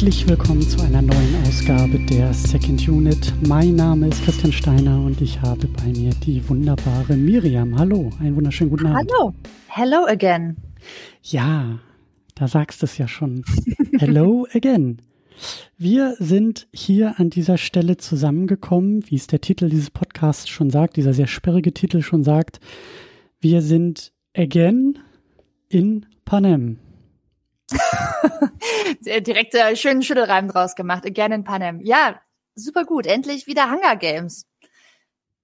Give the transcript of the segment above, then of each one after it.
Herzlich willkommen zu einer neuen Ausgabe der Second Unit. Mein Name ist Christian Steiner und ich habe bei mir die wunderbare Miriam. Hallo, einen wunderschönen guten Abend. Hallo, hello again. Ja, da sagst du es ja schon. Hello again. Wir sind hier an dieser Stelle zusammengekommen, wie es der Titel dieses Podcasts schon sagt, dieser sehr sperrige Titel schon sagt. Wir sind again in Panem. Direkt äh, schönen Schüttelreim draus gemacht. Again in Panem. Ja, super gut. Endlich wieder Hunger Games.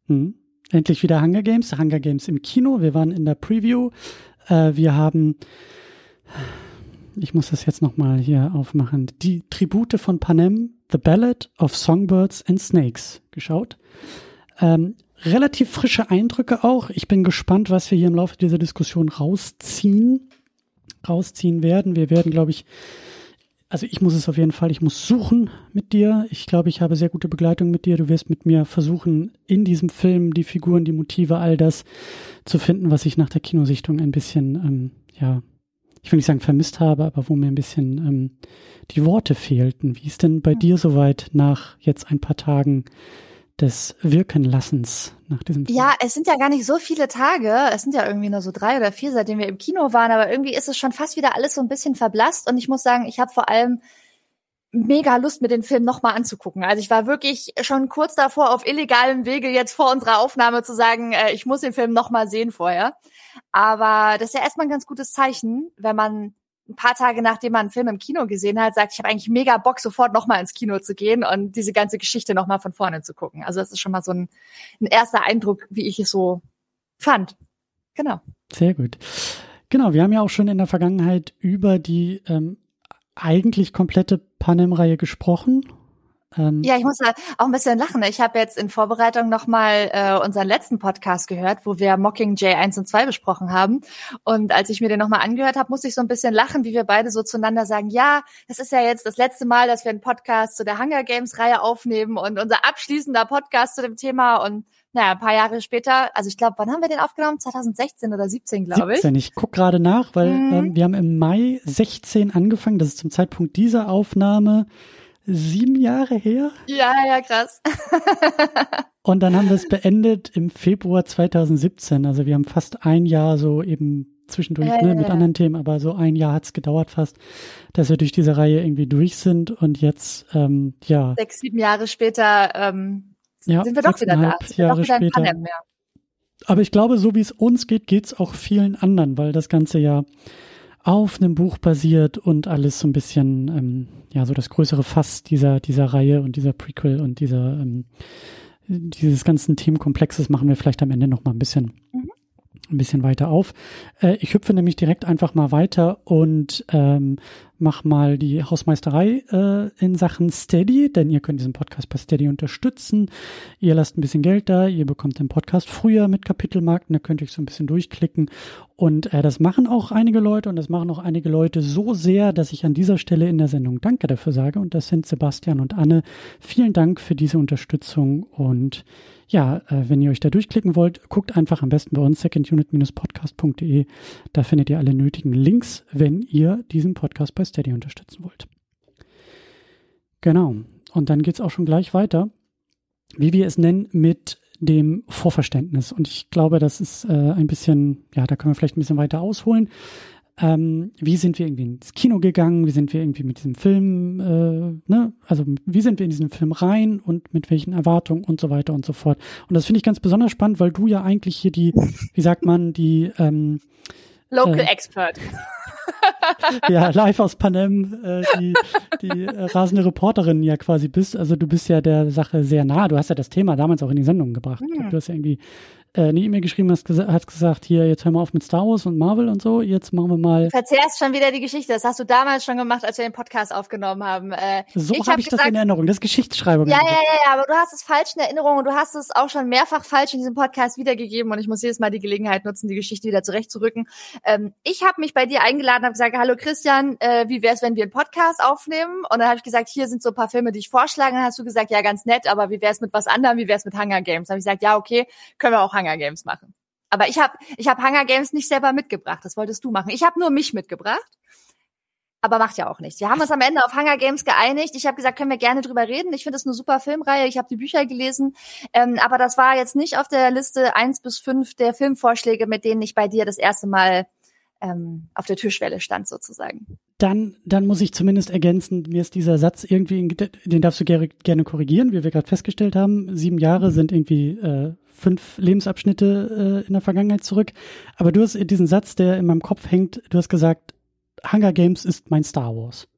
Hm. Endlich wieder Hunger Games. Hunger Games im Kino. Wir waren in der Preview. Äh, wir haben, ich muss das jetzt nochmal hier aufmachen, die Tribute von Panem, The Ballad of Songbirds and Snakes geschaut. Ähm, relativ frische Eindrücke auch. Ich bin gespannt, was wir hier im Laufe dieser Diskussion rausziehen rausziehen werden. Wir werden, glaube ich, also ich muss es auf jeden Fall, ich muss suchen mit dir. Ich glaube, ich habe sehr gute Begleitung mit dir. Du wirst mit mir versuchen, in diesem Film die Figuren, die Motive, all das zu finden, was ich nach der Kinosichtung ein bisschen, ähm, ja, ich will nicht sagen vermisst habe, aber wo mir ein bisschen ähm, die Worte fehlten. Wie ist denn bei dir soweit nach jetzt ein paar Tagen des Wirkenlassens nach diesem Film. Ja, es sind ja gar nicht so viele Tage. Es sind ja irgendwie nur so drei oder vier, seitdem wir im Kino waren. Aber irgendwie ist es schon fast wieder alles so ein bisschen verblasst. Und ich muss sagen, ich habe vor allem mega Lust, mir den Film nochmal anzugucken. Also ich war wirklich schon kurz davor, auf illegalem Wege jetzt vor unserer Aufnahme zu sagen, äh, ich muss den Film nochmal sehen vorher. Aber das ist ja erstmal ein ganz gutes Zeichen, wenn man ein paar Tage nachdem man einen Film im Kino gesehen hat, sagt, ich habe eigentlich mega Bock, sofort nochmal ins Kino zu gehen und diese ganze Geschichte nochmal von vorne zu gucken. Also das ist schon mal so ein, ein erster Eindruck, wie ich es so fand. Genau. Sehr gut. Genau, wir haben ja auch schon in der Vergangenheit über die ähm, eigentlich komplette Panem-Reihe gesprochen ähm, ja, ich muss da auch ein bisschen lachen. Ich habe jetzt in Vorbereitung nochmal äh, unseren letzten Podcast gehört, wo wir Mockingjay 1 und 2 besprochen haben. Und als ich mir den nochmal angehört habe, musste ich so ein bisschen lachen, wie wir beide so zueinander sagen, ja, das ist ja jetzt das letzte Mal, dass wir einen Podcast zu der Hunger Games Reihe aufnehmen und unser abschließender Podcast zu dem Thema. Und naja, ein paar Jahre später, also ich glaube, wann haben wir den aufgenommen? 2016 oder 17, glaube ich. 17, ich guck gerade nach, weil mhm. ähm, wir haben im Mai 16 angefangen. Das ist zum Zeitpunkt dieser Aufnahme sieben Jahre her. Ja, ja, krass. und dann haben wir es beendet im Februar 2017. Also wir haben fast ein Jahr so eben zwischendurch ja, ne, mit ja. anderen Themen, aber so ein Jahr hat es gedauert fast, dass wir durch diese Reihe irgendwie durch sind und jetzt, ähm, ja. Sechs, sieben Jahre später ähm, sind wir doch wieder da. Jahre wieder später. Aber ich glaube, so wie es uns geht, geht es auch vielen anderen, weil das Ganze ja auf einem Buch basiert und alles so ein bisschen, ähm, ja, so das größere Fass dieser, dieser Reihe und dieser Prequel und dieser, ähm, dieses ganzen Themenkomplexes machen wir vielleicht am Ende noch mal ein bisschen, mhm. ein bisschen weiter auf. Äh, ich hüpfe nämlich direkt einfach mal weiter und ähm, mach mal die Hausmeisterei äh, in Sachen Steady, denn ihr könnt diesen Podcast bei Steady unterstützen. Ihr lasst ein bisschen Geld da, ihr bekommt den Podcast früher mit Kapitelmarken, da könnt ihr euch so ein bisschen durchklicken. Und äh, das machen auch einige Leute und das machen auch einige Leute so sehr, dass ich an dieser Stelle in der Sendung Danke dafür sage. Und das sind Sebastian und Anne. Vielen Dank für diese Unterstützung und ja, äh, wenn ihr euch da durchklicken wollt, guckt einfach am besten bei uns secondunit-podcast.de. Da findet ihr alle nötigen Links, wenn ihr diesen Podcast bei Steady unterstützen wollt. Genau. Und dann geht's auch schon gleich weiter, wie wir es nennen, mit dem Vorverständnis. Und ich glaube, das ist äh, ein bisschen, ja, da können wir vielleicht ein bisschen weiter ausholen ähm, wie sind wir irgendwie ins Kino gegangen, wie sind wir irgendwie mit diesem Film, äh, ne, also wie sind wir in diesen Film rein und mit welchen Erwartungen und so weiter und so fort. Und das finde ich ganz besonders spannend, weil du ja eigentlich hier die, wie sagt man, die ähm, Local äh, Expert. ja, live aus Panem, äh, die, die äh, rasende Reporterin ja quasi bist. Also du bist ja der Sache sehr nah. Du hast ja das Thema damals auch in die Sendung gebracht. Mhm. Du hast ja irgendwie eine E-Mail geschrieben, hast, hast gesagt, hier, jetzt hören wir auf mit Star Wars und Marvel und so, jetzt machen wir mal. Du verzerrst schon wieder die Geschichte. Das hast du damals schon gemacht, als wir den Podcast aufgenommen haben. Äh, so habe hab ich gesagt, das in Erinnerung. Das ist Geschichtsschreibung. Ja, ja, ja, ja, aber du hast es falsch in Erinnerung und du hast es auch schon mehrfach falsch in diesem Podcast wiedergegeben und ich muss jedes Mal die Gelegenheit nutzen, die Geschichte wieder zurechtzurücken. Ähm, ich habe mich bei dir eingeladen, habe gesagt, hallo Christian, äh, wie wär's, wenn wir einen Podcast aufnehmen? Und dann habe ich gesagt, hier sind so ein paar Filme, die ich vorschlage. Und dann hast du gesagt, ja, ganz nett, aber wie wär's mit was anderem? Wie wär's mit Hunger Games? Dann habe ich gesagt, ja, okay, können wir auch Hunger Games machen. Aber ich habe ich hab Hunger Games nicht selber mitgebracht. Das wolltest du machen. Ich habe nur mich mitgebracht. aber macht ja auch nichts. Wir haben uns am Ende auf Hunger Games geeinigt. Ich habe gesagt, können wir gerne drüber reden. Ich finde es eine super Filmreihe. Ich habe die Bücher gelesen. Ähm, aber das war jetzt nicht auf der Liste eins bis fünf der Filmvorschläge, mit denen ich bei dir das erste Mal ähm, auf der Türschwelle stand, sozusagen. Dann, dann muss ich zumindest ergänzen, mir ist dieser Satz irgendwie, den darfst du gerne, gerne korrigieren, wie wir gerade festgestellt haben. Sieben Jahre sind irgendwie äh, fünf Lebensabschnitte äh, in der Vergangenheit zurück. Aber du hast diesen Satz, der in meinem Kopf hängt, du hast gesagt, Hunger Games ist mein Star Wars.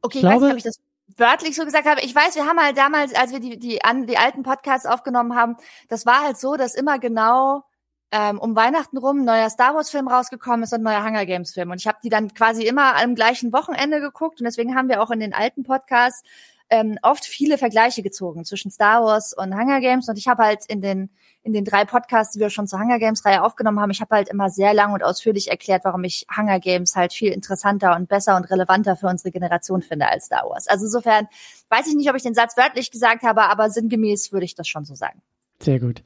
Okay, ich, glaube, weiß nicht, ob ich das wörtlich so gesagt habe. Ich weiß, wir haben halt damals, als wir die, die, an, die alten Podcasts aufgenommen haben, das war halt so, dass immer genau ähm, um Weihnachten rum ein neuer Star Wars Film rausgekommen ist und ein neuer Hunger Games Film. Und ich habe die dann quasi immer am gleichen Wochenende geguckt. Und deswegen haben wir auch in den alten Podcasts ähm, oft viele Vergleiche gezogen zwischen Star Wars und Hunger Games. Und ich habe halt in den in den drei Podcasts, die wir schon zur Hunger Games Reihe aufgenommen haben, ich habe halt immer sehr lang und ausführlich erklärt, warum ich Hunger Games halt viel interessanter und besser und relevanter für unsere Generation finde als Star Wars. Also insofern weiß ich nicht, ob ich den Satz wörtlich gesagt habe, aber sinngemäß würde ich das schon so sagen. Sehr gut.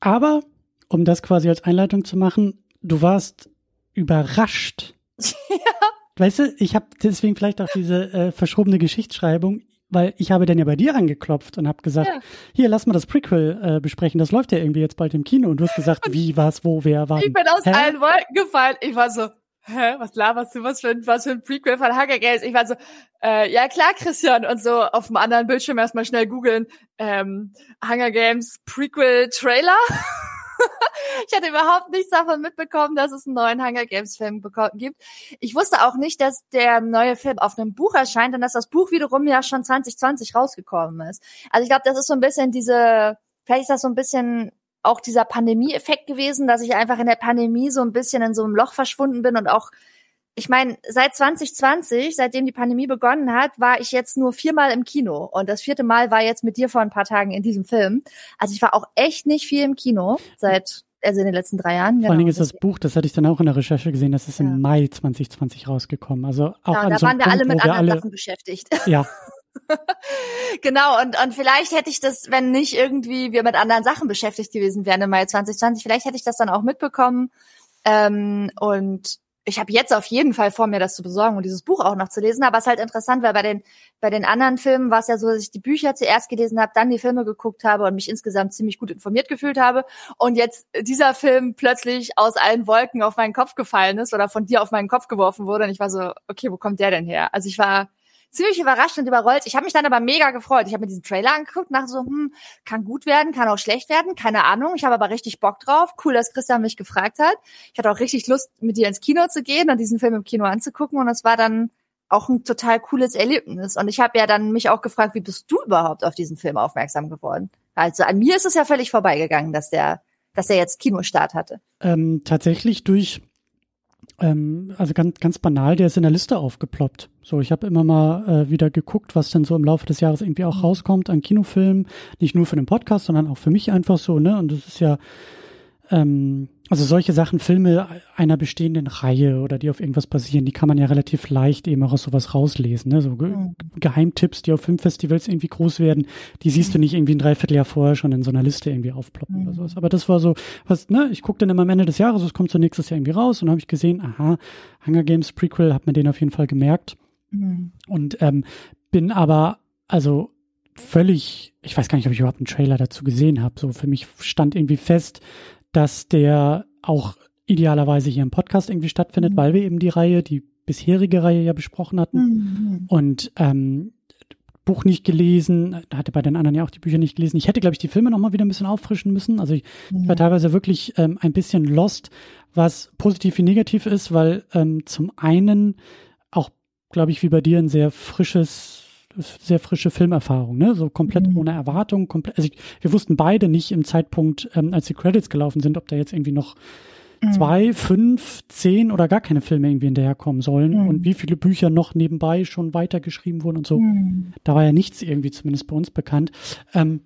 Aber um das quasi als Einleitung zu machen, du warst überrascht. ja. Weißt du, ich habe deswegen vielleicht auch diese äh, verschrobene Geschichtsschreibung weil ich habe dann ja bei dir angeklopft und habe gesagt, ja. hier, lass mal das Prequel äh, besprechen, das läuft ja irgendwie jetzt bald im Kino. Und du hast gesagt, wie, was, wo, wer, wann. Ich bin aus hä? allen Wolken gefallen. Ich war so, hä, was laberst du, was für ein, was für ein Prequel von Hunger Games? Ich war so, äh, ja klar, Christian. Und so auf dem anderen Bildschirm erstmal schnell googeln, ähm, Hunger Games Prequel Trailer. ich hatte überhaupt nichts davon mitbekommen, dass es einen neuen Hunger Games Film gibt. Ich wusste auch nicht, dass der neue Film auf einem Buch erscheint und dass das Buch wiederum ja schon 2020 rausgekommen ist. Also ich glaube, das ist so ein bisschen diese, vielleicht ist das so ein bisschen auch dieser Pandemie-Effekt gewesen, dass ich einfach in der Pandemie so ein bisschen in so einem Loch verschwunden bin und auch ich meine, seit 2020, seitdem die Pandemie begonnen hat, war ich jetzt nur viermal im Kino. Und das vierte Mal war jetzt mit dir vor ein paar Tagen in diesem Film. Also ich war auch echt nicht viel im Kino seit, also in den letzten drei Jahren. Vor allen Dingen genau, ist das Buch, das hatte ich dann auch in der Recherche gesehen, das ist ja. im Mai 2020 rausgekommen. Also auch ja, an da so waren wir Punkt, alle mit anderen alle, Sachen beschäftigt. Ja. genau, und, und vielleicht hätte ich das, wenn nicht irgendwie wir mit anderen Sachen beschäftigt gewesen wären im Mai 2020, vielleicht hätte ich das dann auch mitbekommen. Ähm, und ich habe jetzt auf jeden Fall vor mir, das zu besorgen und dieses Buch auch noch zu lesen. Aber es ist halt interessant, weil bei den bei den anderen Filmen war es ja so, dass ich die Bücher zuerst gelesen habe, dann die Filme geguckt habe und mich insgesamt ziemlich gut informiert gefühlt habe. Und jetzt dieser Film plötzlich aus allen Wolken auf meinen Kopf gefallen ist oder von dir auf meinen Kopf geworfen wurde. Und ich war so, okay, wo kommt der denn her? Also ich war ziemlich überrascht und überrollt. Ich habe mich dann aber mega gefreut. Ich habe mir diesen Trailer angeguckt, nach so, hm, kann gut werden, kann auch schlecht werden, keine Ahnung. Ich habe aber richtig Bock drauf. Cool, dass Christian mich gefragt hat. Ich hatte auch richtig Lust, mit dir ins Kino zu gehen und diesen Film im Kino anzugucken. Und es war dann auch ein total cooles Erlebnis. Und ich habe ja dann mich auch gefragt, wie bist du überhaupt auf diesen Film aufmerksam geworden? Also an mir ist es ja völlig vorbeigegangen, dass der, dass er jetzt Kinostart hatte. Ähm, tatsächlich durch ähm, also ganz, ganz banal, der ist in der Liste aufgeploppt. So, ich habe immer mal äh, wieder geguckt, was denn so im Laufe des Jahres irgendwie auch mhm. rauskommt an Kinofilmen. Nicht nur für den Podcast, sondern auch für mich einfach so, ne? Und das ist ja ähm, also solche Sachen, Filme einer bestehenden Reihe oder die auf irgendwas basieren, die kann man ja relativ leicht eben auch aus sowas rauslesen. Ne? So Ge mhm. Geheimtipps, die auf Filmfestivals irgendwie groß werden, die siehst du nicht irgendwie ein Dreivierteljahr vorher schon in so einer Liste irgendwie aufploppen mhm. oder sowas. Aber das war so, was, ne, ich gucke dann immer am Ende des Jahres, es kommt so nächstes Jahr irgendwie raus und dann habe ich gesehen, aha, Hunger Games Prequel, hat mir den auf jeden Fall gemerkt. Mhm. Und ähm, bin aber, also völlig, ich weiß gar nicht, ob ich überhaupt einen Trailer dazu gesehen habe. So für mich stand irgendwie fest, dass der auch idealerweise hier im Podcast irgendwie stattfindet, mhm. weil wir eben die Reihe, die bisherige Reihe ja besprochen hatten. Mhm. Und ähm, Buch nicht gelesen, hatte bei den anderen ja auch die Bücher nicht gelesen. Ich hätte, glaube ich, die Filme noch mal wieder ein bisschen auffrischen müssen. Also ich, mhm. war teilweise wirklich ähm, ein bisschen lost, was positiv wie negativ ist, weil ähm, zum einen auch, glaube ich, wie bei dir ein sehr frisches sehr frische Filmerfahrung, ne? So komplett mhm. ohne Erwartung, komplett. Also ich, wir wussten beide nicht im Zeitpunkt, ähm, als die Credits gelaufen sind, ob da jetzt irgendwie noch mhm. zwei, fünf, zehn oder gar keine Filme irgendwie hinterherkommen sollen mhm. und wie viele Bücher noch nebenbei schon weitergeschrieben wurden und so. Mhm. Da war ja nichts irgendwie zumindest bei uns bekannt. Ähm,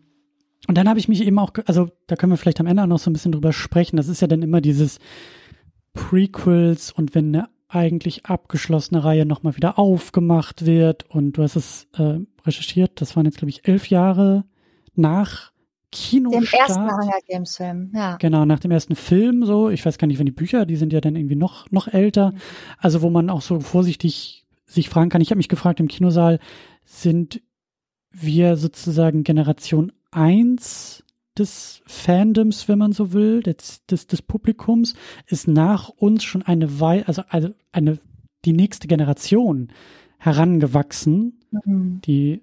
und dann habe ich mich eben auch, also da können wir vielleicht am Ende auch noch so ein bisschen drüber sprechen. Das ist ja dann immer dieses Prequels und wenn eine eigentlich abgeschlossene Reihe nochmal wieder aufgemacht wird. Und du hast es äh, recherchiert, das waren jetzt, glaube ich, elf Jahre nach Kinostart. Dem ersten Hunger Games Film, ja. Genau, nach dem ersten Film so. Ich weiß gar nicht, wenn die Bücher, die sind ja dann irgendwie noch, noch älter. Also wo man auch so vorsichtig sich fragen kann. Ich habe mich gefragt im Kinosaal, sind wir sozusagen Generation eins des Fandoms, wenn man so will, des, des, des Publikums, ist nach uns schon eine Weile, also, also eine, die nächste Generation herangewachsen, mhm. die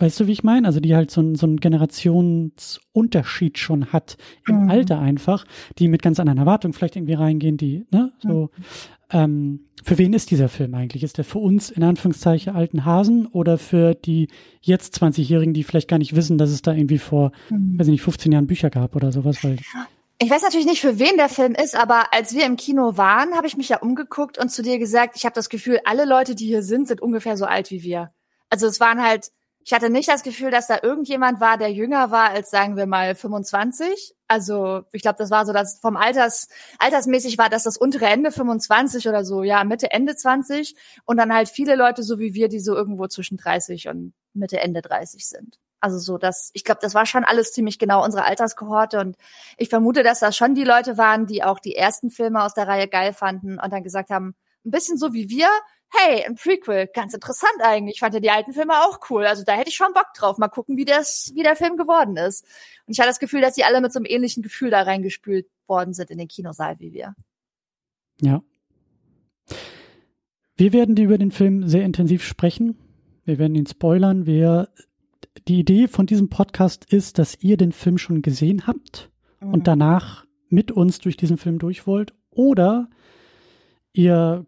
Weißt du, wie ich meine? Also die halt so, ein, so einen Generationsunterschied schon hat im mhm. Alter einfach, die mit ganz anderen Erwartungen vielleicht irgendwie reingehen, die, ne, so. Mhm. Ähm, für wen ist dieser Film eigentlich? Ist der für uns in Anführungszeichen alten Hasen oder für die jetzt 20-Jährigen, die vielleicht gar nicht wissen, dass es da irgendwie vor, mhm. weiß ich nicht, 15 Jahren Bücher gab oder sowas? Weil ich weiß natürlich nicht, für wen der Film ist, aber als wir im Kino waren, habe ich mich ja umgeguckt und zu dir gesagt, ich habe das Gefühl, alle Leute, die hier sind, sind ungefähr so alt wie wir. Also es waren halt ich hatte nicht das Gefühl, dass da irgendjemand war, der jünger war als, sagen wir mal, 25. Also ich glaube, das war so, dass vom Alters, altersmäßig war das das untere Ende 25 oder so, ja, Mitte, Ende 20. Und dann halt viele Leute, so wie wir, die so irgendwo zwischen 30 und Mitte, Ende 30 sind. Also so, dass ich glaube, das war schon alles ziemlich genau unsere Alterskohorte und ich vermute, dass das schon die Leute waren, die auch die ersten Filme aus der Reihe geil fanden und dann gesagt haben, ein bisschen so wie wir, hey, ein Prequel, ganz interessant eigentlich. Ich fand ja die alten Filme auch cool. Also da hätte ich schon Bock drauf. Mal gucken, wie das, wie der Film geworden ist. Und ich hatte das Gefühl, dass sie alle mit so einem ähnlichen Gefühl da reingespült worden sind in den Kinosaal wie wir. Ja. Wir werden über den Film sehr intensiv sprechen. Wir werden ihn spoilern. Wir, die Idee von diesem Podcast ist, dass ihr den Film schon gesehen habt mhm. und danach mit uns durch diesen Film durch wollt. Oder ihr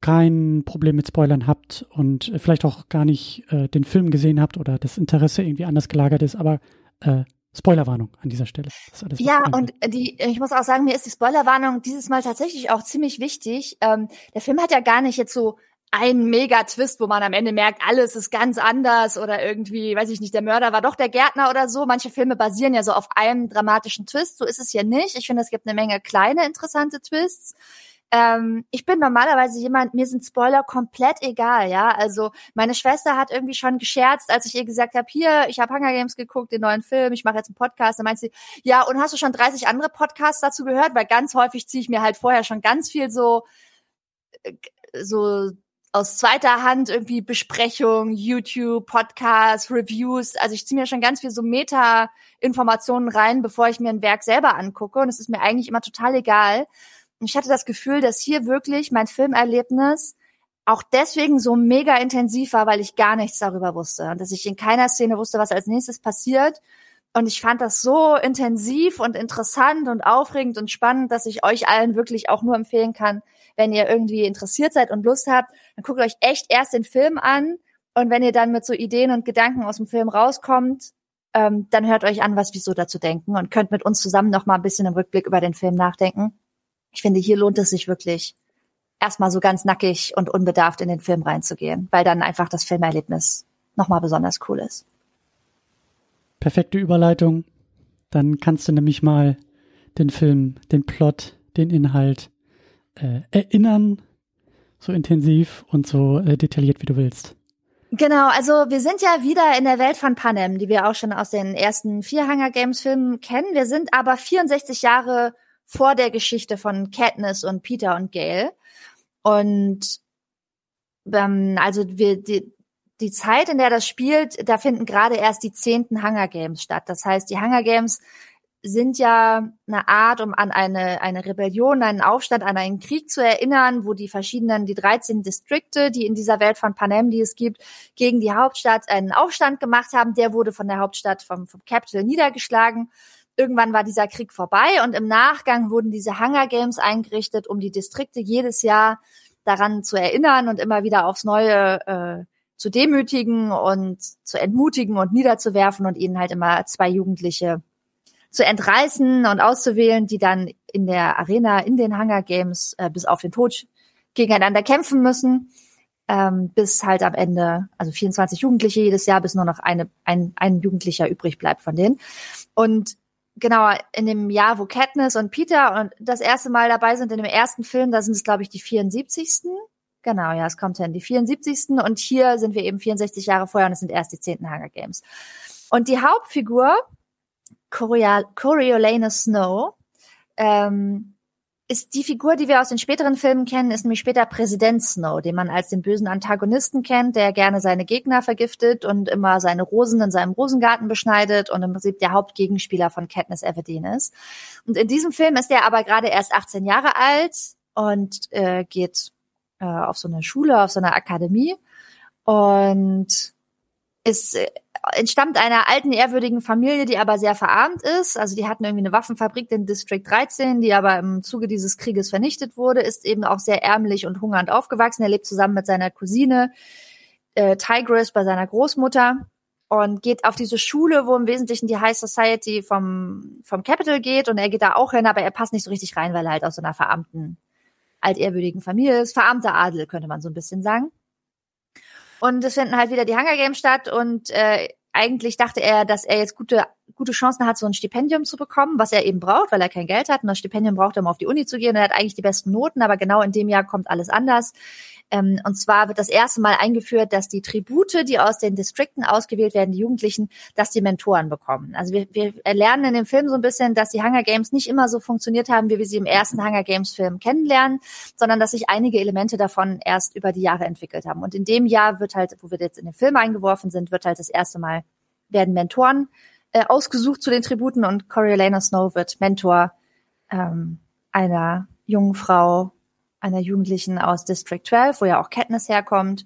kein Problem mit Spoilern habt und vielleicht auch gar nicht äh, den Film gesehen habt oder das Interesse irgendwie anders gelagert ist, aber äh, Spoilerwarnung an dieser Stelle. Alles, ja, und die, ich muss auch sagen, mir ist die Spoilerwarnung dieses Mal tatsächlich auch ziemlich wichtig. Ähm, der Film hat ja gar nicht jetzt so einen Mega-Twist, wo man am Ende merkt, alles ist ganz anders oder irgendwie, weiß ich nicht, der Mörder war doch der Gärtner oder so. Manche Filme basieren ja so auf einem dramatischen Twist. So ist es ja nicht. Ich finde, es gibt eine Menge kleine, interessante Twists. Ähm, ich bin normalerweise jemand, mir sind Spoiler komplett egal, ja. Also meine Schwester hat irgendwie schon gescherzt, als ich ihr gesagt habe, hier, ich habe Hunger Games geguckt, den neuen Film, ich mache jetzt einen Podcast. Dann meint sie, ja, und hast du schon 30 andere Podcasts dazu gehört? Weil ganz häufig ziehe ich mir halt vorher schon ganz viel so, äh, so aus zweiter Hand irgendwie Besprechungen, YouTube, Podcasts, Reviews. Also ich ziehe mir schon ganz viel so Meta-Informationen rein, bevor ich mir ein Werk selber angucke. Und es ist mir eigentlich immer total egal. Ich hatte das Gefühl, dass hier wirklich mein Filmerlebnis auch deswegen so mega intensiv war, weil ich gar nichts darüber wusste und dass ich in keiner Szene wusste, was als nächstes passiert. Und ich fand das so intensiv und interessant und aufregend und spannend, dass ich euch allen wirklich auch nur empfehlen kann, wenn ihr irgendwie interessiert seid und Lust habt, dann guckt euch echt erst den Film an und wenn ihr dann mit so Ideen und Gedanken aus dem Film rauskommt, ähm, dann hört euch an, was wir so dazu denken und könnt mit uns zusammen noch mal ein bisschen im Rückblick über den Film nachdenken ich finde, hier lohnt es sich wirklich, erstmal so ganz nackig und unbedarft in den Film reinzugehen, weil dann einfach das Filmerlebnis nochmal besonders cool ist. Perfekte Überleitung. Dann kannst du nämlich mal den Film, den Plot, den Inhalt äh, erinnern, so intensiv und so äh, detailliert, wie du willst. Genau, also wir sind ja wieder in der Welt von Panem, die wir auch schon aus den ersten vier Hunger Games Filmen kennen. Wir sind aber 64 Jahre vor der Geschichte von Katniss und Peter und Gail. Und ähm, also wir, die, die Zeit, in der das spielt, da finden gerade erst die zehnten Hunger Games statt. Das heißt, die Hunger Games sind ja eine Art, um an eine, eine Rebellion, einen Aufstand, an einen Krieg zu erinnern, wo die verschiedenen, die 13 Distrikte, die in dieser Welt von Panem, die es gibt, gegen die Hauptstadt einen Aufstand gemacht haben. Der wurde von der Hauptstadt, vom, vom Capital niedergeschlagen irgendwann war dieser Krieg vorbei und im Nachgang wurden diese Hunger Games eingerichtet, um die Distrikte jedes Jahr daran zu erinnern und immer wieder aufs Neue äh, zu demütigen und zu entmutigen und niederzuwerfen und ihnen halt immer zwei Jugendliche zu entreißen und auszuwählen, die dann in der Arena in den Hunger Games äh, bis auf den Tod gegeneinander kämpfen müssen, ähm, bis halt am Ende, also 24 Jugendliche jedes Jahr, bis nur noch eine, ein, ein Jugendlicher übrig bleibt von denen. Und genau, in dem Jahr, wo Katniss und Peter und das erste Mal dabei sind, in dem ersten Film, da sind es, glaube ich, die 74. Genau, ja, es kommt hin, die 74. Und hier sind wir eben 64 Jahre vorher und es sind erst die 10. Hunger Games. Und die Hauptfigur Coriolanus Snow ähm, ist die Figur, die wir aus den späteren Filmen kennen, ist nämlich später Präsident Snow, den man als den bösen Antagonisten kennt, der gerne seine Gegner vergiftet und immer seine Rosen in seinem Rosengarten beschneidet und im Prinzip der Hauptgegenspieler von Katniss Everdeen ist. Und in diesem Film ist er aber gerade erst 18 Jahre alt und äh, geht äh, auf so eine Schule, auf so eine Akademie und ist äh, entstammt einer alten, ehrwürdigen Familie, die aber sehr verarmt ist. Also die hatten irgendwie eine Waffenfabrik in District 13, die aber im Zuge dieses Krieges vernichtet wurde, ist eben auch sehr ärmlich und hungernd aufgewachsen. Er lebt zusammen mit seiner Cousine äh, Tigris bei seiner Großmutter und geht auf diese Schule, wo im Wesentlichen die High Society vom, vom Capital geht und er geht da auch hin, aber er passt nicht so richtig rein, weil er halt aus so einer verarmten, altehrwürdigen Familie ist. Verarmter Adel, könnte man so ein bisschen sagen. Und es finden halt wieder die Hunger Games statt und äh, eigentlich dachte er, dass er jetzt gute, gute Chancen hat, so ein Stipendium zu bekommen, was er eben braucht, weil er kein Geld hat. Und das Stipendium braucht er, um auf die Uni zu gehen. Er hat eigentlich die besten Noten, aber genau in dem Jahr kommt alles anders. Ähm, und zwar wird das erste Mal eingeführt, dass die Tribute, die aus den Distrikten ausgewählt werden, die Jugendlichen, dass die Mentoren bekommen. Also wir, wir lernen in dem Film so ein bisschen, dass die Hunger Games nicht immer so funktioniert haben, wie wir sie im ersten Hunger Games Film kennenlernen, sondern dass sich einige Elemente davon erst über die Jahre entwickelt haben. Und in dem Jahr wird halt, wo wir jetzt in den Film eingeworfen sind, wird halt das erste Mal werden Mentoren äh, ausgesucht zu den Tributen und Coriolanus Snow wird Mentor ähm, einer jungen Frau einer Jugendlichen aus District 12, wo ja auch Katniss herkommt.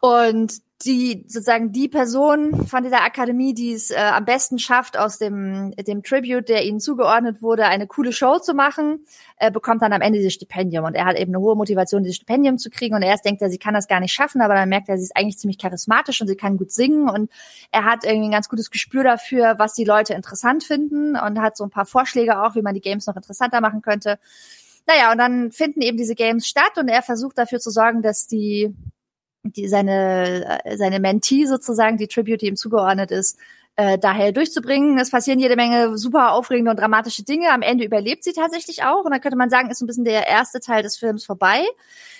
Und die sozusagen die Person von dieser Akademie, die es äh, am besten schafft, aus dem, dem Tribute, der ihnen zugeordnet wurde, eine coole Show zu machen, äh, bekommt dann am Ende dieses Stipendium. Und er hat eben eine hohe Motivation, dieses Stipendium zu kriegen. Und erst denkt er, sie kann das gar nicht schaffen, aber dann merkt er, sie ist eigentlich ziemlich charismatisch und sie kann gut singen. Und er hat irgendwie ein ganz gutes Gespür dafür, was die Leute interessant finden und hat so ein paar Vorschläge auch, wie man die Games noch interessanter machen könnte. Naja, und dann finden eben diese Games statt und er versucht dafür zu sorgen, dass die, die seine, seine Mentee sozusagen, die Tribute, die ihm zugeordnet ist, äh, daher durchzubringen. Es passieren jede Menge super aufregende und dramatische Dinge. Am Ende überlebt sie tatsächlich auch. Und dann könnte man sagen, ist ein bisschen der erste Teil des Films vorbei.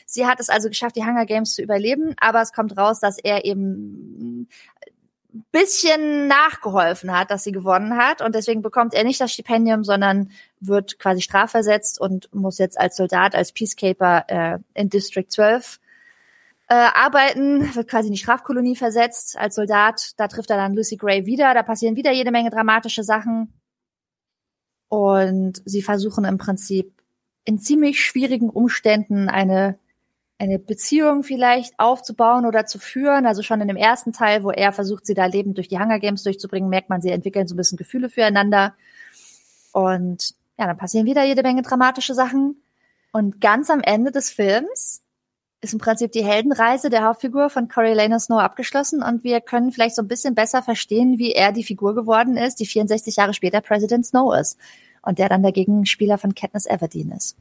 Sie hat es also geschafft, die Hunger Games zu überleben, aber es kommt raus, dass er eben bisschen nachgeholfen hat, dass sie gewonnen hat. Und deswegen bekommt er nicht das Stipendium, sondern wird quasi strafversetzt und muss jetzt als Soldat, als Peacekeeper äh, in District 12 äh, arbeiten, wird quasi in die Strafkolonie versetzt als Soldat. Da trifft er dann Lucy Gray wieder. Da passieren wieder jede Menge dramatische Sachen. Und sie versuchen im Prinzip in ziemlich schwierigen Umständen eine eine Beziehung vielleicht aufzubauen oder zu führen. Also schon in dem ersten Teil, wo er versucht, sie da lebend durch die Hunger Games durchzubringen, merkt man, sie entwickeln so ein bisschen Gefühle füreinander. Und ja, dann passieren wieder jede Menge dramatische Sachen. Und ganz am Ende des Films ist im Prinzip die Heldenreise der Hauptfigur von Coriolanus Snow abgeschlossen und wir können vielleicht so ein bisschen besser verstehen, wie er die Figur geworden ist, die 64 Jahre später President Snow ist und der dann dagegen Spieler von Katniss Everdeen ist.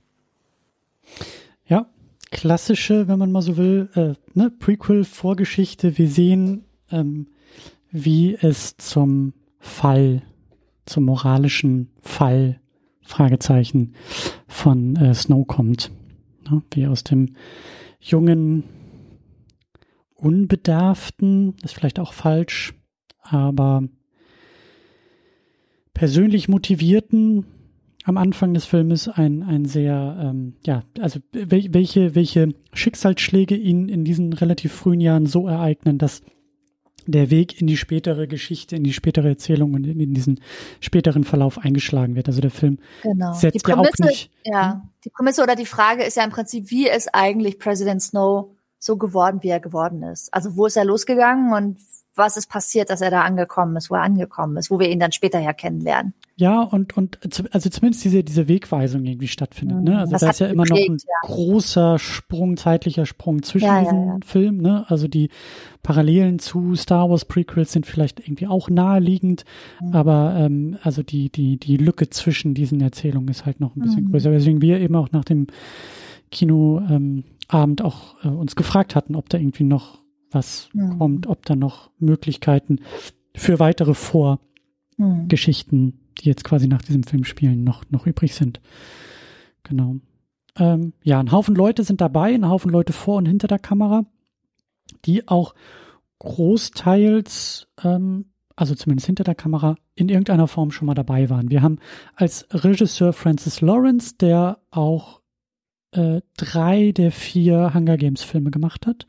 Ja, klassische, wenn man mal so will, äh, ne, Prequel-Vorgeschichte. Wir sehen, ähm, wie es zum Fall, zum moralischen Fall, Fragezeichen, von äh, Snow kommt. Ne, wie aus dem jungen, unbedarften, ist vielleicht auch falsch, aber persönlich motivierten, am Anfang des Filmes ein, ein sehr, ähm, ja, also welche, welche Schicksalsschläge ihn in diesen relativ frühen Jahren so ereignen, dass der Weg in die spätere Geschichte, in die spätere Erzählung und in, in diesen späteren Verlauf eingeschlagen wird. Also der Film genau. setzt Prämisse, ja auch nicht. Ja, hm? die Prämisse oder die Frage ist ja im Prinzip, wie ist eigentlich President Snow so geworden, wie er geworden ist? Also wo ist er losgegangen und was ist passiert, dass er da angekommen ist, wo er angekommen ist, wo wir ihn dann später ja kennenlernen. Ja, und, und also zumindest diese, diese Wegweisung irgendwie stattfindet. Ne? Also das da ist ja immer noch ein ja. großer Sprung, zeitlicher Sprung zwischen ja, diesen ja, Filmen. Ne? Also die Parallelen zu Star Wars Prequels sind vielleicht irgendwie auch naheliegend, mhm. aber ähm, also die, die, die Lücke zwischen diesen Erzählungen ist halt noch ein bisschen mhm. größer. Deswegen wir eben auch nach dem Kinoabend ähm, auch äh, uns gefragt hatten, ob da irgendwie noch was mhm. kommt, ob da noch Möglichkeiten für weitere Vorgeschichten, mhm. die jetzt quasi nach diesem Film spielen, noch, noch übrig sind. Genau. Ähm, ja, ein Haufen Leute sind dabei, ein Haufen Leute vor und hinter der Kamera, die auch großteils ähm, also zumindest hinter der Kamera, in irgendeiner Form schon mal dabei waren. Wir haben als Regisseur Francis Lawrence, der auch äh, drei der vier Hunger Games Filme gemacht hat.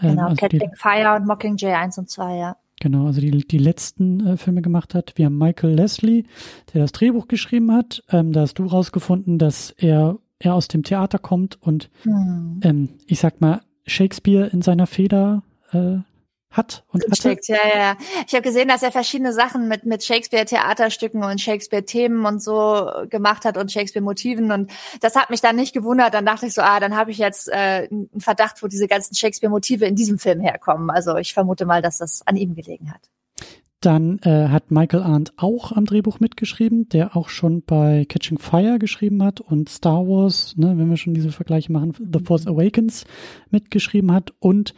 Ähm, genau, also Catching Fire und Mockingjay 1 und 2, ja. Genau, also die, die letzten äh, Filme gemacht hat. Wir haben Michael Leslie, der das Drehbuch geschrieben hat. Ähm, da hast du rausgefunden, dass er, er aus dem Theater kommt und hm. ähm, ich sag mal, Shakespeare in seiner Feder äh, hat und hatte. Ja, ja. Ich habe gesehen, dass er verschiedene Sachen mit mit Shakespeare Theaterstücken und Shakespeare Themen und so gemacht hat und Shakespeare Motiven und das hat mich dann nicht gewundert. Dann dachte ich so, ah, dann habe ich jetzt äh, einen Verdacht, wo diese ganzen Shakespeare Motive in diesem Film herkommen. Also ich vermute mal, dass das an ihm gelegen hat. Dann äh, hat Michael Arndt auch am Drehbuch mitgeschrieben, der auch schon bei Catching Fire geschrieben hat und Star Wars, ne, wenn wir schon diese Vergleiche machen, The Force Awakens mitgeschrieben hat und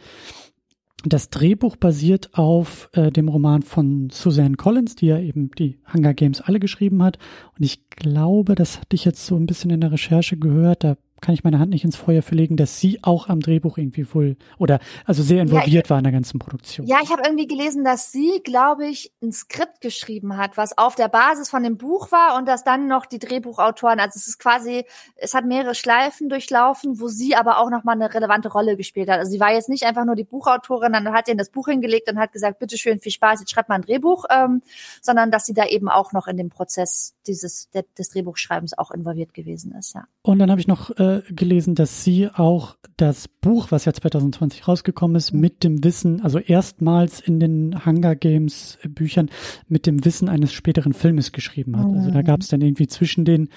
das Drehbuch basiert auf äh, dem Roman von Suzanne Collins, die ja eben die Hunger Games alle geschrieben hat. Und ich glaube, das hatte ich jetzt so ein bisschen in der Recherche gehört, da kann ich meine Hand nicht ins Feuer verlegen, dass sie auch am Drehbuch irgendwie wohl oder also sehr involviert ja, ich, war in der ganzen Produktion. Ja, ich habe irgendwie gelesen, dass sie, glaube ich, ein Skript geschrieben hat, was auf der Basis von dem Buch war und dass dann noch die Drehbuchautoren, also es ist quasi, es hat mehrere Schleifen durchlaufen, wo sie aber auch noch mal eine relevante Rolle gespielt hat. Also sie war jetzt nicht einfach nur die Buchautorin, dann hat ihnen das Buch hingelegt und hat gesagt, bitte schön, viel Spaß, jetzt schreibt mal ein Drehbuch, ähm, sondern dass sie da eben auch noch in dem Prozess dieses der, des Drehbuchschreibens auch involviert gewesen ist, ja. Und dann habe ich noch äh, gelesen, dass sie auch das Buch, was ja 2020 rausgekommen ist, mit dem Wissen, also erstmals in den Hunger Games Büchern mit dem Wissen eines späteren Filmes geschrieben hat. Also da mhm. gab es dann irgendwie zwischen den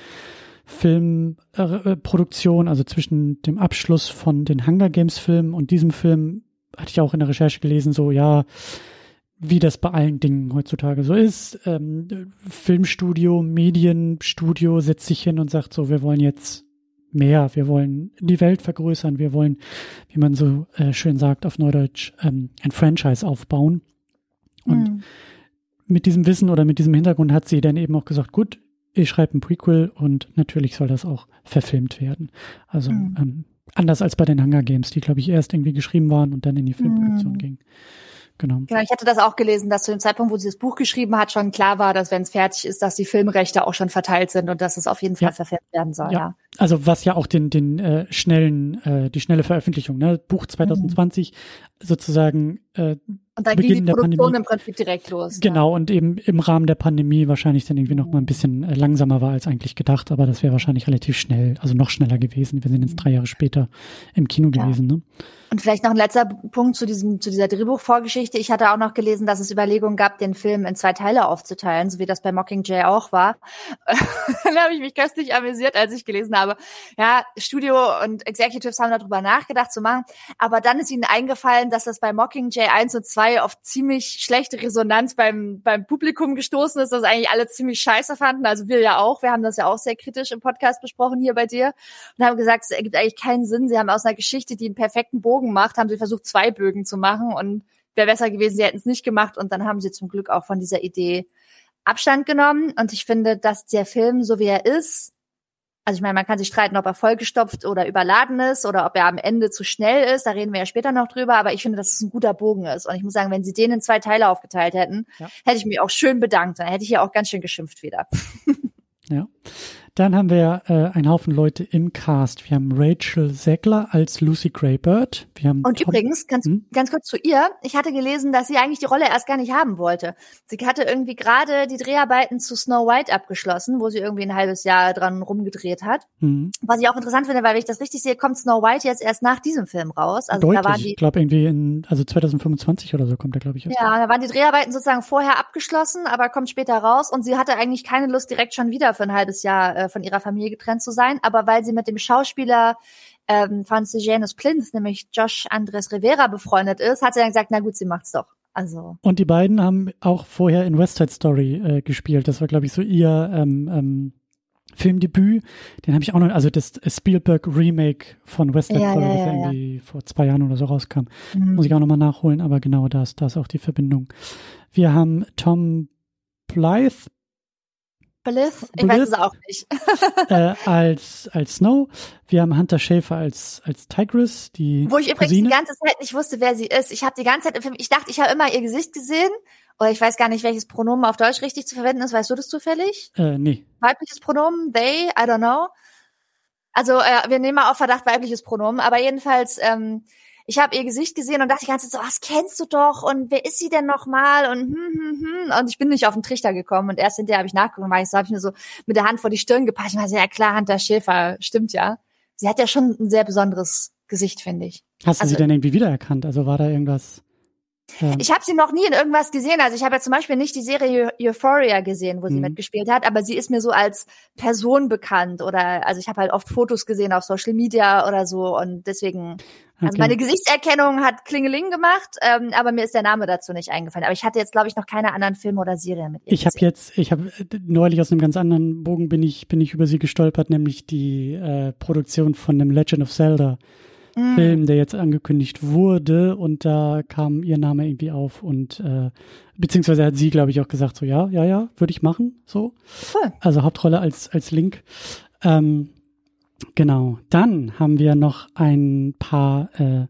Filmproduktionen, äh, also zwischen dem Abschluss von den Hunger Games Filmen und diesem Film, hatte ich auch in der Recherche gelesen, so ja, wie das bei allen Dingen heutzutage so ist. Ähm, Filmstudio, Medienstudio setzt sich hin und sagt so, wir wollen jetzt mehr, wir wollen die Welt vergrößern, wir wollen, wie man so äh, schön sagt auf Neudeutsch, ähm, ein Franchise aufbauen. Und mhm. mit diesem Wissen oder mit diesem Hintergrund hat sie dann eben auch gesagt, gut, ich schreibe ein Prequel und natürlich soll das auch verfilmt werden. Also mhm. ähm, anders als bei den Hunger Games, die, glaube ich, erst irgendwie geschrieben waren und dann in die Filmproduktion mhm. gingen. Genau. genau. Ich hatte das auch gelesen, dass zu dem Zeitpunkt, wo sie das Buch geschrieben hat, schon klar war, dass wenn es fertig ist, dass die Filmrechte auch schon verteilt sind und dass es auf jeden Fall ja. verfilmt werden soll. Ja. ja. Also was ja auch den den äh, schnellen äh, die schnelle Veröffentlichung, ne, Buch 2020 mhm. sozusagen äh, und dann Beginn ging die Produktion im Prinzip direkt los. Genau, ja. und eben im Rahmen der Pandemie wahrscheinlich dann irgendwie noch mal ein bisschen äh, langsamer war als eigentlich gedacht, aber das wäre wahrscheinlich relativ schnell, also noch schneller gewesen. Wir sind jetzt drei Jahre später im Kino gewesen. Ne? Und vielleicht noch ein letzter Punkt zu diesem, zu dieser Drehbuchvorgeschichte. Ich hatte auch noch gelesen, dass es Überlegungen gab, den Film in zwei Teile aufzuteilen, so wie das bei Mockingjay auch war. Dann habe ich mich köstlich amüsiert, als ich gelesen habe. Ja, Studio und Executives haben darüber nachgedacht zu machen. Aber dann ist ihnen eingefallen, dass das bei Mockingjay 1 und 2 auf ziemlich schlechte Resonanz beim, beim Publikum gestoßen ist, dass eigentlich alle ziemlich scheiße fanden. Also wir ja auch. Wir haben das ja auch sehr kritisch im Podcast besprochen hier bei dir und haben gesagt, es ergibt eigentlich keinen Sinn. Sie haben aus einer Geschichte, die einen perfekten Bogen Bogen macht, haben sie versucht, zwei Bögen zu machen und wäre besser gewesen, sie hätten es nicht gemacht und dann haben sie zum Glück auch von dieser Idee Abstand genommen und ich finde, dass der Film, so wie er ist, also ich meine, man kann sich streiten, ob er vollgestopft oder überladen ist oder ob er am Ende zu schnell ist. Da reden wir ja später noch drüber. Aber ich finde, dass es ein guter Bogen ist. Und ich muss sagen, wenn sie den in zwei Teile aufgeteilt hätten, ja. hätte ich mich auch schön bedankt. Dann hätte ich ja auch ganz schön geschimpft wieder. Ja. Dann haben wir äh, einen Haufen Leute im Cast. Wir haben Rachel Zegler als Lucy Greybird. Wir haben Und Tom übrigens, ganz, hm? ganz kurz zu ihr. Ich hatte gelesen, dass sie eigentlich die Rolle erst gar nicht haben wollte. Sie hatte irgendwie gerade die Dreharbeiten zu Snow White abgeschlossen, wo sie irgendwie ein halbes Jahr dran rumgedreht hat. Hm. Was ich auch interessant finde, weil wenn ich das richtig sehe, kommt Snow White jetzt erst nach diesem Film raus. Also Deutlich. da waren die. Ich glaube irgendwie in, also 2025 oder so kommt er, glaube ich. Ja, da waren die Dreharbeiten sozusagen vorher abgeschlossen, aber kommt später raus und sie hatte eigentlich keine Lust, direkt schon wieder für ein halbes Jahr äh, von ihrer Familie getrennt zu sein, aber weil sie mit dem Schauspieler ähm, Francis Plinth, nämlich Josh Andres Rivera, befreundet ist, hat sie dann gesagt, na gut, sie macht's doch. Also. Und die beiden haben auch vorher in West Side Story äh, gespielt. Das war, glaube ich, so ihr ähm, ähm, Filmdebüt. Den habe ich auch noch, also das Spielberg Remake von West Side ja, Story, ja, das ja, irgendwie vor zwei Jahren oder so rauskam. Mhm. Muss ich auch nochmal nachholen, aber genau das, da ist auch die Verbindung. Wir haben Tom Blythe, Bliss? Ich Bliss, weiß es auch nicht. äh, als, als Snow. Wir haben Hunter Schäfer als, als Tigris, die Wo ich übrigens Cousine. die ganze Zeit nicht wusste, wer sie ist. Ich habe die ganze Zeit im Film, ich dachte, ich habe immer ihr Gesicht gesehen oder ich weiß gar nicht, welches Pronomen auf Deutsch richtig zu verwenden ist. Weißt du das zufällig? Äh, nee. Weibliches Pronomen, they, I don't know. Also äh, wir nehmen mal auf Verdacht weibliches Pronomen, aber jedenfalls, ähm, ich habe ihr Gesicht gesehen und dachte die ganze Zeit so, was kennst du doch und wer ist sie denn nochmal und hm, hm, hm. und ich bin nicht auf den Trichter gekommen und erst hinterher habe ich nachgeguckt, weil ich so habe ich mir so mit der Hand vor die Stirn gepasst und war so, ja klar, Hunter Schäfer, stimmt ja. Sie hat ja schon ein sehr besonderes Gesicht, finde ich. Hast du Also- sie denn irgendwie wiedererkannt? Also war da irgendwas? Ähm, Ich habe sie noch nie in irgendwas gesehen. Also ich habe ja zum Beispiel nicht die Serie Eu- Euphoria gesehen, wo sie Mhm. mitgespielt hat, aber sie ist mir so als Person bekannt oder also ich habe halt oft Fotos gesehen auf Social Media oder so und deswegen also okay. meine Gesichtserkennung hat Klingeling gemacht, ähm, aber mir ist der Name dazu nicht eingefallen. Aber ich hatte jetzt glaube ich noch keine anderen Filme oder Serien mit ihr. Ich habe jetzt, ich habe neulich aus einem ganz anderen Bogen bin ich bin ich über sie gestolpert, nämlich die äh, Produktion von dem Legend of Zelda Mm. Film, der jetzt angekündigt wurde und da kam ihr Name irgendwie auf und äh, beziehungsweise hat sie, glaube ich, auch gesagt so ja, ja, ja, würde ich machen, so. Cool. Also Hauptrolle als als Link. Ähm, genau. Dann haben wir noch ein paar äh,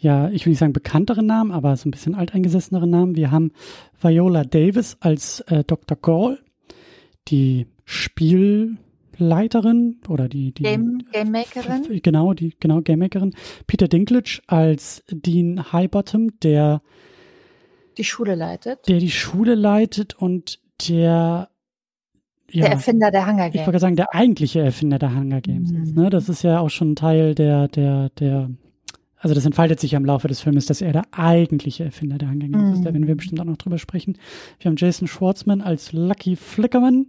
ja, ich will nicht sagen bekanntere Namen, aber so ein bisschen alteingesessenere Namen. Wir haben Viola Davis als äh, Dr. Gall, die Spielleiterin oder die, die Game Game Makerin. genau, die genau Gamemakerin. Peter Dinklage als Dean Highbottom, der die Schule leitet. der die Schule leitet und der ja, Der Erfinder der Hunger ich Games. wollte sagen, der eigentliche Erfinder der Hunger Games Mhm. ist. Ne? Das ist ja auch schon Teil der, der, der, also das entfaltet sich ja im Laufe des Filmes, dass er der eigentliche Erfinder der Hunger Games ist. Mhm. Da werden wir bestimmt auch noch drüber sprechen. Wir haben Jason Schwartzman als Lucky Flickerman.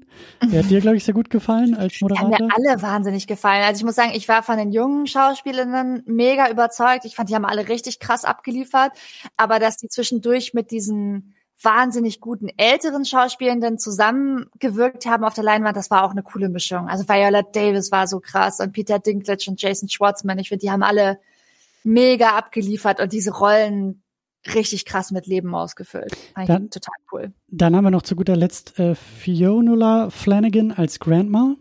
Der hat dir, glaube ich, sehr gut gefallen als Die haben Moderator. mir alle wahnsinnig gefallen. Also ich muss sagen, ich war von den jungen Schauspielerinnen mega überzeugt. Ich fand, die haben alle richtig krass abgeliefert. Aber dass die zwischendurch mit diesen wahnsinnig guten älteren Schauspielenden zusammengewirkt haben auf der Leinwand, das war auch eine coole Mischung. Also Viola Davis war so krass und Peter Dinklage und Jason Schwartzman. Ich finde, die haben alle mega abgeliefert und diese Rollen richtig krass mit Leben ausgefüllt. Fand ich Dann- total cool. Dann haben wir noch zu guter Letzt äh, Fiona Flanagan als Grandma,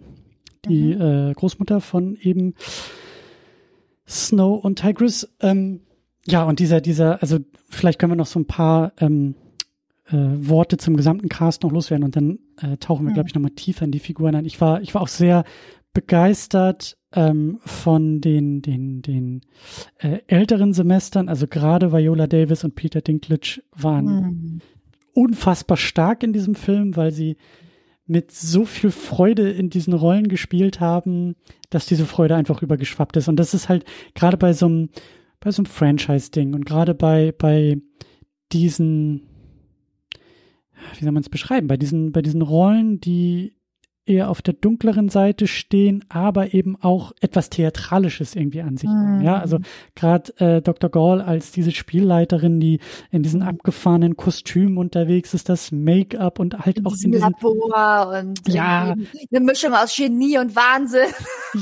die Mhm. äh, Großmutter von eben Snow und Tigris. Ähm, ja, und dieser, dieser, also vielleicht können wir noch so ein paar ähm, äh, Worte zum gesamten Cast noch loswerden und dann äh, tauchen wir, Mhm. glaube ich, nochmal tiefer in die Figuren ein. Ich war, ich war auch sehr begeistert ähm, von den, den, den äh, älteren Semestern. Also gerade Viola Davis und Peter Dinklage waren Mhm. unfassbar stark in diesem Film, weil sie mit so viel Freude in diesen Rollen gespielt haben, dass diese Freude einfach übergeschwappt ist. Und das ist halt gerade bei so einem, bei so einem Franchise-Ding und gerade bei, bei diesen, wie soll man es beschreiben, bei diesen, bei diesen Rollen, die eher auf der dunkleren Seite stehen, aber eben auch etwas Theatralisches irgendwie an sich haben. Mhm. Ja, also gerade äh, Dr. Gall als diese Spielleiterin, die in diesen abgefahrenen Kostümen unterwegs ist, das Make-up und halt in auch diesem in diesen Labor und Ja. eine Mischung aus Genie und Wahnsinn.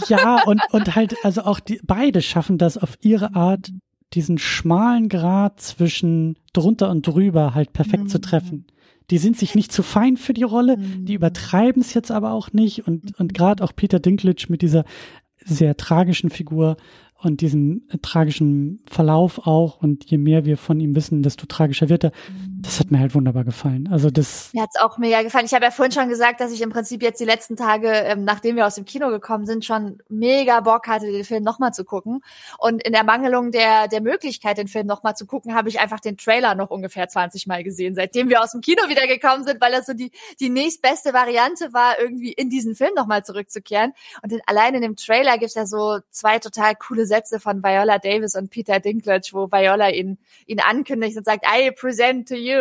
Ja, und, und halt, also auch die, beide schaffen das auf ihre Art, diesen schmalen Grad zwischen drunter und drüber halt perfekt Mhm. zu treffen. Die sind sich nicht zu fein für die Rolle, die übertreiben es jetzt aber auch nicht. Und, und gerade auch Peter Dinklage mit dieser sehr tragischen Figur und diesem tragischen Verlauf auch. Und je mehr wir von ihm wissen, desto tragischer wird er. Das hat mir halt wunderbar gefallen. Also das, Mir hat's auch mega gefallen. Ich habe ja vorhin schon gesagt, dass ich im Prinzip jetzt die letzten Tage, ähm, nachdem wir aus dem Kino gekommen sind, schon mega Bock hatte, den Film nochmal zu gucken. Und in der Mangelung der, der Möglichkeit, den Film nochmal zu gucken, habe ich einfach den Trailer noch ungefähr 20 Mal gesehen, seitdem wir aus dem Kino wieder gekommen sind, weil das so die, die nächstbeste Variante war, irgendwie in diesen Film nochmal zurückzukehren. Und in, allein in dem Trailer gibt's ja so zwei total coole Sätze von Viola Davis und Peter Dinklage, wo Viola ihn, ihn ankündigt und sagt, I present to you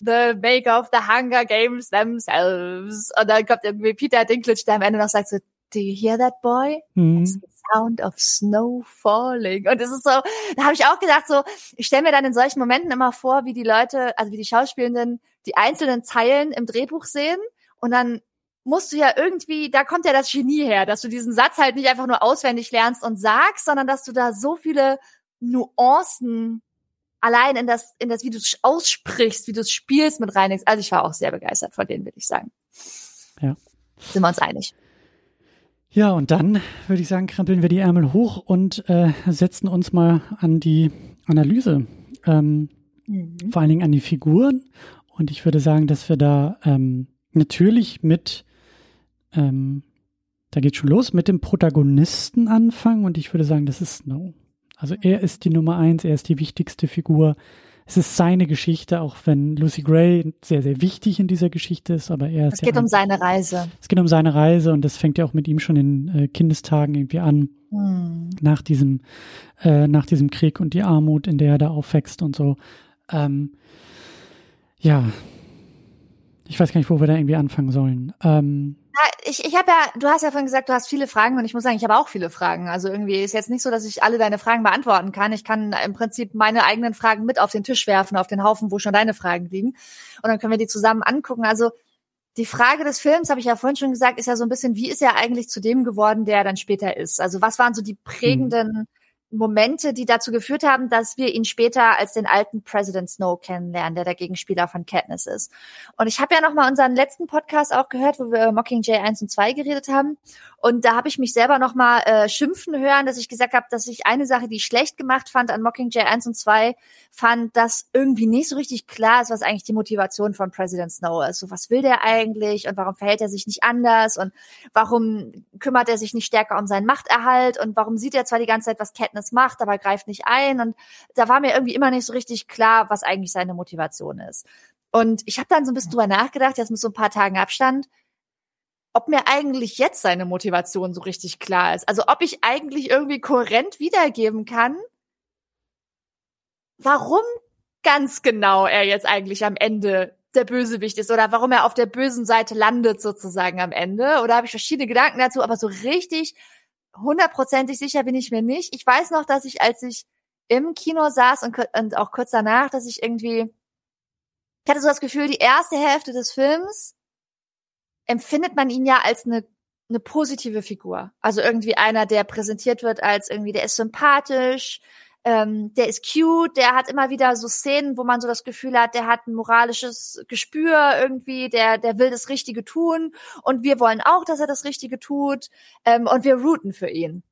the make of the Hunger Games themselves. Und dann kommt irgendwie Peter Dinklage, der am Ende noch sagt so, do you hear that boy? It's the sound of snow falling. Und es ist so, da habe ich auch gedacht so, ich stelle mir dann in solchen Momenten immer vor, wie die Leute, also wie die Schauspielenden die einzelnen Zeilen im Drehbuch sehen und dann musst du ja irgendwie, da kommt ja das Genie her, dass du diesen Satz halt nicht einfach nur auswendig lernst und sagst, sondern dass du da so viele Nuancen allein in das, in das, wie du es aussprichst, wie du es spielst mit reinigst. Also ich war auch sehr begeistert von denen, würde ich sagen. Ja. Sind wir uns einig? Ja, und dann würde ich sagen, krempeln wir die Ärmel hoch und äh, setzen uns mal an die Analyse. Ähm, mhm. vor allen Dingen an die Figuren. Und ich würde sagen, dass wir da ähm, natürlich mit, ähm, da geht schon los, mit dem Protagonisten anfangen. Und ich würde sagen, das ist Snow. Also er ist die Nummer eins, er ist die wichtigste Figur. Es ist seine Geschichte, auch wenn Lucy Gray sehr, sehr wichtig in dieser Geschichte ist, aber er ist. Es geht um seine Reise. Es geht um seine Reise und das fängt ja auch mit ihm schon in äh, Kindestagen irgendwie an. Hm. Nach diesem, äh, nach diesem Krieg und die Armut, in der er da aufwächst und so. Ähm, ja, ich weiß gar nicht, wo wir da irgendwie anfangen sollen. Ähm, ich, ich habe ja, du hast ja vorhin gesagt, du hast viele Fragen und ich muss sagen, ich habe auch viele Fragen. Also irgendwie ist jetzt nicht so, dass ich alle deine Fragen beantworten kann. Ich kann im Prinzip meine eigenen Fragen mit auf den Tisch werfen, auf den Haufen, wo schon deine Fragen liegen. Und dann können wir die zusammen angucken. Also die Frage des Films, habe ich ja vorhin schon gesagt, ist ja so ein bisschen, wie ist er eigentlich zu dem geworden, der er dann später ist? Also was waren so die prägenden mhm. Momente, die dazu geführt haben, dass wir ihn später als den alten President Snow kennenlernen, der der Gegenspieler von Katniss ist. Und ich habe ja noch mal unseren letzten Podcast auch gehört, wo wir Mockingjay 1 und 2 geredet haben. Und da habe ich mich selber noch mal äh, schimpfen hören, dass ich gesagt habe, dass ich eine Sache, die ich schlecht gemacht fand an Mockingjay 1 und 2, fand, dass irgendwie nicht so richtig klar ist, was eigentlich die Motivation von President Snow ist. So, was will der eigentlich und warum verhält er sich nicht anders und warum kümmert er sich nicht stärker um seinen Machterhalt und warum sieht er zwar die ganze Zeit, was Katniss macht, aber greift nicht ein. Und da war mir irgendwie immer nicht so richtig klar, was eigentlich seine Motivation ist. Und ich habe dann so ein bisschen drüber nachgedacht, jetzt mit so ein paar Tagen Abstand, ob mir eigentlich jetzt seine Motivation so richtig klar ist. Also ob ich eigentlich irgendwie kohärent wiedergeben kann, warum ganz genau er jetzt eigentlich am Ende der Bösewicht ist oder warum er auf der bösen Seite landet sozusagen am Ende. Oder habe ich verschiedene Gedanken dazu, aber so richtig hundertprozentig sicher bin ich mir nicht. Ich weiß noch, dass ich, als ich im Kino saß und, und auch kurz danach, dass ich irgendwie, ich hatte so das Gefühl, die erste Hälfte des Films empfindet man ihn ja als eine, eine positive Figur. Also irgendwie einer, der präsentiert wird als irgendwie, der ist sympathisch, ähm, der ist cute, der hat immer wieder so Szenen, wo man so das Gefühl hat, der hat ein moralisches Gespür irgendwie, der, der will das Richtige tun und wir wollen auch, dass er das Richtige tut ähm, und wir routen für ihn.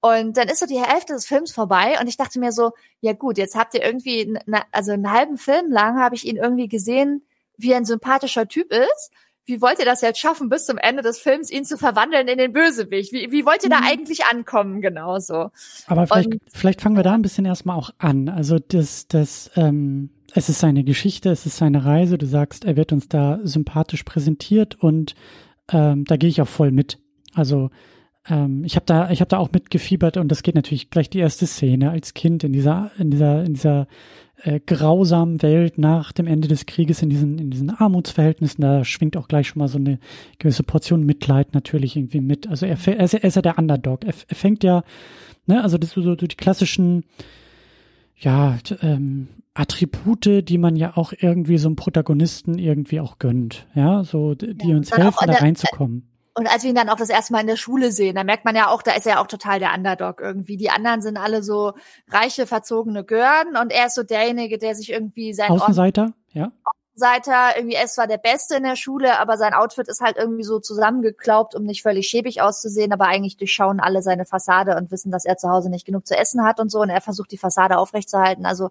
Und dann ist so die Hälfte des Films vorbei und ich dachte mir so, ja gut, jetzt habt ihr irgendwie, also einen halben Film lang habe ich ihn irgendwie gesehen, wie ein sympathischer Typ ist wie wollt ihr das jetzt schaffen, bis zum Ende des Films ihn zu verwandeln in den Bösewicht? Wie, wie wollt ihr da mhm. eigentlich ankommen, genauso? Aber vielleicht, Und, vielleicht fangen wir da ein bisschen erstmal auch an. Also das, das, ähm, es ist seine Geschichte, es ist seine Reise. Du sagst, er wird uns da sympathisch präsentiert und ähm, da gehe ich auch voll mit. Also ähm, ich habe da, ich habe da auch mitgefiebert und das geht natürlich gleich die erste Szene als Kind in dieser, in dieser, in dieser äh, grausamen Welt nach dem Ende des Krieges in diesen, in diesen Armutsverhältnissen, da schwingt auch gleich schon mal so eine gewisse Portion Mitleid natürlich irgendwie mit. Also er, er, ist, er ist ja der Underdog. Er, er fängt ja, ne, also das so, so die klassischen, ja, ähm, Attribute, die man ja auch irgendwie so einem Protagonisten irgendwie auch gönnt, ja, so die ja, uns helfen, da reinzukommen. Und als wir ihn dann auch das erste Mal in der Schule sehen, da merkt man ja auch, da ist er ja auch total der Underdog irgendwie. Die anderen sind alle so reiche, verzogene Görden und er ist so derjenige, der sich irgendwie sein Außenseiter, ja. Außenseiter, irgendwie er ist zwar der Beste in der Schule, aber sein Outfit ist halt irgendwie so zusammengeklaubt, um nicht völlig schäbig auszusehen, aber eigentlich durchschauen alle seine Fassade und wissen, dass er zu Hause nicht genug zu essen hat und so und er versucht die Fassade aufrechtzuerhalten. Also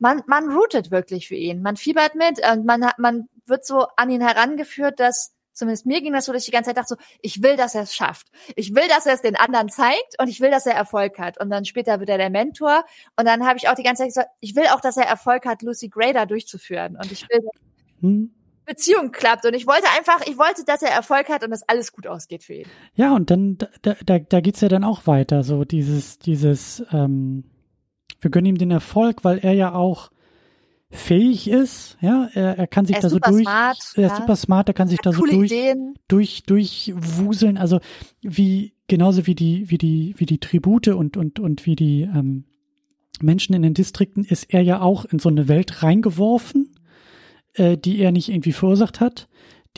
man, man rootet wirklich für ihn. Man fiebert mit und man, man wird so an ihn herangeführt, dass zumindest mir ging das so, dass ich die ganze Zeit dachte so, ich will, dass er es schafft. Ich will, dass er es den anderen zeigt und ich will, dass er Erfolg hat. Und dann später wird er der Mentor. Und dann habe ich auch die ganze Zeit gesagt, ich will auch, dass er Erfolg hat, Lucy Gray da durchzuführen. Und ich will, hm. Beziehung klappt. Und ich wollte einfach, ich wollte, dass er Erfolg hat und dass alles gut ausgeht für ihn. Ja, und dann, da, da, da geht's ja dann auch weiter. So dieses, dieses, ähm, wir gönnen ihm den Erfolg, weil er ja auch fähig ist, ja, er, er kann sich er da so durch, smart, er ist ja. super smart, er kann sich da so durch, durch, durchwuseln, also wie, genauso wie die, wie die, wie die Tribute und, und, und wie die, ähm, Menschen in den Distrikten ist er ja auch in so eine Welt reingeworfen, äh, die er nicht irgendwie verursacht hat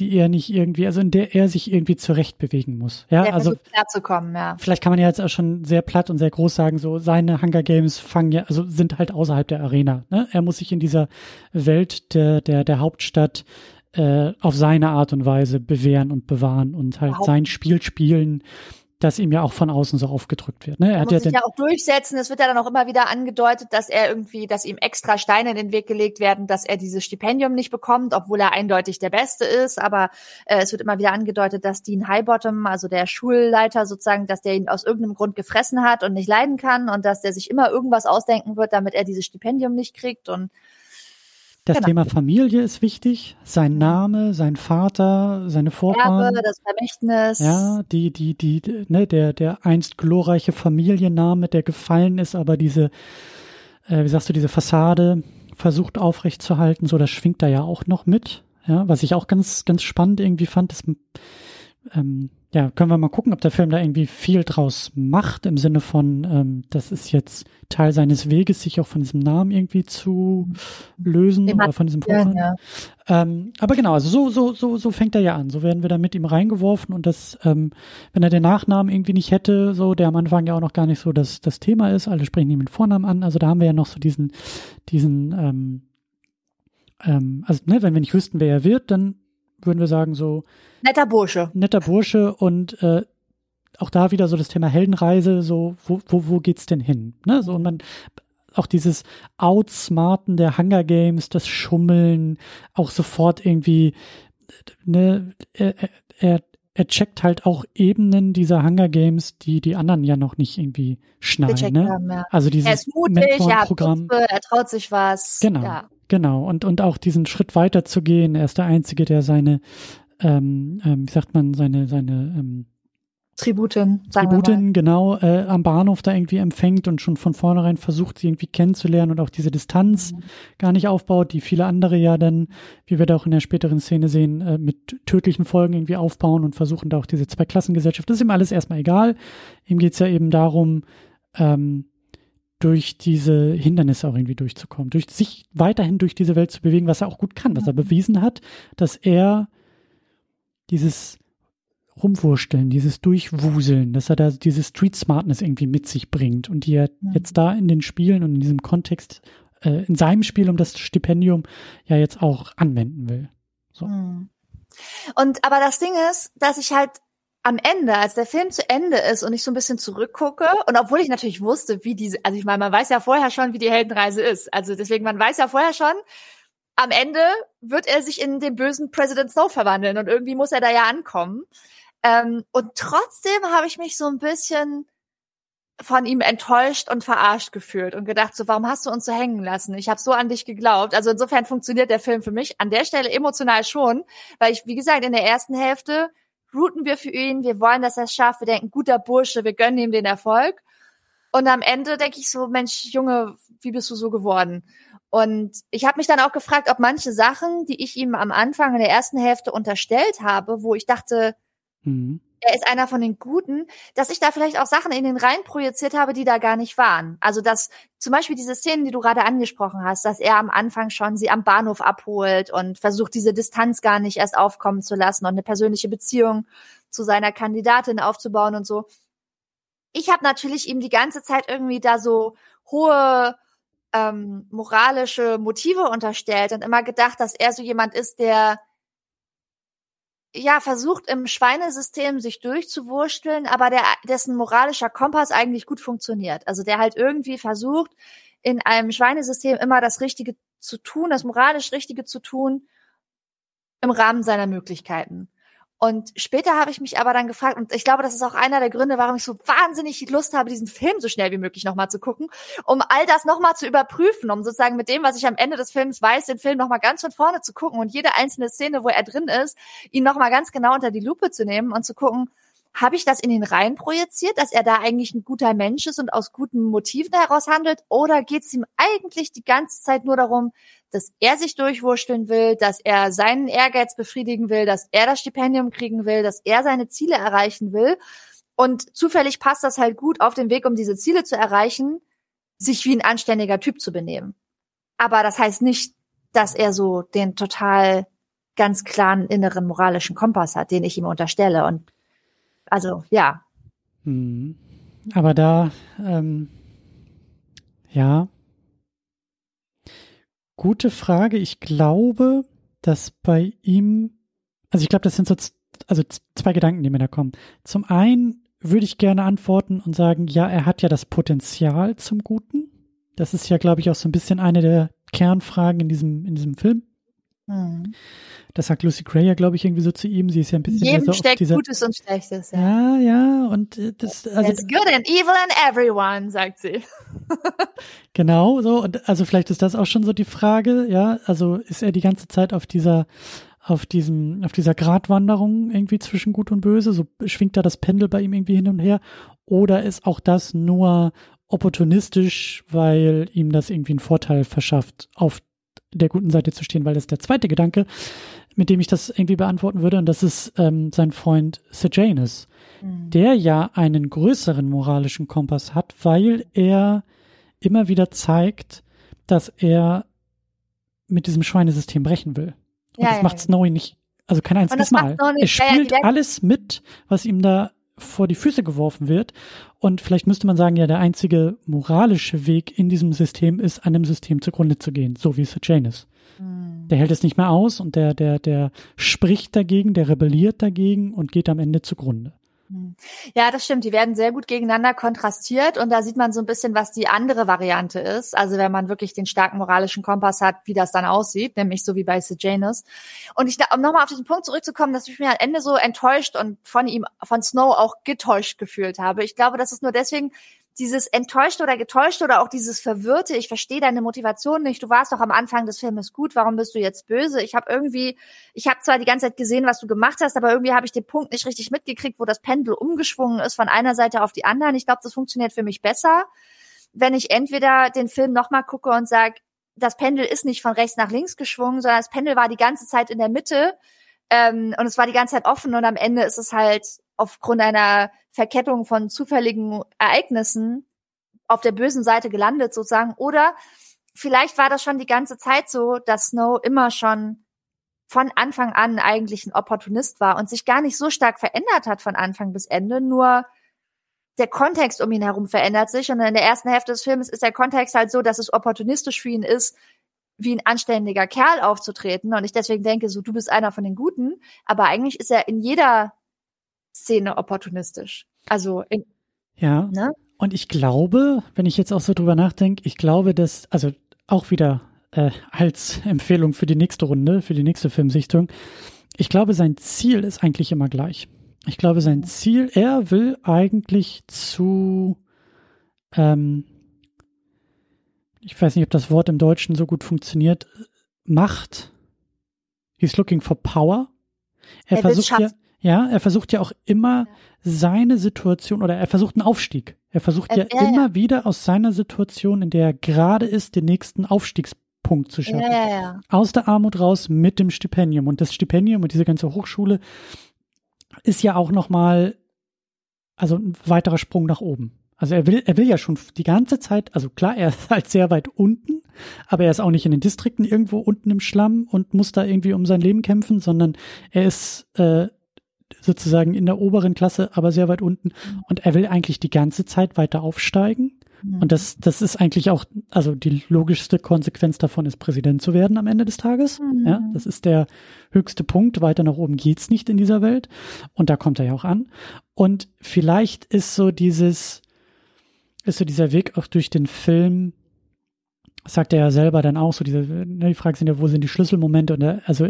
die er nicht irgendwie, also in der er sich irgendwie zurecht bewegen muss. Ja, der also zu kommen, ja. Vielleicht kann man ja jetzt auch schon sehr platt und sehr groß sagen, so seine Hunger Games fangen ja, also sind halt außerhalb der Arena. Ne? Er muss sich in dieser Welt der der der Hauptstadt äh, auf seine Art und Weise bewähren und bewahren und halt wow. sein Spiel spielen, das ihm ja auch von außen so aufgedrückt wird. Ne? Er, er muss ja sich ja auch durchsetzen. Es wird ja dann auch immer wieder angedeutet, dass er irgendwie, dass ihm extra Steine in den Weg gelegt werden, dass er dieses Stipendium nicht bekommt, obwohl er eindeutig der Beste ist. Aber äh, es wird immer wieder angedeutet, dass Dean Highbottom, also der Schulleiter sozusagen, dass der ihn aus irgendeinem Grund gefressen hat und nicht leiden kann und dass der sich immer irgendwas ausdenken wird, damit er dieses Stipendium nicht kriegt und das genau. Thema Familie ist wichtig. Sein Name, sein Vater, seine Vorfahren. Erbe, das Vermächtnis. Ja, die, die, die, ne, der, der einst glorreiche Familienname, der gefallen ist, aber diese, äh, wie sagst du, diese Fassade versucht aufrechtzuerhalten, so, das schwingt da ja auch noch mit. Ja, was ich auch ganz, ganz spannend irgendwie fand, ist, ähm, ja, können wir mal gucken, ob der Film da irgendwie viel draus macht, im Sinne von, ähm, das ist jetzt Teil seines Weges, sich auch von diesem Namen irgendwie zu lösen Dem oder von diesem Vorfahren. Ja. Ähm, aber genau, also so, so, so, so fängt er ja an. So werden wir da mit ihm reingeworfen und das, ähm, wenn er den Nachnamen irgendwie nicht hätte, so, der am Anfang ja auch noch gar nicht so das, das Thema ist, alle sprechen ihn mit Vornamen an, also da haben wir ja noch so diesen, diesen, ähm, ähm, also, ne, wenn wir nicht wüssten, wer er wird, dann würden wir sagen so, Netter Bursche. Netter Bursche und äh, auch da wieder so das Thema Heldenreise, so, wo, wo, wo geht's denn hin? Ne? So, und man, auch dieses Outsmarten der Hunger Games, das Schummeln, auch sofort irgendwie, ne, er, er, er checkt halt auch Ebenen dieser Hunger Games, die die anderen ja noch nicht irgendwie schneiden. Ne? Haben, ja. Also dieses er ist mutig, er, Programm. er traut sich was. Genau. Ja. Genau, und, und auch diesen Schritt weiter zu gehen. Er ist der Einzige, der seine, ähm, ähm, wie sagt man, seine, seine ähm, Tributen, Tributen, genau, äh, am Bahnhof da irgendwie empfängt und schon von vornherein versucht, sie irgendwie kennenzulernen und auch diese Distanz mhm. gar nicht aufbaut, die viele andere ja dann, wie wir da auch in der späteren Szene sehen, äh, mit tödlichen Folgen irgendwie aufbauen und versuchen da auch diese Zweiklassengesellschaft. Das ist ihm alles erstmal egal. Ihm geht's ja eben darum, ähm, durch diese Hindernisse auch irgendwie durchzukommen, durch sich weiterhin durch diese Welt zu bewegen, was er auch gut kann, was er mhm. bewiesen hat, dass er dieses Rumwursteln, dieses Durchwuseln, dass er da diese Street Smartness irgendwie mit sich bringt und die er jetzt da in den Spielen und in diesem Kontext, äh, in seinem Spiel um das Stipendium ja jetzt auch anwenden will. So. Mhm. Und aber das Ding ist, dass ich halt am Ende, als der Film zu Ende ist und ich so ein bisschen zurückgucke und obwohl ich natürlich wusste, wie diese, also ich meine, man weiß ja vorher schon, wie die Heldenreise ist. Also deswegen, man weiß ja vorher schon, am Ende wird er sich in den bösen President Snow verwandeln und irgendwie muss er da ja ankommen. Ähm, und trotzdem habe ich mich so ein bisschen von ihm enttäuscht und verarscht gefühlt und gedacht, so, warum hast du uns so hängen lassen? Ich habe so an dich geglaubt. Also insofern funktioniert der Film für mich an der Stelle emotional schon, weil ich, wie gesagt, in der ersten Hälfte routen wir für ihn, wir wollen, dass er es schafft, wir denken, guter Bursche, wir gönnen ihm den Erfolg. Und am Ende denke ich so, Mensch, Junge, wie bist du so geworden? Und ich habe mich dann auch gefragt, ob manche Sachen, die ich ihm am Anfang in der ersten Hälfte unterstellt habe, wo ich dachte, mhm. er ist einer von den Guten, dass ich da vielleicht auch Sachen in den rein projiziert habe, die da gar nicht waren. Also dass zum Beispiel diese Szenen, die du gerade angesprochen hast, dass er am Anfang schon sie am Bahnhof abholt und versucht, diese Distanz gar nicht erst aufkommen zu lassen und eine persönliche Beziehung zu seiner Kandidatin aufzubauen und so. Ich habe natürlich ihm die ganze Zeit irgendwie da so hohe ähm, moralische Motive unterstellt und immer gedacht, dass er so jemand ist, der ja versucht im Schweinesystem sich durchzuwursteln, aber der dessen moralischer Kompass eigentlich gut funktioniert. Also der halt irgendwie versucht in einem Schweinesystem immer das Richtige zu tun, das moralisch Richtige zu tun im Rahmen seiner Möglichkeiten. Und später habe ich mich aber dann gefragt, und ich glaube, das ist auch einer der Gründe, warum ich so wahnsinnig Lust habe, diesen Film so schnell wie möglich nochmal zu gucken, um all das nochmal zu überprüfen, um sozusagen mit dem, was ich am Ende des Films weiß, den Film nochmal ganz von vorne zu gucken und jede einzelne Szene, wo er drin ist, ihn nochmal ganz genau unter die Lupe zu nehmen und zu gucken, habe ich das in ihn rein projiziert, dass er da eigentlich ein guter Mensch ist und aus guten Motiven heraus handelt? Oder geht es ihm eigentlich die ganze Zeit nur darum, dass er sich durchwurschteln will, dass er seinen Ehrgeiz befriedigen will, dass er das Stipendium kriegen will, dass er seine Ziele erreichen will. Und zufällig passt das halt gut auf den Weg, um diese Ziele zu erreichen, sich wie ein anständiger Typ zu benehmen. Aber das heißt nicht, dass er so den total ganz klaren inneren moralischen Kompass hat, den ich ihm unterstelle. Und also ja. Hm. Aber da, ähm, ja, Gute Frage. Ich glaube, dass bei ihm, also ich glaube, das sind so also zwei Gedanken, die mir da kommen. Zum einen würde ich gerne antworten und sagen, ja, er hat ja das Potenzial zum Guten. Das ist ja, glaube ich, auch so ein bisschen eine der Kernfragen in diesem, in diesem Film. Hm. Das sagt Lucy Gray ja, glaube ich, irgendwie so zu ihm. Sie ist ja ein bisschen Jedem so steckt dieser, Gutes und Schlechtes. Ja, ja, ja und äh, das also There's good and evil in everyone, sagt sie. genau, so und also vielleicht ist das auch schon so die Frage, ja, also ist er die ganze Zeit auf dieser auf diesem auf dieser Gratwanderung irgendwie zwischen Gut und Böse, so schwingt da das Pendel bei ihm irgendwie hin und her oder ist auch das nur opportunistisch, weil ihm das irgendwie einen Vorteil verschafft, auf der guten Seite zu stehen, weil das ist der zweite Gedanke, mit dem ich das irgendwie beantworten würde, und das ist ähm, sein Freund Sejanus, mhm. der ja einen größeren moralischen Kompass hat, weil er immer wieder zeigt, dass er mit diesem Schweinesystem brechen will. Und ja, das ja, macht Snowy nicht, also kein einziges Mal. Er spielt alles mit, was ihm da vor die Füße geworfen wird. Und vielleicht müsste man sagen, ja, der einzige moralische Weg in diesem System ist, einem System zugrunde zu gehen, so wie es Janus. Mhm. Der hält es nicht mehr aus und der, der, der spricht dagegen, der rebelliert dagegen und geht am Ende zugrunde. Hm. Ja, das stimmt. Die werden sehr gut gegeneinander kontrastiert und da sieht man so ein bisschen, was die andere Variante ist. Also wenn man wirklich den starken moralischen Kompass hat, wie das dann aussieht, nämlich so wie bei Sejanus. Und ich, um nochmal auf diesen Punkt zurückzukommen, dass ich mich am Ende so enttäuscht und von ihm, von Snow auch getäuscht gefühlt habe. Ich glaube, das ist nur deswegen, dieses enttäuschte oder getäuschte oder auch dieses verwirrte, ich verstehe deine Motivation nicht, du warst doch am Anfang des Filmes gut, warum bist du jetzt böse? Ich habe irgendwie, ich habe zwar die ganze Zeit gesehen, was du gemacht hast, aber irgendwie habe ich den Punkt nicht richtig mitgekriegt, wo das Pendel umgeschwungen ist von einer Seite auf die andere. Ich glaube, das funktioniert für mich besser, wenn ich entweder den Film nochmal gucke und sage, das Pendel ist nicht von rechts nach links geschwungen, sondern das Pendel war die ganze Zeit in der Mitte ähm, und es war die ganze Zeit offen und am Ende ist es halt aufgrund einer Verkettung von zufälligen Ereignissen auf der bösen Seite gelandet sozusagen. Oder vielleicht war das schon die ganze Zeit so, dass Snow immer schon von Anfang an eigentlich ein Opportunist war und sich gar nicht so stark verändert hat von Anfang bis Ende, nur der Kontext um ihn herum verändert sich. Und in der ersten Hälfte des Films ist der Kontext halt so, dass es opportunistisch für ihn ist, wie ein anständiger Kerl aufzutreten. Und ich deswegen denke, so du bist einer von den Guten, aber eigentlich ist er in jeder Szene opportunistisch. Also in, ja. Ne? Und ich glaube, wenn ich jetzt auch so drüber nachdenke, ich glaube, dass, also auch wieder äh, als Empfehlung für die nächste Runde, für die nächste Filmsichtung, ich glaube, sein Ziel ist eigentlich immer gleich. Ich glaube, sein Ziel, er will eigentlich zu, ähm, ich weiß nicht, ob das Wort im Deutschen so gut funktioniert, Macht. He's looking for power. Er, er versucht ja, ja, er versucht ja auch immer seine Situation oder er versucht einen Aufstieg. Er versucht ja, ja immer ja. wieder aus seiner Situation, in der er gerade ist, den nächsten Aufstiegspunkt zu schaffen. Ja, aus der Armut raus mit dem Stipendium. Und das Stipendium und diese ganze Hochschule ist ja auch nochmal, also ein weiterer Sprung nach oben. Also er will, er will ja schon die ganze Zeit, also klar, er ist halt sehr weit unten, aber er ist auch nicht in den Distrikten irgendwo unten im Schlamm und muss da irgendwie um sein Leben kämpfen, sondern er ist äh, sozusagen in der oberen Klasse, aber sehr weit unten. Mhm. Und er will eigentlich die ganze Zeit weiter aufsteigen. Mhm. Und das, das ist eigentlich auch, also die logischste Konsequenz davon ist, Präsident zu werden am Ende des Tages. Mhm. Ja, das ist der höchste Punkt. Weiter nach oben geht's nicht in dieser Welt. Und da kommt er ja auch an. Und vielleicht ist so dieses, ist so dieser Weg auch durch den Film, sagt er ja selber dann auch so, diese, ne, die Frage sind ja, wo sind die Schlüsselmomente? Und also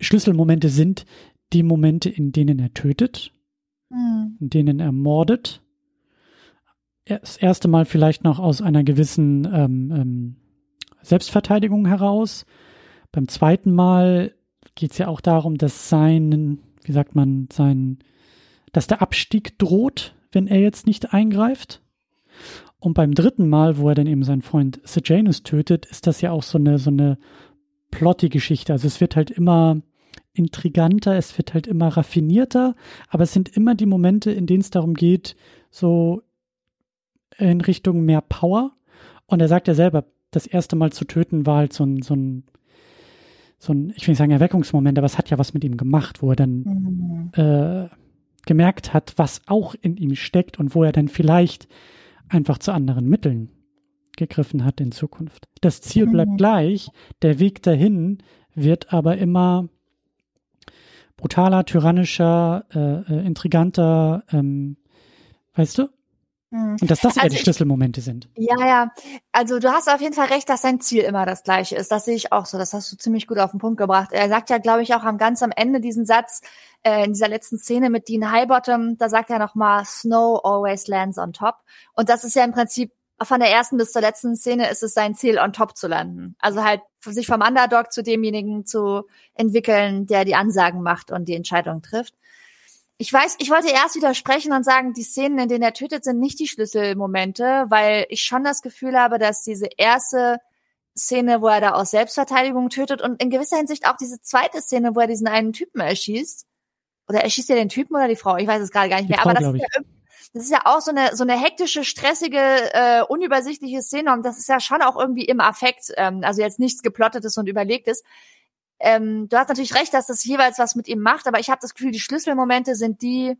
Schlüsselmomente sind die Momente, in denen er tötet, mhm. in denen er mordet. Das erste Mal vielleicht noch aus einer gewissen ähm, ähm, Selbstverteidigung heraus. Beim zweiten Mal geht es ja auch darum, dass sein, wie sagt man, sein, dass der Abstieg droht, wenn er jetzt nicht eingreift. Und beim dritten Mal, wo er dann eben seinen Freund Sejanus tötet, ist das ja auch so eine, so eine Plotti-Geschichte. Also es wird halt immer intriganter, es wird halt immer raffinierter, aber es sind immer die Momente, in denen es darum geht, so in Richtung mehr Power. Und er sagt ja selber, das erste Mal zu töten war halt so ein, so ein, so ein, ich will nicht sagen Erweckungsmoment, aber es hat ja was mit ihm gemacht, wo er dann mhm. äh, gemerkt hat, was auch in ihm steckt und wo er dann vielleicht einfach zu anderen Mitteln gegriffen hat in Zukunft. Das Ziel bleibt mhm. gleich, der Weg dahin wird aber immer brutaler, tyrannischer, äh, äh, intriganter, ähm, weißt du? Hm. Und dass das eher also die Schlüsselmomente sind. Ja, ja. Also du hast auf jeden Fall recht, dass sein Ziel immer das gleiche ist. Das sehe ich auch so. Das hast du ziemlich gut auf den Punkt gebracht. Er sagt ja, glaube ich, auch am ganz am Ende diesen Satz äh, in dieser letzten Szene mit Dean Highbottom. Da sagt er nochmal, Snow always lands on top. Und das ist ja im Prinzip von der ersten bis zur letzten Szene ist es sein Ziel, on top zu landen. Also halt sich vom Underdog zu demjenigen zu entwickeln, der die Ansagen macht und die Entscheidung trifft ich weiß, ich wollte erst widersprechen und sagen, die Szenen, in denen er tötet, sind nicht die Schlüsselmomente, weil ich schon das Gefühl habe, dass diese erste Szene, wo er da aus Selbstverteidigung tötet und in gewisser Hinsicht auch diese zweite Szene, wo er diesen einen Typen erschießt. Oder erschießt er den Typen oder die Frau? Ich weiß es gerade gar nicht mehr. Frau, Aber das ist, ja, das ist ja auch so eine so eine hektische, stressige, äh, unübersichtliche Szene und das ist ja schon auch irgendwie im Affekt. Ähm, also jetzt nichts geplottetes und überlegtes ähm, du hast natürlich recht, dass das jeweils was mit ihm macht, aber ich habe das Gefühl, die Schlüsselmomente sind die,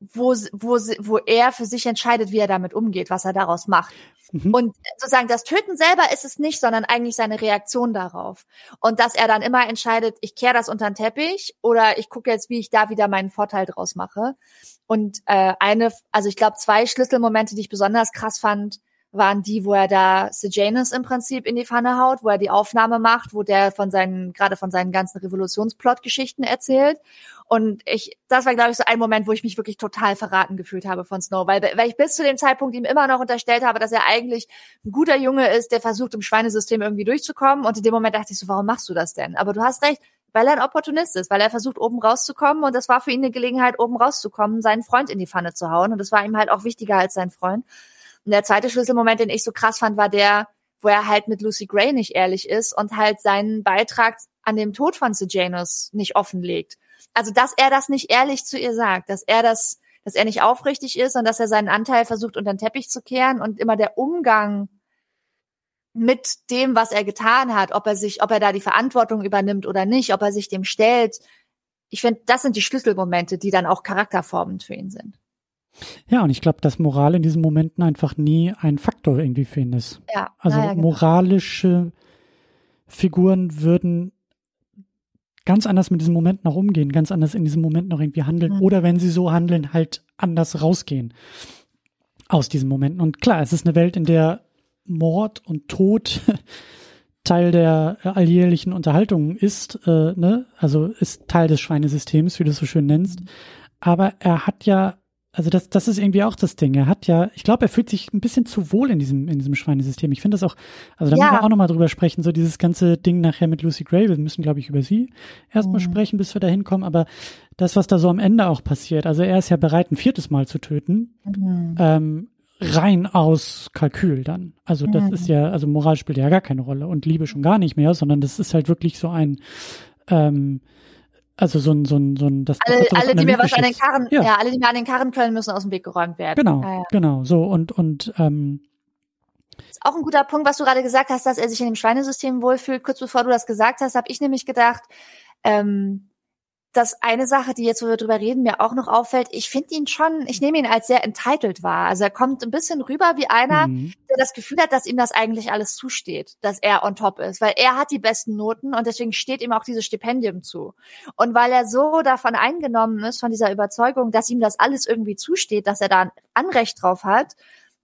wo, wo, wo er für sich entscheidet, wie er damit umgeht, was er daraus macht. Mhm. Und sozusagen das Töten selber ist es nicht, sondern eigentlich seine Reaktion darauf. Und dass er dann immer entscheidet, ich kehre das unter den Teppich oder ich gucke jetzt, wie ich da wieder meinen Vorteil draus mache. Und äh, eine, also ich glaube, zwei Schlüsselmomente, die ich besonders krass fand, waren die, wo er da Sejanus im Prinzip in die Pfanne haut, wo er die Aufnahme macht, wo der von seinen, gerade von seinen ganzen Revolutionsplot-Geschichten erzählt. Und ich, das war, glaube ich, so ein Moment, wo ich mich wirklich total verraten gefühlt habe von Snow, weil, weil ich bis zu dem Zeitpunkt ihm immer noch unterstellt habe, dass er eigentlich ein guter Junge ist, der versucht, im Schweinesystem irgendwie durchzukommen. Und in dem Moment dachte ich so, warum machst du das denn? Aber du hast recht, weil er ein Opportunist ist, weil er versucht, oben rauszukommen. Und das war für ihn eine Gelegenheit, oben rauszukommen, seinen Freund in die Pfanne zu hauen. Und das war ihm halt auch wichtiger als sein Freund. Und der zweite Schlüsselmoment, den ich so krass fand, war der, wo er halt mit Lucy Gray nicht ehrlich ist und halt seinen Beitrag an dem Tod von Sejanus nicht offenlegt. Also, dass er das nicht ehrlich zu ihr sagt, dass er das, dass er nicht aufrichtig ist und dass er seinen Anteil versucht unter den Teppich zu kehren und immer der Umgang mit dem, was er getan hat, ob er sich, ob er da die Verantwortung übernimmt oder nicht, ob er sich dem stellt. Ich finde, das sind die Schlüsselmomente, die dann auch charakterformend für ihn sind. Ja, und ich glaube, dass Moral in diesen Momenten einfach nie ein Faktor irgendwie für ihn ist. Ja. Also ja, genau. moralische Figuren würden ganz anders mit diesen Momenten auch umgehen, ganz anders in diesen Momenten auch irgendwie handeln. Mhm. Oder wenn sie so handeln, halt anders rausgehen aus diesen Momenten. Und klar, es ist eine Welt, in der Mord und Tod Teil der alljährlichen Unterhaltung ist, äh, ne? also ist Teil des Schweinesystems, wie du es so schön nennst. Mhm. Aber er hat ja also das, das ist irgendwie auch das Ding. Er hat ja, ich glaube, er fühlt sich ein bisschen zu wohl in diesem, in diesem Schweinesystem. Ich finde das auch, also da ja. müssen wir auch nochmal drüber sprechen, so dieses ganze Ding nachher mit Lucy Gray. Wir müssen, glaube ich, über sie erstmal mhm. sprechen, bis wir da hinkommen. Aber das, was da so am Ende auch passiert, also er ist ja bereit, ein viertes Mal zu töten, mhm. ähm, rein aus Kalkül dann. Also das mhm. ist ja, also Moral spielt ja gar keine Rolle und Liebe schon gar nicht mehr, sondern das ist halt wirklich so ein, ähm, also so ein, so ein, so ein, das alle, alle die mir was an den Karren, ja. ja. alle, die mir an den Karren können, müssen aus dem Weg geräumt werden. Genau, ja, ja. genau, so und und ähm, ist auch ein guter Punkt, was du gerade gesagt hast, dass er sich in dem Schweinesystem wohlfühlt. Kurz bevor du das gesagt hast, habe ich nämlich gedacht, ähm, dass eine Sache, die jetzt, wo wir drüber reden, mir auch noch auffällt, ich finde ihn schon, ich nehme ihn als sehr entitled wahr. Also er kommt ein bisschen rüber wie einer, mhm. der das Gefühl hat, dass ihm das eigentlich alles zusteht, dass er on top ist, weil er hat die besten Noten und deswegen steht ihm auch dieses Stipendium zu. Und weil er so davon eingenommen ist, von dieser Überzeugung, dass ihm das alles irgendwie zusteht, dass er da ein Anrecht drauf hat,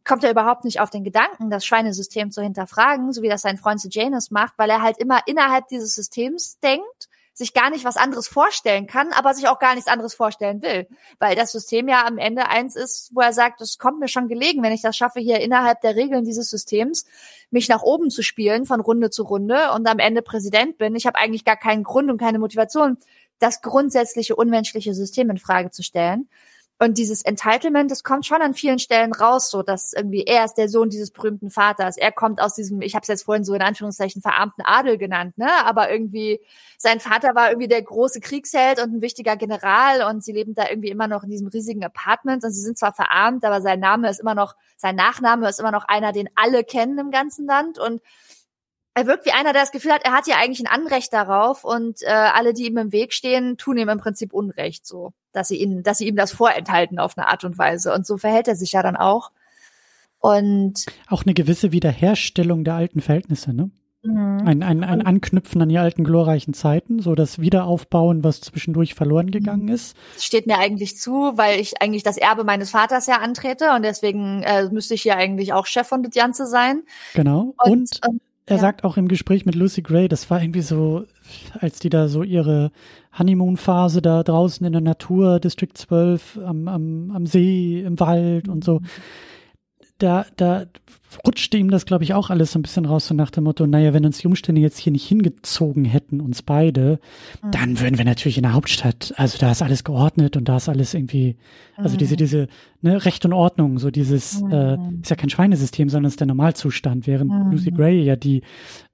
kommt er überhaupt nicht auf den Gedanken, das Schweinesystem zu hinterfragen, so wie das sein Freund Janus macht, weil er halt immer innerhalb dieses Systems denkt sich gar nicht was anderes vorstellen kann, aber sich auch gar nichts anderes vorstellen will. Weil das System ja am Ende eins ist, wo er sagt, es kommt mir schon gelegen, wenn ich das schaffe, hier innerhalb der Regeln dieses Systems mich nach oben zu spielen, von Runde zu Runde und am Ende Präsident bin. Ich habe eigentlich gar keinen Grund und keine Motivation, das grundsätzliche unmenschliche System in Frage zu stellen. Und dieses Entitlement, das kommt schon an vielen Stellen raus, so dass irgendwie er ist der Sohn dieses berühmten Vaters. Er kommt aus diesem, ich habe es jetzt vorhin so in Anführungszeichen verarmten Adel genannt, ne? Aber irgendwie sein Vater war irgendwie der große Kriegsheld und ein wichtiger General und sie leben da irgendwie immer noch in diesem riesigen Apartment und sie sind zwar verarmt, aber sein Name ist immer noch, sein Nachname ist immer noch einer, den alle kennen im ganzen Land und er wirkt wie einer, der das Gefühl hat, er hat ja eigentlich ein Anrecht darauf und äh, alle, die ihm im Weg stehen, tun ihm im Prinzip Unrecht so, dass sie ihn, dass sie ihm das vorenthalten auf eine Art und Weise. Und so verhält er sich ja dann auch. Und auch eine gewisse Wiederherstellung der alten Verhältnisse, ne? Mhm. Ein, ein, ein Anknüpfen an die alten glorreichen Zeiten, so das Wiederaufbauen, was zwischendurch verloren gegangen mhm. ist. Das steht mir eigentlich zu, weil ich eigentlich das Erbe meines Vaters ja antrete und deswegen äh, müsste ich hier eigentlich auch Chef von das Ganze sein. Genau. Und, und ähm, er ja. sagt auch im Gespräch mit Lucy Gray, das war irgendwie so, als die da so ihre Honeymoon-Phase da draußen in der Natur, District 12, am, am, am See, im Wald und so. Mhm da, da rutschte ihm das, glaube ich, auch alles so ein bisschen raus, so nach dem Motto, naja, wenn uns die Umstände jetzt hier nicht hingezogen hätten, uns beide, mhm. dann würden wir natürlich in der Hauptstadt, also da ist alles geordnet und da ist alles irgendwie, also mhm. diese, diese, ne, Recht und Ordnung, so dieses, mhm. äh, ist ja kein Schweinesystem, sondern ist der Normalzustand, während mhm. Lucy Gray ja die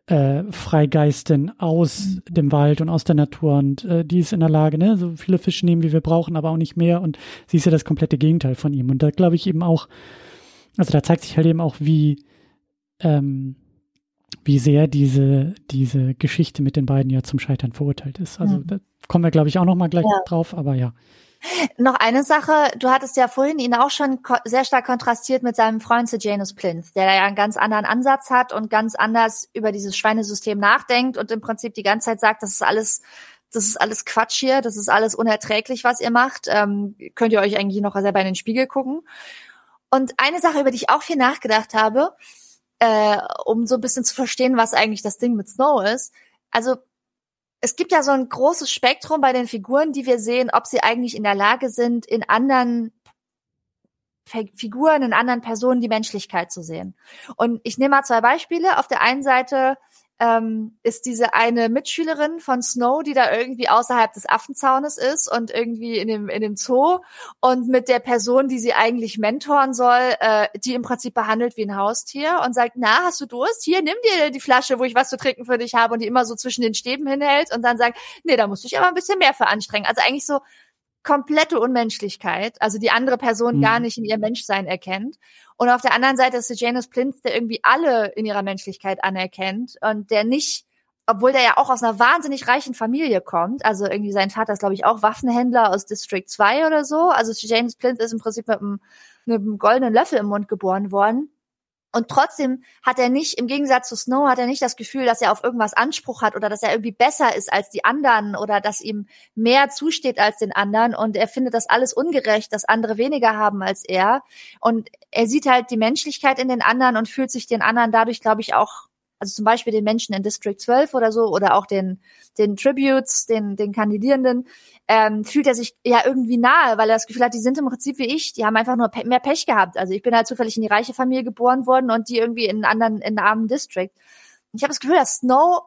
äh, Freigeistin aus mhm. dem Wald und aus der Natur und äh, die ist in der Lage, ne, so viele Fische nehmen, wie wir brauchen, aber auch nicht mehr und sie ist ja das komplette Gegenteil von ihm und da glaube ich eben auch, also da zeigt sich halt eben auch, wie, ähm, wie sehr diese, diese Geschichte mit den beiden ja zum Scheitern verurteilt ist. Also mhm. da kommen wir, glaube ich, auch noch mal gleich ja. drauf, aber ja. Noch eine Sache, du hattest ja vorhin ihn auch schon sehr stark kontrastiert mit seinem Freund Sejanus Plinth, der ja einen ganz anderen Ansatz hat und ganz anders über dieses Schweinesystem nachdenkt und im Prinzip die ganze Zeit sagt, das ist alles, das ist alles Quatsch hier, das ist alles unerträglich, was ihr macht. Ähm, könnt ihr euch eigentlich noch selber in den Spiegel gucken. Und eine Sache, über die ich auch viel nachgedacht habe, äh, um so ein bisschen zu verstehen, was eigentlich das Ding mit Snow ist. Also es gibt ja so ein großes Spektrum bei den Figuren, die wir sehen, ob sie eigentlich in der Lage sind, in anderen Figuren, in anderen Personen die Menschlichkeit zu sehen. Und ich nehme mal zwei Beispiele. Auf der einen Seite ähm, ist diese eine Mitschülerin von Snow, die da irgendwie außerhalb des Affenzaunes ist und irgendwie in dem, in dem Zoo und mit der Person, die sie eigentlich mentoren soll, äh, die im Prinzip behandelt wie ein Haustier und sagt, na, hast du Durst? Hier, nimm dir die Flasche, wo ich was zu trinken für dich habe und die immer so zwischen den Stäben hinhält und dann sagt, nee, da musst du dich aber ein bisschen mehr für anstrengen. Also eigentlich so komplette Unmenschlichkeit, also die andere Person mhm. gar nicht in ihr Menschsein erkennt. Und auf der anderen Seite ist Janus Plinth, der irgendwie alle in ihrer Menschlichkeit anerkennt und der nicht, obwohl der ja auch aus einer wahnsinnig reichen Familie kommt, also irgendwie sein Vater ist, glaube ich, auch Waffenhändler aus District 2 oder so. Also Janus Plinth ist im Prinzip mit einem, mit einem goldenen Löffel im Mund geboren worden. Und trotzdem hat er nicht, im Gegensatz zu Snow, hat er nicht das Gefühl, dass er auf irgendwas Anspruch hat oder dass er irgendwie besser ist als die anderen oder dass ihm mehr zusteht als den anderen. Und er findet das alles ungerecht, dass andere weniger haben als er. Und er sieht halt die Menschlichkeit in den anderen und fühlt sich den anderen dadurch, glaube ich, auch also zum Beispiel den Menschen in District 12 oder so oder auch den, den Tributes, den, den Kandidierenden, ähm, fühlt er sich ja irgendwie nahe, weil er das Gefühl hat, die sind im Prinzip wie ich, die haben einfach nur pe mehr Pech gehabt. Also ich bin halt zufällig in die reiche Familie geboren worden und die irgendwie in einen anderen, in einen armen District. Ich habe das Gefühl, dass Snow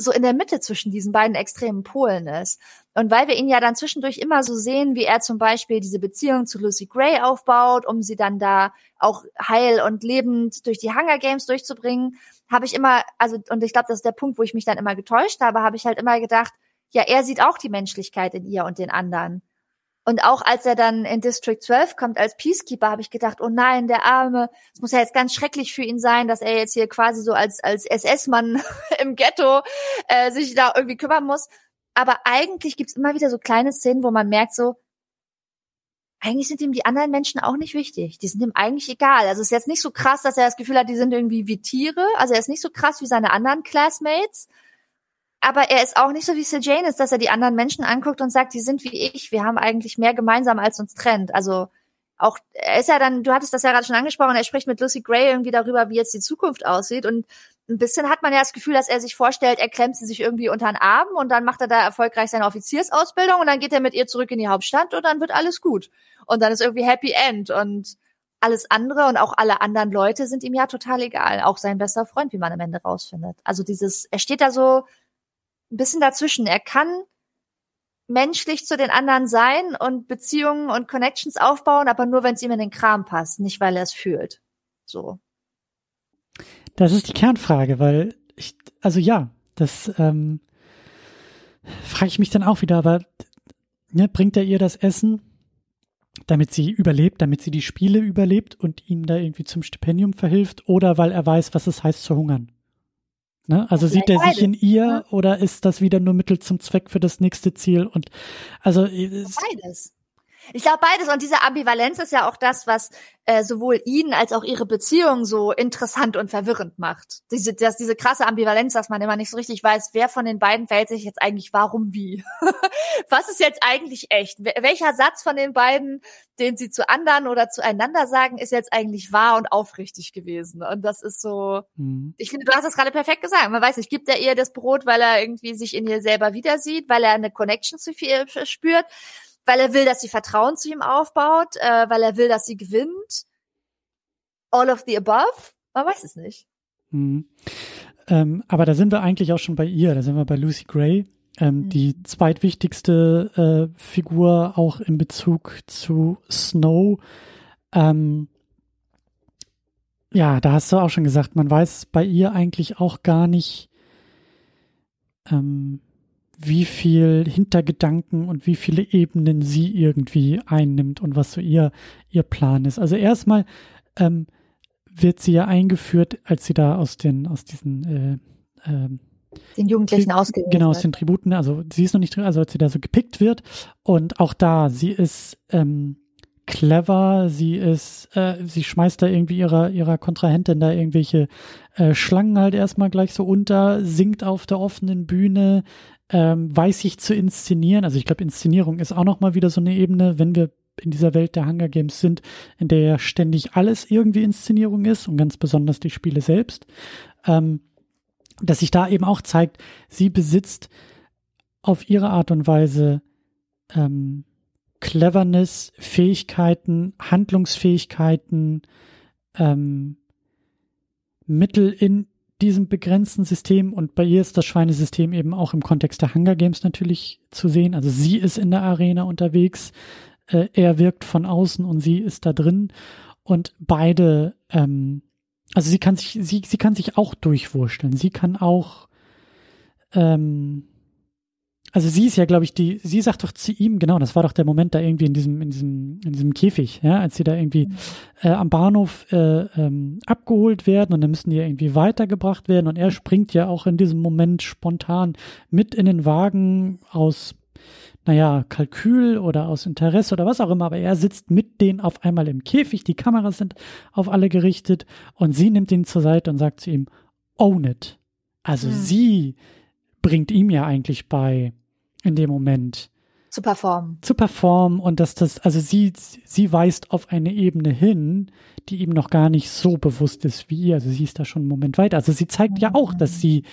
so in der Mitte zwischen diesen beiden extremen Polen ist. Und weil wir ihn ja dann zwischendurch immer so sehen, wie er zum Beispiel diese Beziehung zu Lucy Gray aufbaut, um sie dann da auch heil und lebend durch die Hunger Games durchzubringen, habe ich immer, also, und ich glaube, das ist der Punkt, wo ich mich dann immer getäuscht habe, habe ich halt immer gedacht, ja, er sieht auch die Menschlichkeit in ihr und den anderen. Und auch als er dann in District 12 kommt als Peacekeeper, habe ich gedacht, oh nein, der Arme, es muss ja jetzt ganz schrecklich für ihn sein, dass er jetzt hier quasi so als, als SS-Mann im Ghetto äh, sich da irgendwie kümmern muss. Aber eigentlich gibt's immer wieder so kleine Szenen, wo man merkt so, eigentlich sind ihm die anderen Menschen auch nicht wichtig. Die sind ihm eigentlich egal. Also es ist jetzt nicht so krass, dass er das Gefühl hat, die sind irgendwie wie Tiere. Also er ist nicht so krass wie seine anderen Classmates. Aber er ist auch nicht so wie Sejanus, dass er die anderen Menschen anguckt und sagt, die sind wie ich. Wir haben eigentlich mehr gemeinsam, als uns trennt. Also auch, er ist ja dann, du hattest das ja gerade schon angesprochen, er spricht mit Lucy Gray irgendwie darüber, wie jetzt die Zukunft aussieht. Und ein bisschen hat man ja das Gefühl, dass er sich vorstellt, er klemmt sie sich irgendwie unter den Arm und dann macht er da erfolgreich seine Offiziersausbildung und dann geht er mit ihr zurück in die Hauptstadt und dann wird alles gut. Und dann ist irgendwie Happy End und alles andere und auch alle anderen Leute sind ihm ja total egal. Auch sein bester Freund, wie man am Ende rausfindet. Also dieses, er steht da so ein bisschen dazwischen. Er kann menschlich zu den anderen sein und Beziehungen und Connections aufbauen, aber nur, wenn es ihm in den Kram passt, nicht weil er es fühlt. So. Das ist die Kernfrage, weil ich, also ja, das ähm, frage ich mich dann auch wieder, aber ne, bringt er ihr das Essen, damit sie überlebt, damit sie die Spiele überlebt und ihm da irgendwie zum Stipendium verhilft, oder weil er weiß, was es heißt zu hungern? Ne? Also sieht er sich in ihr ja. oder ist das wieder nur Mittel zum Zweck für das nächste Ziel? Und also beides. Ich glaube beides und diese Ambivalenz ist ja auch das, was äh, sowohl ihn als auch ihre Beziehung so interessant und verwirrend macht. Diese, das, diese krasse Ambivalenz, dass man immer nicht so richtig weiß, wer von den beiden verhält sich jetzt eigentlich warum wie. was ist jetzt eigentlich echt? Welcher Satz von den beiden, den sie zu anderen oder zueinander sagen, ist jetzt eigentlich wahr und aufrichtig gewesen? Und das ist so, mhm. ich finde, du hast es gerade perfekt gesagt. Man weiß nicht, gibt er ihr das Brot, weil er irgendwie sich in ihr selber wieder sieht, weil er eine Connection zu viel spürt? Weil er will, dass sie Vertrauen zu ihm aufbaut, äh, weil er will, dass sie gewinnt. All of the above? Man weiß es nicht. Mhm. Ähm, aber da sind wir eigentlich auch schon bei ihr, da sind wir bei Lucy Gray, ähm, mhm. die zweitwichtigste äh, Figur auch in Bezug zu Snow. Ähm, ja, da hast du auch schon gesagt, man weiß bei ihr eigentlich auch gar nicht, ähm, wie viel Hintergedanken und wie viele Ebenen sie irgendwie einnimmt und was so ihr, ihr Plan ist. Also erstmal ähm, wird sie ja eingeführt, als sie da aus den, aus diesen äh, äh, den Jugendlichen ausgewählt Genau, aus den Tributen, also sie ist noch nicht drin, also als sie da so gepickt wird. Und auch da, sie ist ähm, clever, sie ist, äh, sie schmeißt da irgendwie ihrer, ihrer Kontrahentin da irgendwelche äh, Schlangen halt erstmal gleich so unter, singt auf der offenen Bühne, ähm, weiß ich zu inszenieren. Also ich glaube, Inszenierung ist auch nochmal wieder so eine Ebene, wenn wir in dieser Welt der Hunger Games sind, in der ja ständig alles irgendwie Inszenierung ist und ganz besonders die Spiele selbst, ähm, dass sich da eben auch zeigt, sie besitzt auf ihre Art und Weise ähm, Cleverness, Fähigkeiten, Handlungsfähigkeiten, ähm, Mittel in diesem begrenzten System und bei ihr ist das Schweinesystem eben auch im Kontext der Hunger Games natürlich zu sehen. Also sie ist in der Arena unterwegs, äh, er wirkt von außen und sie ist da drin und beide, ähm, also sie kann sich, sie, sie kann sich auch durchwurschteln. Sie kann auch ähm, also sie ist ja, glaube ich, die, sie sagt doch zu ihm, genau, das war doch der Moment da irgendwie in diesem, in diesem, in diesem Käfig, ja, als sie da irgendwie äh, am Bahnhof äh, ähm, abgeholt werden und dann müssen die ja irgendwie weitergebracht werden und er springt ja auch in diesem Moment spontan mit in den Wagen aus, naja, Kalkül oder aus Interesse oder was auch immer, aber er sitzt mit denen auf einmal im Käfig, die Kameras sind auf alle gerichtet und sie nimmt ihn zur Seite und sagt zu ihm, own it. Also mhm. sie bringt ihm ja eigentlich bei, in dem Moment. Zu performen. Zu performen und dass das, also sie, sie weist auf eine Ebene hin, die ihm noch gar nicht so bewusst ist wie ihr. Also sie ist da schon einen Moment weiter. Also sie zeigt mhm. ja auch, dass sie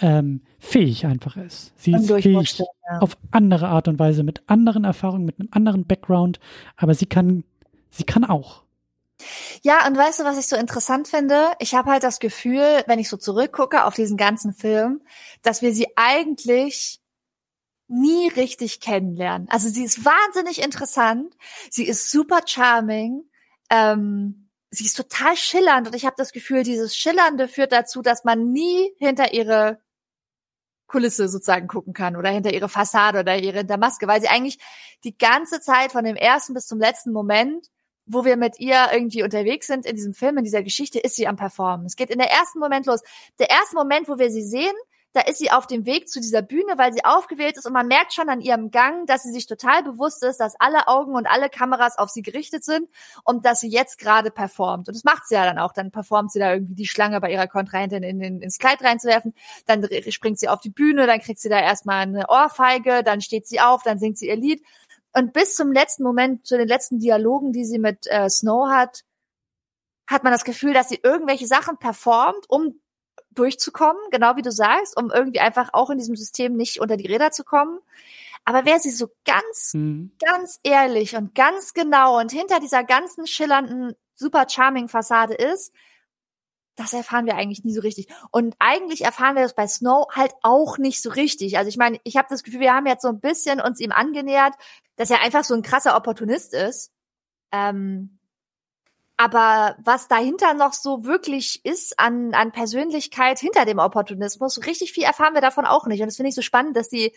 ähm, fähig einfach ist. Sie ist fähig ja. auf andere Art und Weise, mit anderen Erfahrungen, mit einem anderen Background, aber sie kann, sie kann auch. Ja, und weißt du, was ich so interessant finde? Ich habe halt das Gefühl, wenn ich so zurückgucke auf diesen ganzen Film, dass wir sie eigentlich nie richtig kennenlernen. Also sie ist wahnsinnig interessant, sie ist super charming, ähm, sie ist total schillernd und ich habe das Gefühl, dieses Schillernde führt dazu, dass man nie hinter ihre Kulisse sozusagen gucken kann oder hinter ihre Fassade oder ihre Maske, weil sie eigentlich die ganze Zeit von dem ersten bis zum letzten Moment, wo wir mit ihr irgendwie unterwegs sind in diesem Film, in dieser Geschichte, ist sie am Performen. Es geht in der ersten Moment los. Der erste Moment, wo wir sie sehen, da ist sie auf dem Weg zu dieser Bühne, weil sie aufgewählt ist und man merkt schon an ihrem Gang, dass sie sich total bewusst ist, dass alle Augen und alle Kameras auf sie gerichtet sind und dass sie jetzt gerade performt. Und das macht sie ja dann auch. Dann performt sie da irgendwie die Schlange bei ihrer Kontrahentin in, in, ins Kleid reinzuwerfen. Dann springt sie auf die Bühne, dann kriegt sie da erstmal eine Ohrfeige, dann steht sie auf, dann singt sie ihr Lied. Und bis zum letzten Moment, zu den letzten Dialogen, die sie mit äh, Snow hat, hat man das Gefühl, dass sie irgendwelche Sachen performt, um durchzukommen, genau wie du sagst, um irgendwie einfach auch in diesem System nicht unter die Räder zu kommen. Aber wer sie so ganz, mhm. ganz ehrlich und ganz genau und hinter dieser ganzen schillernden, super charming Fassade ist, das erfahren wir eigentlich nie so richtig. Und eigentlich erfahren wir das bei Snow halt auch nicht so richtig. Also ich meine, ich habe das Gefühl, wir haben jetzt so ein bisschen uns ihm angenähert, dass er einfach so ein krasser Opportunist ist. Ähm, aber was dahinter noch so wirklich ist an, an Persönlichkeit hinter dem Opportunismus, richtig viel erfahren wir davon auch nicht. Und das finde ich so spannend, dass die,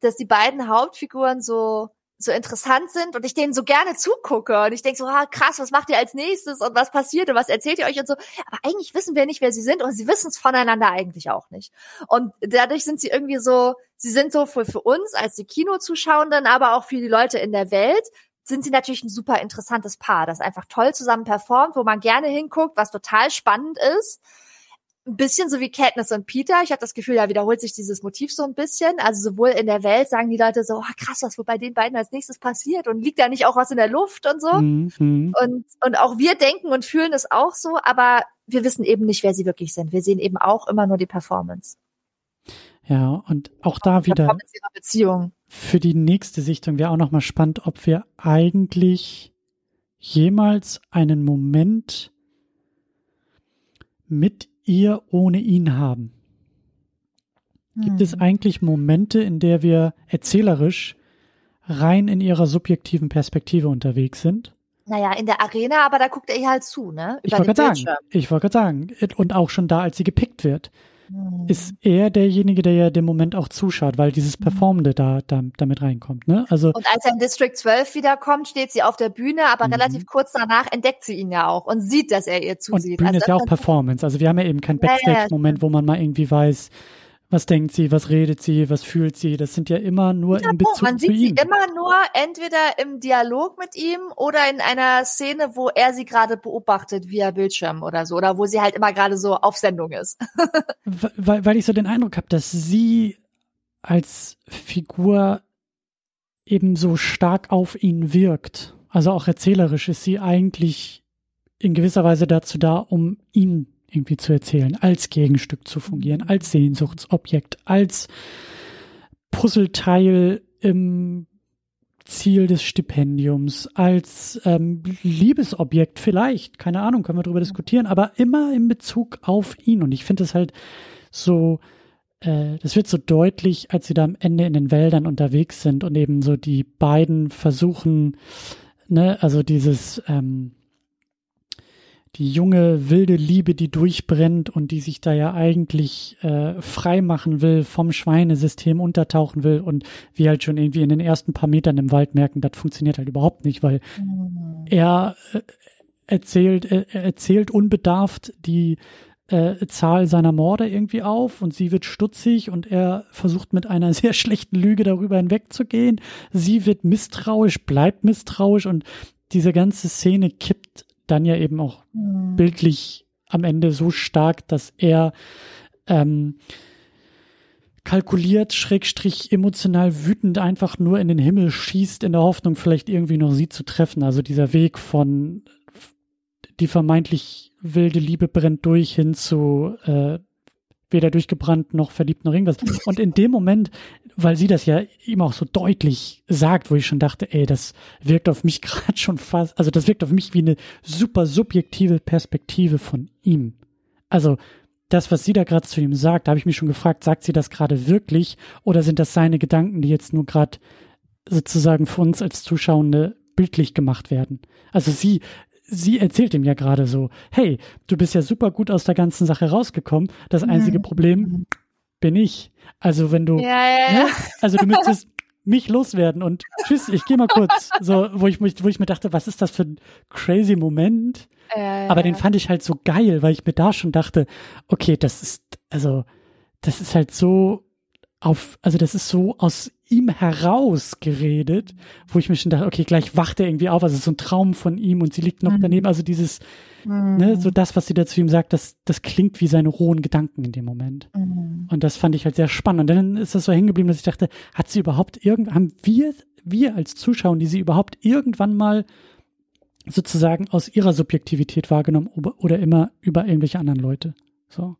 dass die beiden Hauptfiguren so, so interessant sind und ich denen so gerne zugucke. Und ich denke so, ah, krass, was macht ihr als nächstes und was passiert und was erzählt ihr euch und so. Aber eigentlich wissen wir nicht, wer sie sind und sie wissen es voneinander eigentlich auch nicht. Und dadurch sind sie irgendwie so, sie sind so für, für uns als die Kinozuschauenden, aber auch für die Leute in der Welt sind sie natürlich ein super interessantes Paar, das einfach toll zusammen performt, wo man gerne hinguckt, was total spannend ist ein bisschen so wie Katniss und Peter. Ich habe das Gefühl, da wiederholt sich dieses Motiv so ein bisschen. Also sowohl in der Welt sagen die Leute so, oh, krass, was wohl bei den beiden als nächstes passiert und liegt da nicht auch was in der Luft und so. Mhm. Und, und auch wir denken und fühlen es auch so, aber wir wissen eben nicht, wer sie wirklich sind. Wir sehen eben auch immer nur die Performance. Ja, und auch da wieder für die nächste Sichtung wäre auch nochmal spannend, ob wir eigentlich jemals einen Moment mit ihr ohne ihn haben? Gibt hm. es eigentlich Momente, in der wir erzählerisch rein in ihrer subjektiven Perspektive unterwegs sind? Naja, in der Arena, aber da guckt er ihr halt zu, ne? Über ich wollte gerade sagen, ich wollte gerade sagen, und auch schon da, als sie gepickt wird ist er derjenige, der ja dem Moment auch zuschaut, weil dieses mhm. Performende da, da damit reinkommt. Ne? Also und als er in District 12 wiederkommt, steht sie auf der Bühne, aber mhm. relativ kurz danach entdeckt sie ihn ja auch und sieht, dass er ihr zusieht. Und Bühne also ist ja auch Performance. Also wir haben ja eben keinen Backstage-Moment, wo man mal irgendwie weiß, was denkt sie, was redet sie, was fühlt sie? Das sind ja immer nur ja, in Bezug Man sieht sie immer nur entweder im Dialog mit ihm oder in einer Szene, wo er sie gerade beobachtet via Bildschirm oder so, oder wo sie halt immer gerade so auf Sendung ist. weil, weil ich so den Eindruck habe, dass sie als Figur eben so stark auf ihn wirkt. Also auch erzählerisch ist sie eigentlich in gewisser Weise dazu da, um ihn irgendwie zu erzählen, als Gegenstück zu fungieren, als Sehnsuchtsobjekt, als Puzzleteil im Ziel des Stipendiums, als ähm, Liebesobjekt vielleicht, keine Ahnung, können wir darüber diskutieren, aber immer in Bezug auf ihn. Und ich finde es halt so, äh, das wird so deutlich, als sie da am Ende in den Wäldern unterwegs sind und eben so die beiden versuchen, ne, also dieses, ähm, die junge, wilde Liebe, die durchbrennt und die sich da ja eigentlich äh, frei machen will, vom Schweinesystem untertauchen will und wir halt schon irgendwie in den ersten paar Metern im Wald merken, das funktioniert halt überhaupt nicht, weil mhm. er äh, erzählt, äh, erzählt unbedarft die äh, Zahl seiner Morde irgendwie auf und sie wird stutzig und er versucht mit einer sehr schlechten Lüge darüber hinwegzugehen. Sie wird misstrauisch, bleibt misstrauisch und diese ganze Szene kippt dann ja eben auch mhm. bildlich am Ende so stark, dass er ähm, kalkuliert, schrägstrich emotional wütend einfach nur in den Himmel schießt, in der Hoffnung, vielleicht irgendwie noch sie zu treffen. Also dieser Weg von die vermeintlich wilde Liebe brennt durch hin zu äh, weder durchgebrannt noch verliebt noch irgendwas. Und in dem Moment, weil sie das ja ihm auch so deutlich sagt, wo ich schon dachte, ey, das wirkt auf mich gerade schon fast, also das wirkt auf mich wie eine super subjektive Perspektive von ihm. Also das, was sie da gerade zu ihm sagt, da habe ich mich schon gefragt, sagt sie das gerade wirklich oder sind das seine Gedanken, die jetzt nur gerade sozusagen für uns als Zuschauende bildlich gemacht werden? Also sie sie erzählt ihm ja gerade so, hey, du bist ja super gut aus der ganzen Sache rausgekommen. Das einzige mhm. Problem bin ich. Also wenn du, ja, ja, ja. Ne? also du müsstest mich loswerden und tschüss, ich gehe mal kurz. So, wo ich, wo ich mir dachte, was ist das für ein crazy Moment? Aber den fand ich halt so geil, weil ich mir da schon dachte, okay, das ist, also, das ist halt so auf, also das ist so aus ihm heraus geredet, wo ich mir schon dachte, okay, gleich wacht er irgendwie auf, also so ein Traum von ihm und sie liegt noch mhm. daneben, also dieses, mhm. ne, so das, was sie da zu ihm sagt, das, das klingt wie seine rohen Gedanken in dem Moment. Mhm. Und das fand ich halt sehr spannend. Und dann ist das so hängen geblieben, dass ich dachte, hat sie überhaupt irgend, haben wir, wir als Zuschauer, die sie überhaupt irgendwann mal sozusagen aus ihrer Subjektivität wahrgenommen oder immer über irgendwelche anderen Leute? So.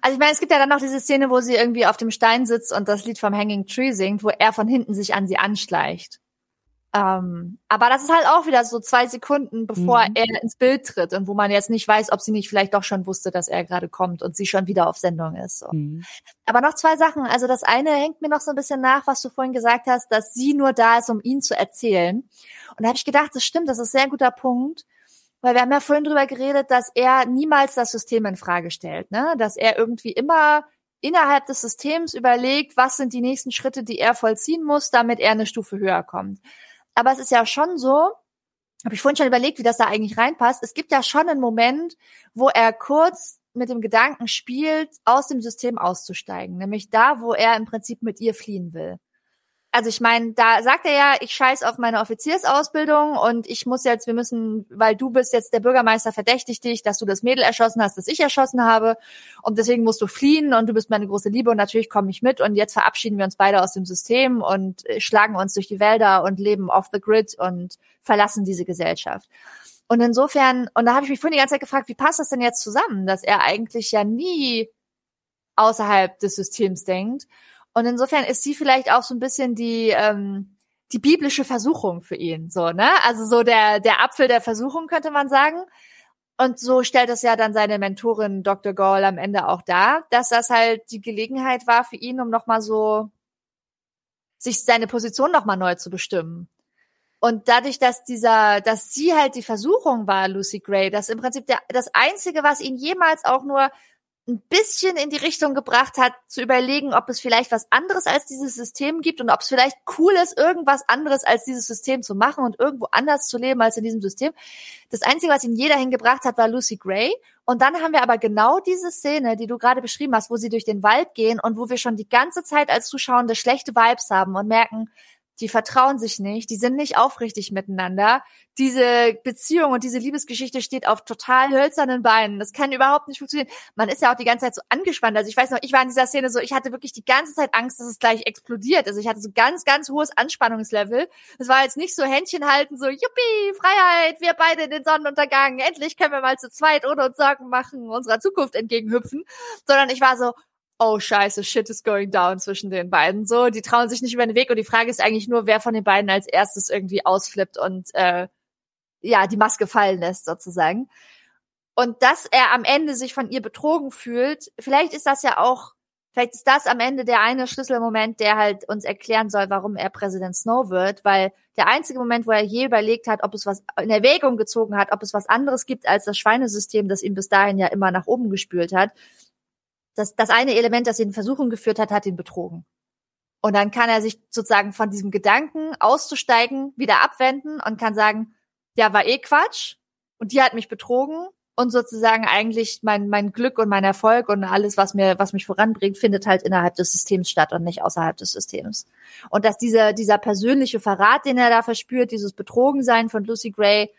Also ich meine, es gibt ja dann noch diese Szene, wo sie irgendwie auf dem Stein sitzt und das Lied vom Hanging Tree singt, wo er von hinten sich an sie anschleicht. Ähm, aber das ist halt auch wieder so zwei Sekunden, bevor mhm. er ins Bild tritt und wo man jetzt nicht weiß, ob sie nicht vielleicht doch schon wusste, dass er gerade kommt und sie schon wieder auf Sendung ist. So. Mhm. Aber noch zwei Sachen. Also das eine hängt mir noch so ein bisschen nach, was du vorhin gesagt hast, dass sie nur da ist, um ihn zu erzählen. Und da habe ich gedacht, das stimmt, das ist ein sehr guter Punkt. Weil wir haben ja vorhin drüber geredet, dass er niemals das System in Frage stellt, ne? Dass er irgendwie immer innerhalb des Systems überlegt, was sind die nächsten Schritte, die er vollziehen muss, damit er eine Stufe höher kommt. Aber es ist ja schon so, habe ich vorhin schon überlegt, wie das da eigentlich reinpasst. Es gibt ja schon einen Moment, wo er kurz mit dem Gedanken spielt, aus dem System auszusteigen, nämlich da, wo er im Prinzip mit ihr fliehen will. Also ich meine, da sagt er ja, ich scheiß auf meine Offiziersausbildung und ich muss jetzt, wir müssen, weil du bist jetzt der Bürgermeister, verdächtigt dich, dass du das Mädel erschossen hast, das ich erschossen habe. Und deswegen musst du fliehen und du bist meine große Liebe und natürlich komme ich mit. Und jetzt verabschieden wir uns beide aus dem System und äh, schlagen uns durch die Wälder und leben off the grid und verlassen diese Gesellschaft. Und insofern, und da habe ich mich vorhin die ganze Zeit gefragt, wie passt das denn jetzt zusammen, dass er eigentlich ja nie außerhalb des Systems denkt und insofern ist sie vielleicht auch so ein bisschen die, ähm, die biblische Versuchung für ihn, so, ne? Also so der, der Apfel der Versuchung, könnte man sagen. Und so stellt es ja dann seine Mentorin Dr. Gall am Ende auch dar, dass das halt die Gelegenheit war für ihn, um nochmal so sich seine Position nochmal neu zu bestimmen. Und dadurch, dass dieser, dass sie halt die Versuchung war, Lucy Gray, dass im Prinzip der, das Einzige, was ihn jemals auch nur ein bisschen in die Richtung gebracht hat, zu überlegen, ob es vielleicht was anderes als dieses System gibt und ob es vielleicht cool ist, irgendwas anderes als dieses System zu machen und irgendwo anders zu leben als in diesem System. Das Einzige, was ihn jeder hingebracht hat, war Lucy Gray. Und dann haben wir aber genau diese Szene, die du gerade beschrieben hast, wo sie durch den Wald gehen und wo wir schon die ganze Zeit als Zuschauende schlechte Vibes haben und merken, die vertrauen sich nicht, die sind nicht aufrichtig miteinander. Diese Beziehung und diese Liebesgeschichte steht auf total hölzernen Beinen. Das kann überhaupt nicht funktionieren. Man ist ja auch die ganze Zeit so angespannt. Also ich weiß noch, ich war in dieser Szene so, ich hatte wirklich die ganze Zeit Angst, dass es gleich explodiert. Also ich hatte so ganz, ganz hohes Anspannungslevel. Es war jetzt nicht so Händchen halten, so, yuppie, Freiheit, wir beide in den Sonnenuntergang, endlich können wir mal zu zweit ohne uns Sorgen machen, unserer Zukunft entgegenhüpfen. Sondern ich war so, oh scheiße, shit is going down zwischen den beiden. So, die trauen sich nicht über den Weg und die Frage ist eigentlich nur, wer von den beiden als erstes irgendwie ausflippt und äh, ja, die Maske fallen lässt sozusagen. Und dass er am Ende sich von ihr betrogen fühlt, vielleicht ist das ja auch, vielleicht ist das am Ende der eine Schlüsselmoment, der halt uns erklären soll, warum er Präsident Snow wird, weil der einzige Moment, wo er je überlegt hat, ob es was in Erwägung gezogen hat, ob es was anderes gibt als das Schweinesystem, das ihn bis dahin ja immer nach oben gespült hat, das, das eine Element, das ihn in Versuchung geführt hat, hat ihn betrogen. Und dann kann er sich sozusagen von diesem Gedanken auszusteigen wieder abwenden und kann sagen, ja, war eh Quatsch und die hat mich betrogen und sozusagen eigentlich mein, mein Glück und mein Erfolg und alles, was mir, was mich voranbringt, findet halt innerhalb des Systems statt und nicht außerhalb des Systems. Und dass dieser, dieser persönliche Verrat, den er da verspürt, dieses Betrogensein von Lucy Gray,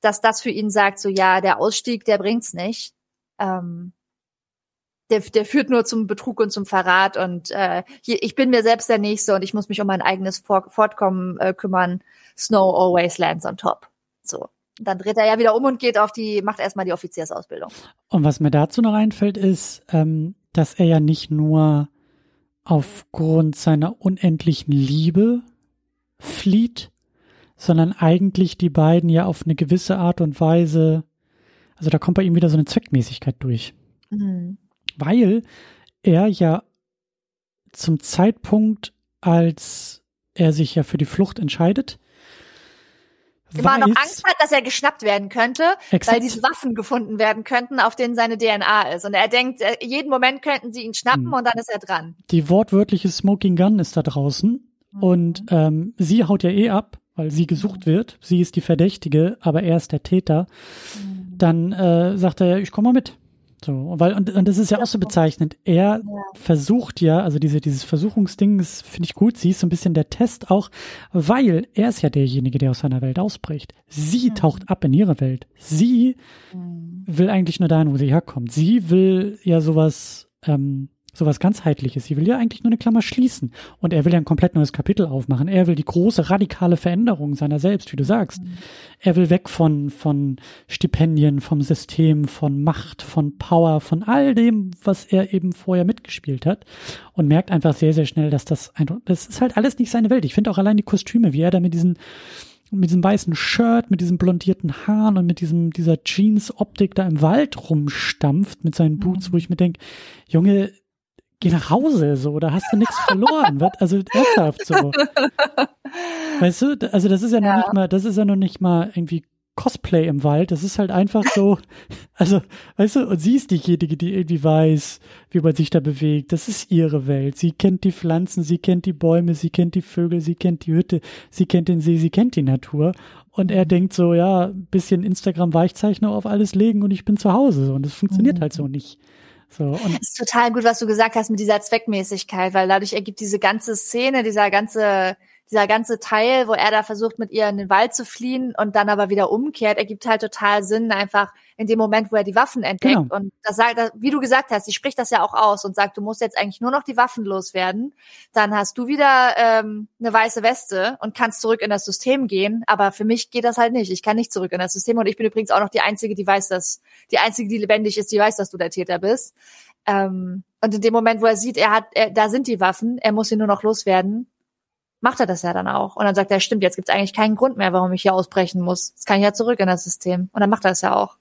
dass das für ihn sagt, so ja, der Ausstieg, der bringt's nicht. Ähm, der, der führt nur zum Betrug und zum Verrat und äh, hier, ich bin mir selbst der Nächste und ich muss mich um mein eigenes Fortkommen äh, kümmern. Snow always lands on top. So. Dann dreht er ja wieder um und geht auf die, macht erstmal die Offiziersausbildung. Und was mir dazu noch einfällt, ist, ähm, dass er ja nicht nur aufgrund seiner unendlichen Liebe flieht, sondern eigentlich die beiden ja auf eine gewisse Art und Weise, also da kommt bei ihm wieder so eine Zweckmäßigkeit durch. Mhm weil er ja zum Zeitpunkt, als er sich ja für die Flucht entscheidet, immer noch Angst hat, dass er geschnappt werden könnte, exakt. weil diese Waffen gefunden werden könnten, auf denen seine DNA ist. Und er denkt, äh, jeden Moment könnten sie ihn schnappen hm. und dann ist er dran. Die wortwörtliche Smoking Gun ist da draußen mhm. und ähm, sie haut ja eh ab, weil sie gesucht wird. Sie ist die Verdächtige, aber er ist der Täter. Mhm. Dann äh, sagt er, ich komme mal mit. So, weil, und, und das ist ja auch so bezeichnend. Er ja. versucht ja, also diese, dieses Versuchungsding, das finde ich gut. Sie ist so ein bisschen der Test auch, weil er ist ja derjenige, der aus seiner Welt ausbricht. Sie mhm. taucht ab in ihre Welt. Sie mhm. will eigentlich nur dahin, wo sie herkommt. Sie will ja sowas, ähm, sowas ganzheitliches. Sie will ja eigentlich nur eine Klammer schließen. Und er will ja ein komplett neues Kapitel aufmachen. Er will die große radikale Veränderung seiner selbst, wie du sagst. Mhm. Er will weg von, von Stipendien, vom System, von Macht, von Power, von all dem, was er eben vorher mitgespielt hat. Und merkt einfach sehr, sehr schnell, dass das einfach, das ist halt alles nicht seine Welt. Ich finde auch allein die Kostüme, wie er da mit diesen, mit diesem weißen Shirt, mit diesen blondierten Haaren und mit diesem, dieser Jeans-Optik da im Wald rumstampft mit seinen Boots, mhm. wo ich mir denke, Junge, geh nach Hause, so, da hast du nichts verloren. also ernsthaft so. Weißt du, also das ist ja, ja noch nicht mal, das ist ja noch nicht mal irgendwie Cosplay im Wald. Das ist halt einfach so, also, weißt du, und sie ist diejenige, die irgendwie weiß, wie man sich da bewegt. Das ist ihre Welt. Sie kennt die Pflanzen, sie kennt die Bäume, sie kennt die Vögel, sie kennt die Hütte, sie kennt den See, sie kennt die Natur. Und er denkt so, ja, bisschen Instagram-Weichzeichner auf alles legen und ich bin zu Hause. Und das funktioniert mhm. halt so nicht. So, und das ist total gut, was du gesagt hast mit dieser Zweckmäßigkeit, weil dadurch ergibt diese ganze Szene, dieser ganze dieser ganze Teil, wo er da versucht, mit ihr in den Wald zu fliehen und dann aber wieder umkehrt, ergibt halt total Sinn, einfach in dem Moment, wo er die Waffen entdeckt. Genau. Und das sagt, wie du gesagt hast, sie spricht das ja auch aus und sagt, du musst jetzt eigentlich nur noch die Waffen loswerden. Dann hast du wieder ähm, eine weiße Weste und kannst zurück in das System gehen. Aber für mich geht das halt nicht. Ich kann nicht zurück in das System und ich bin übrigens auch noch die Einzige, die weiß, dass, die Einzige, die lebendig ist, die weiß, dass du der Täter bist. Ähm, und in dem Moment, wo er sieht, er hat, er, da sind die Waffen, er muss sie nur noch loswerden, macht er das ja dann auch. Und dann sagt er, stimmt, jetzt gibt es eigentlich keinen Grund mehr, warum ich hier ausbrechen muss. Jetzt kann ich ja zurück in das System. Und dann macht er das ja auch.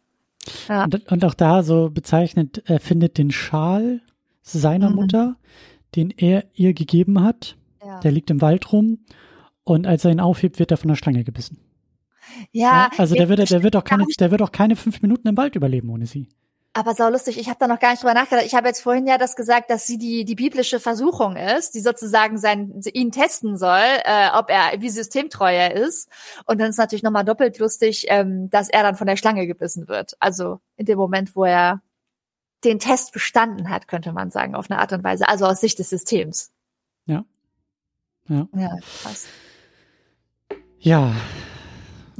Ja. Und, und, auch da so bezeichnet, er findet den Schal seiner mhm. Mutter, den er ihr gegeben hat. Ja. Der liegt im Wald rum. Und als er ihn aufhebt, wird er von der Schlange gebissen. Ja. ja also der wird, der wird auch keine, der wird auch keine fünf Minuten im Wald überleben ohne sie. Aber sau lustig, ich habe da noch gar nicht drüber nachgedacht. Ich habe jetzt vorhin ja das gesagt, dass sie die, die biblische Versuchung ist, die sozusagen sein, ihn testen soll, äh, ob er wie systemtreu er ist. Und dann ist natürlich nochmal doppelt lustig, ähm, dass er dann von der Schlange gebissen wird. Also in dem Moment, wo er den Test bestanden hat, könnte man sagen, auf eine Art und Weise. Also aus Sicht des Systems. Ja. Ja. Ja, krass. Ja,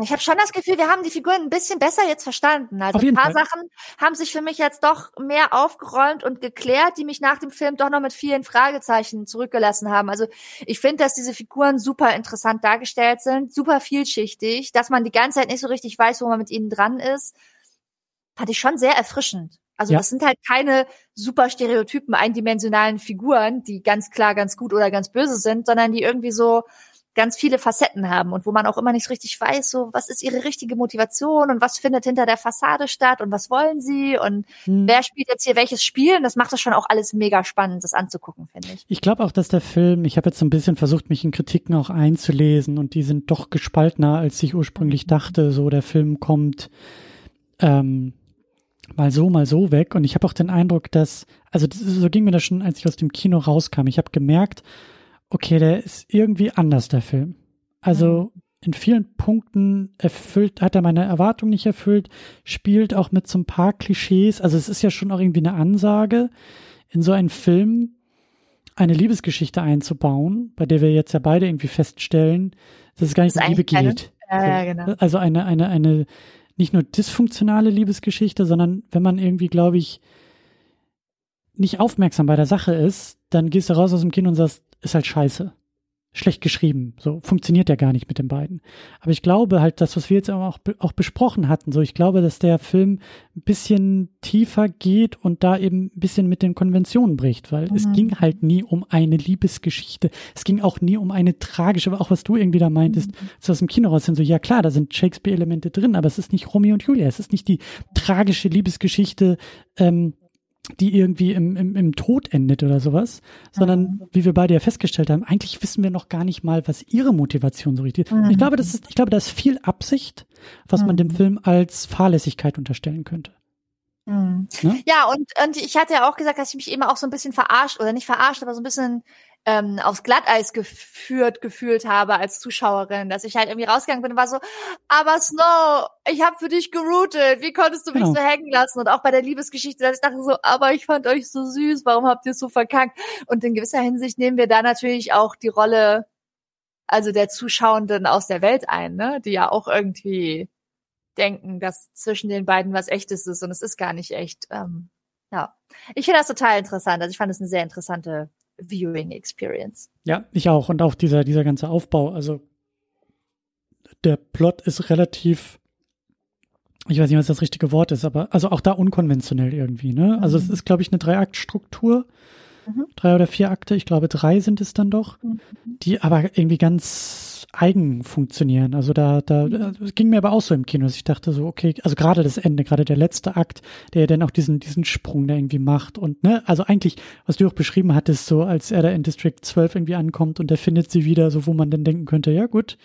ich habe schon das Gefühl, wir haben die Figuren ein bisschen besser jetzt verstanden. Also ein paar Fall. Sachen haben sich für mich jetzt doch mehr aufgeräumt und geklärt, die mich nach dem Film doch noch mit vielen Fragezeichen zurückgelassen haben. Also ich finde, dass diese Figuren super interessant dargestellt sind, super vielschichtig, dass man die ganze Zeit nicht so richtig weiß, wo man mit ihnen dran ist, fand ich schon sehr erfrischend. Also ja. das sind halt keine super stereotypen, eindimensionalen Figuren, die ganz klar ganz gut oder ganz böse sind, sondern die irgendwie so ganz viele Facetten haben und wo man auch immer nicht richtig weiß, so was ist ihre richtige Motivation und was findet hinter der Fassade statt und was wollen sie und hm. wer spielt jetzt hier welches Spiel und das macht es schon auch alles mega spannend, das anzugucken, finde ich. Ich glaube auch, dass der Film, ich habe jetzt so ein bisschen versucht, mich in Kritiken auch einzulesen und die sind doch gespaltener, als ich ursprünglich dachte. So, der Film kommt ähm, mal so, mal so weg und ich habe auch den Eindruck, dass, also so ging mir das schon, als ich aus dem Kino rauskam. Ich habe gemerkt, okay, der ist irgendwie anders, der Film. Also mhm. in vielen Punkten erfüllt, hat er meine Erwartung nicht erfüllt, spielt auch mit so ein paar Klischees. Also es ist ja schon auch irgendwie eine Ansage, in so einen Film eine Liebesgeschichte einzubauen, bei der wir jetzt ja beide irgendwie feststellen, dass es gar nicht um Liebe geht. Ja, ja, genau. Also eine, eine, eine nicht nur dysfunktionale Liebesgeschichte, sondern wenn man irgendwie, glaube ich, nicht aufmerksam bei der Sache ist, dann gehst du raus aus dem Kino und sagst, ist halt scheiße. Schlecht geschrieben. So funktioniert ja gar nicht mit den beiden. Aber ich glaube halt, das, was wir jetzt auch, auch besprochen hatten, so ich glaube, dass der Film ein bisschen tiefer geht und da eben ein bisschen mit den Konventionen bricht, weil mhm. es ging halt nie um eine Liebesgeschichte. Es ging auch nie um eine tragische, aber auch was du irgendwie da meintest, mhm. so aus dem Kino raus sind, so ja klar, da sind Shakespeare-Elemente drin, aber es ist nicht Romeo und Julia, es ist nicht die tragische Liebesgeschichte, ähm, die irgendwie im, im, im Tod endet oder sowas, sondern mhm. wie wir beide ja festgestellt haben, eigentlich wissen wir noch gar nicht mal, was ihre Motivation so richtig ist. Mhm. Ich glaube, das ist, ich glaube, da ist viel Absicht, was mhm. man dem mhm. Film als Fahrlässigkeit unterstellen könnte. Mhm. Ne? Ja, und, und ich hatte ja auch gesagt, dass ich mich eben auch so ein bisschen verarscht oder nicht verarscht, aber so ein bisschen ähm, aufs Glatteis geführt gefühlt habe als Zuschauerin, dass ich halt irgendwie rausgegangen bin und war so, aber Snow, ich habe für dich geroutet, wie konntest du mich genau. so hängen lassen? Und auch bei der Liebesgeschichte, dass ich dachte so, aber ich fand euch so süß, warum habt ihr es so verkackt? Und in gewisser Hinsicht nehmen wir da natürlich auch die Rolle, also der Zuschauenden aus der Welt ein, ne? die ja auch irgendwie denken, dass zwischen den beiden was echtes ist und es ist gar nicht echt. Ähm, ja, ich finde das total interessant. Also ich fand es eine sehr interessante Viewing Experience. Ja, ich auch. Und auch dieser, dieser ganze Aufbau. Also der Plot ist relativ, ich weiß nicht, was das richtige Wort ist, aber also auch da unkonventionell irgendwie, ne? Also es mhm. ist, glaube ich, eine Drei-Akt-Struktur. Mhm. Drei oder vier Akte, ich glaube drei sind es dann doch, mhm. die aber irgendwie ganz eigen funktionieren. Also da, da, das ging mir aber auch so im Kino, dass ich dachte so, okay, also gerade das Ende, gerade der letzte Akt, der dann auch diesen, diesen Sprung da irgendwie macht und ne, also eigentlich, was du auch beschrieben hattest, so als er da in District 12 irgendwie ankommt und der findet sie wieder, so wo man dann denken könnte, ja gut,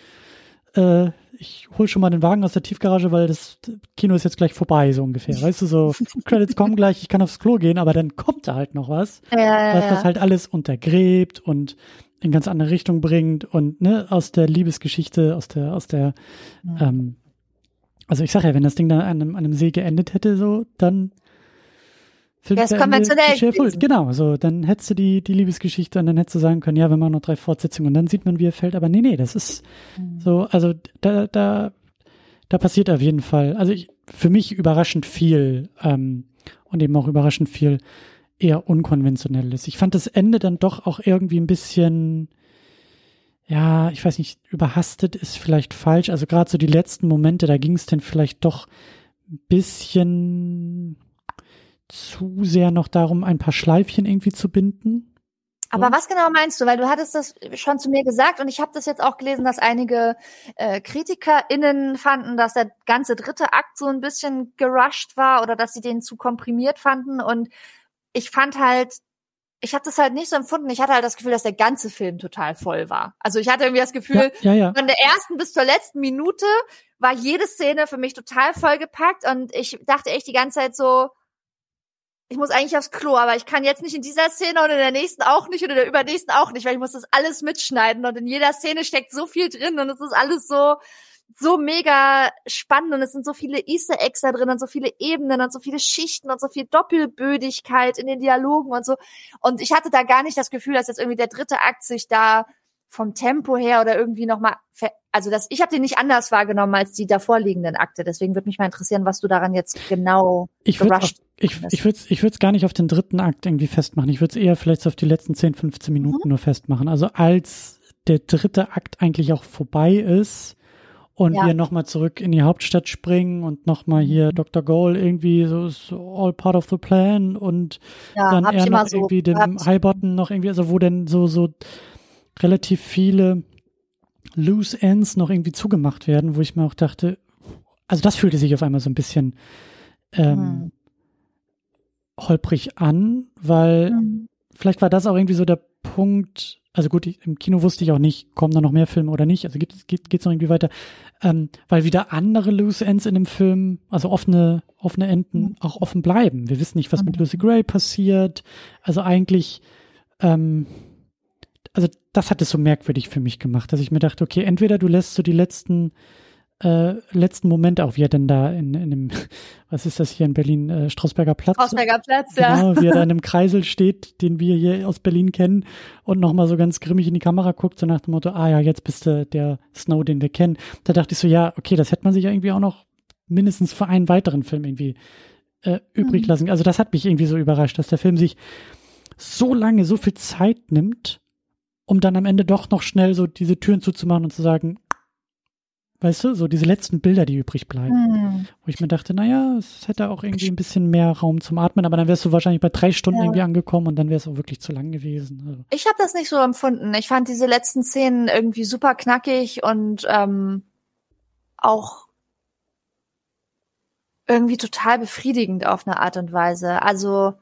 äh, ich hol schon mal den Wagen aus der Tiefgarage, weil das Kino ist jetzt gleich vorbei, so ungefähr. Weißt du, so Credits kommen gleich, ich kann aufs Klo gehen, aber dann kommt da halt noch was, ja, ja, was das halt alles untergräbt und in ganz andere Richtung bringt und ne, aus der Liebesgeschichte, aus der, aus der, mhm. ähm, also ich sag ja, wenn das Ding dann an einem, an einem See geendet hätte, so, dann Film ist konventionell gewesen. Genau, so, dann hättest du die, die Liebesgeschichte und dann hättest du sagen können, ja, wir machen noch drei Fortsetzungen und dann sieht man, wie er fällt. Aber nee, nee, das ist Mhm. so, also da, da, da passiert auf jeden Fall, also ich, für mich überraschend viel ähm, und eben auch überraschend viel eher unkonventionelles. Ich fand das Ende dann doch auch irgendwie ein bisschen, ja, ich weiß nicht, überhastet ist vielleicht falsch. Also gerade so die letzten Momente, da ging es dann vielleicht doch ein bisschen zu sehr noch darum, ein paar Schleifchen irgendwie zu binden. Aber was genau meinst du? Weil du hattest das schon zu mir gesagt und ich habe das jetzt auch gelesen, dass einige äh, KritikerInnen fanden, dass der ganze dritte Akt so ein bisschen gerusht war oder dass sie den zu komprimiert fanden. Und ich fand halt, ich habe das halt nicht so empfunden. Ich hatte halt das Gefühl, dass der ganze Film total voll war. Also ich hatte irgendwie das Gefühl, Ja, ja, ja. von der ersten bis zur letzten Minute war jede Szene für mich total vollgepackt und ich dachte echt die ganze Zeit so, ich muss eigentlich aufs Klo, aber ich kann jetzt nicht in dieser Szene und in der nächsten auch nicht und in der übernächsten auch nicht, weil ich muss das alles mitschneiden und in jeder Szene steckt so viel drin und es ist alles so so mega spannend und es sind so viele Easter Eggs da drin und so viele Ebenen und so viele Schichten und so viel Doppelbödigkeit in den Dialogen und so und ich hatte da gar nicht das Gefühl, dass jetzt irgendwie der dritte Akt sich da vom Tempo her oder irgendwie noch mal ver- also das ich habe den nicht anders wahrgenommen als die davorliegenden Akte deswegen würde mich mal interessieren was du daran jetzt genau Ich würde ich, ich würde ich würde es gar nicht auf den dritten Akt irgendwie festmachen. Ich würde es eher vielleicht auf die letzten 10, 15 Minuten nur festmachen. Also als der dritte Akt eigentlich auch vorbei ist und Ja. wir nochmal zurück in die Hauptstadt springen und nochmal hier Dr. Goal irgendwie so ist all part of the plan und ja dann er noch so irgendwie dem gehabt. Highbottom noch irgendwie, also wo denn so, so relativ viele Loose Ends noch irgendwie zugemacht werden, wo ich mir auch dachte, also das fühlte sich auf einmal so ein bisschen ähm, Hm. holprig an, weil Hm. vielleicht war das auch irgendwie so der Punkt, also gut, ich, im Kino wusste ich auch nicht, kommen da noch mehr Filme oder nicht, also geht, geht, geht's noch irgendwie weiter, ähm, weil wieder andere Loose Ends in dem Film, also offene, offene Enden Mhm. auch offen bleiben. Wir wissen nicht, was mit Mhm. Lucy Gray passiert, also eigentlich, ähm, also das hat es so merkwürdig für mich gemacht, dass ich mir dachte, okay, entweder du lässt so die letzten äh, letzten Momente auch, wie er denn da in, in dem, was ist das hier in Berlin, äh, Strausberger Platz? Strausberger Platz ja Genau, wie er da in einem Kreisel steht, den wir hier aus Berlin kennen und nochmal so ganz grimmig in die Kamera guckt, so nach dem Motto, ah ja, jetzt bist du der Snow, den wir kennen. Da dachte ich so, ja, okay, das hätte man sich ja irgendwie auch noch mindestens für einen weiteren Film irgendwie äh, übrig Mhm. lassen. Also das hat mich irgendwie so überrascht, dass der Film sich so lange, so viel Zeit nimmt, um dann am Ende doch noch schnell so diese Türen zuzumachen und zu sagen, weißt du, so diese letzten Bilder, die übrig bleiben Hm. wo ich mir dachte, naja, es hätte auch irgendwie ein bisschen mehr Raum zum Atmen, aber dann wärst du wahrscheinlich bei drei Stunden Ja. irgendwie angekommen und dann wäre es auch wirklich zu lang gewesen. Also, Ich habe das nicht so empfunden. Ich fand diese letzten Szenen irgendwie super knackig und ähm, auch irgendwie total befriedigend auf eine Art und Weise. Also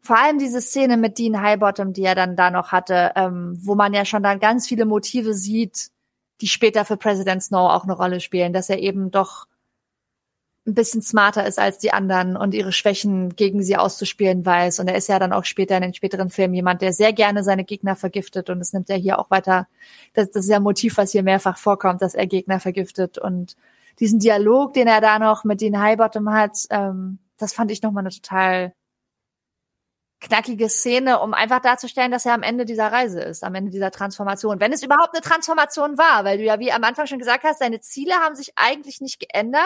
vor allem diese Szene mit Dean Highbottom, die er dann da noch hatte, ähm, wo man ja schon dann ganz viele Motive sieht, die später für President Snow auch eine Rolle spielen, dass er eben doch ein bisschen smarter ist als die anderen und ihre Schwächen gegen sie auszuspielen weiß. Und er ist ja dann auch später in den späteren Filmen jemand, der sehr gerne seine Gegner vergiftet. Und das nimmt er hier auch weiter. Das, das ist ja ein Motiv, was hier mehrfach vorkommt, dass er Gegner vergiftet. Und diesen Dialog, den er da noch mit den Highbottom hat, ähm, das fand ich nochmal eine total knackige Szene, um einfach darzustellen, dass er am Ende dieser Reise ist, am Ende dieser Transformation. Wenn es überhaupt eine Transformation war, weil du ja wie am Anfang schon gesagt hast, seine Ziele haben sich eigentlich nicht geändert.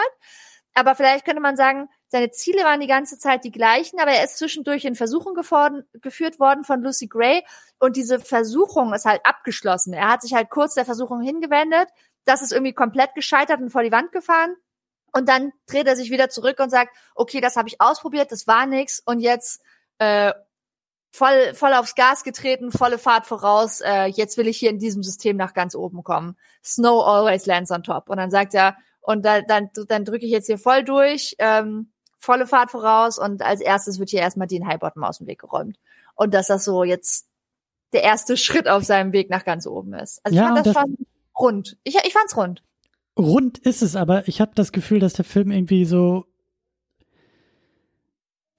Aber vielleicht könnte man sagen, seine Ziele waren die ganze Zeit die gleichen, aber er ist zwischendurch in Versuchung gefordert, geführt worden von Lucy Gray und diese Versuchung ist halt abgeschlossen. Er hat sich halt kurz der Versuchung hingewendet, das ist irgendwie komplett gescheitert und vor die Wand gefahren und dann dreht er sich wieder zurück und sagt, okay, das habe ich ausprobiert, das war nix und jetzt äh, voll voll aufs Gas getreten, volle Fahrt voraus, äh, jetzt will ich hier in diesem System nach ganz oben kommen. Snow always lands on top und dann sagt er und da, dann, dann drücke ich jetzt hier voll durch, ähm, volle Fahrt voraus und als erstes wird hier erstmal Dean Highbottom aus dem Weg geräumt. Und dass das so jetzt der erste Schritt auf seinem Weg nach ganz oben ist. Also Ja, ich fand das, das- schon rund. Ich, ich fand's rund. rund ist es, aber ich habe das Gefühl, dass der Film irgendwie so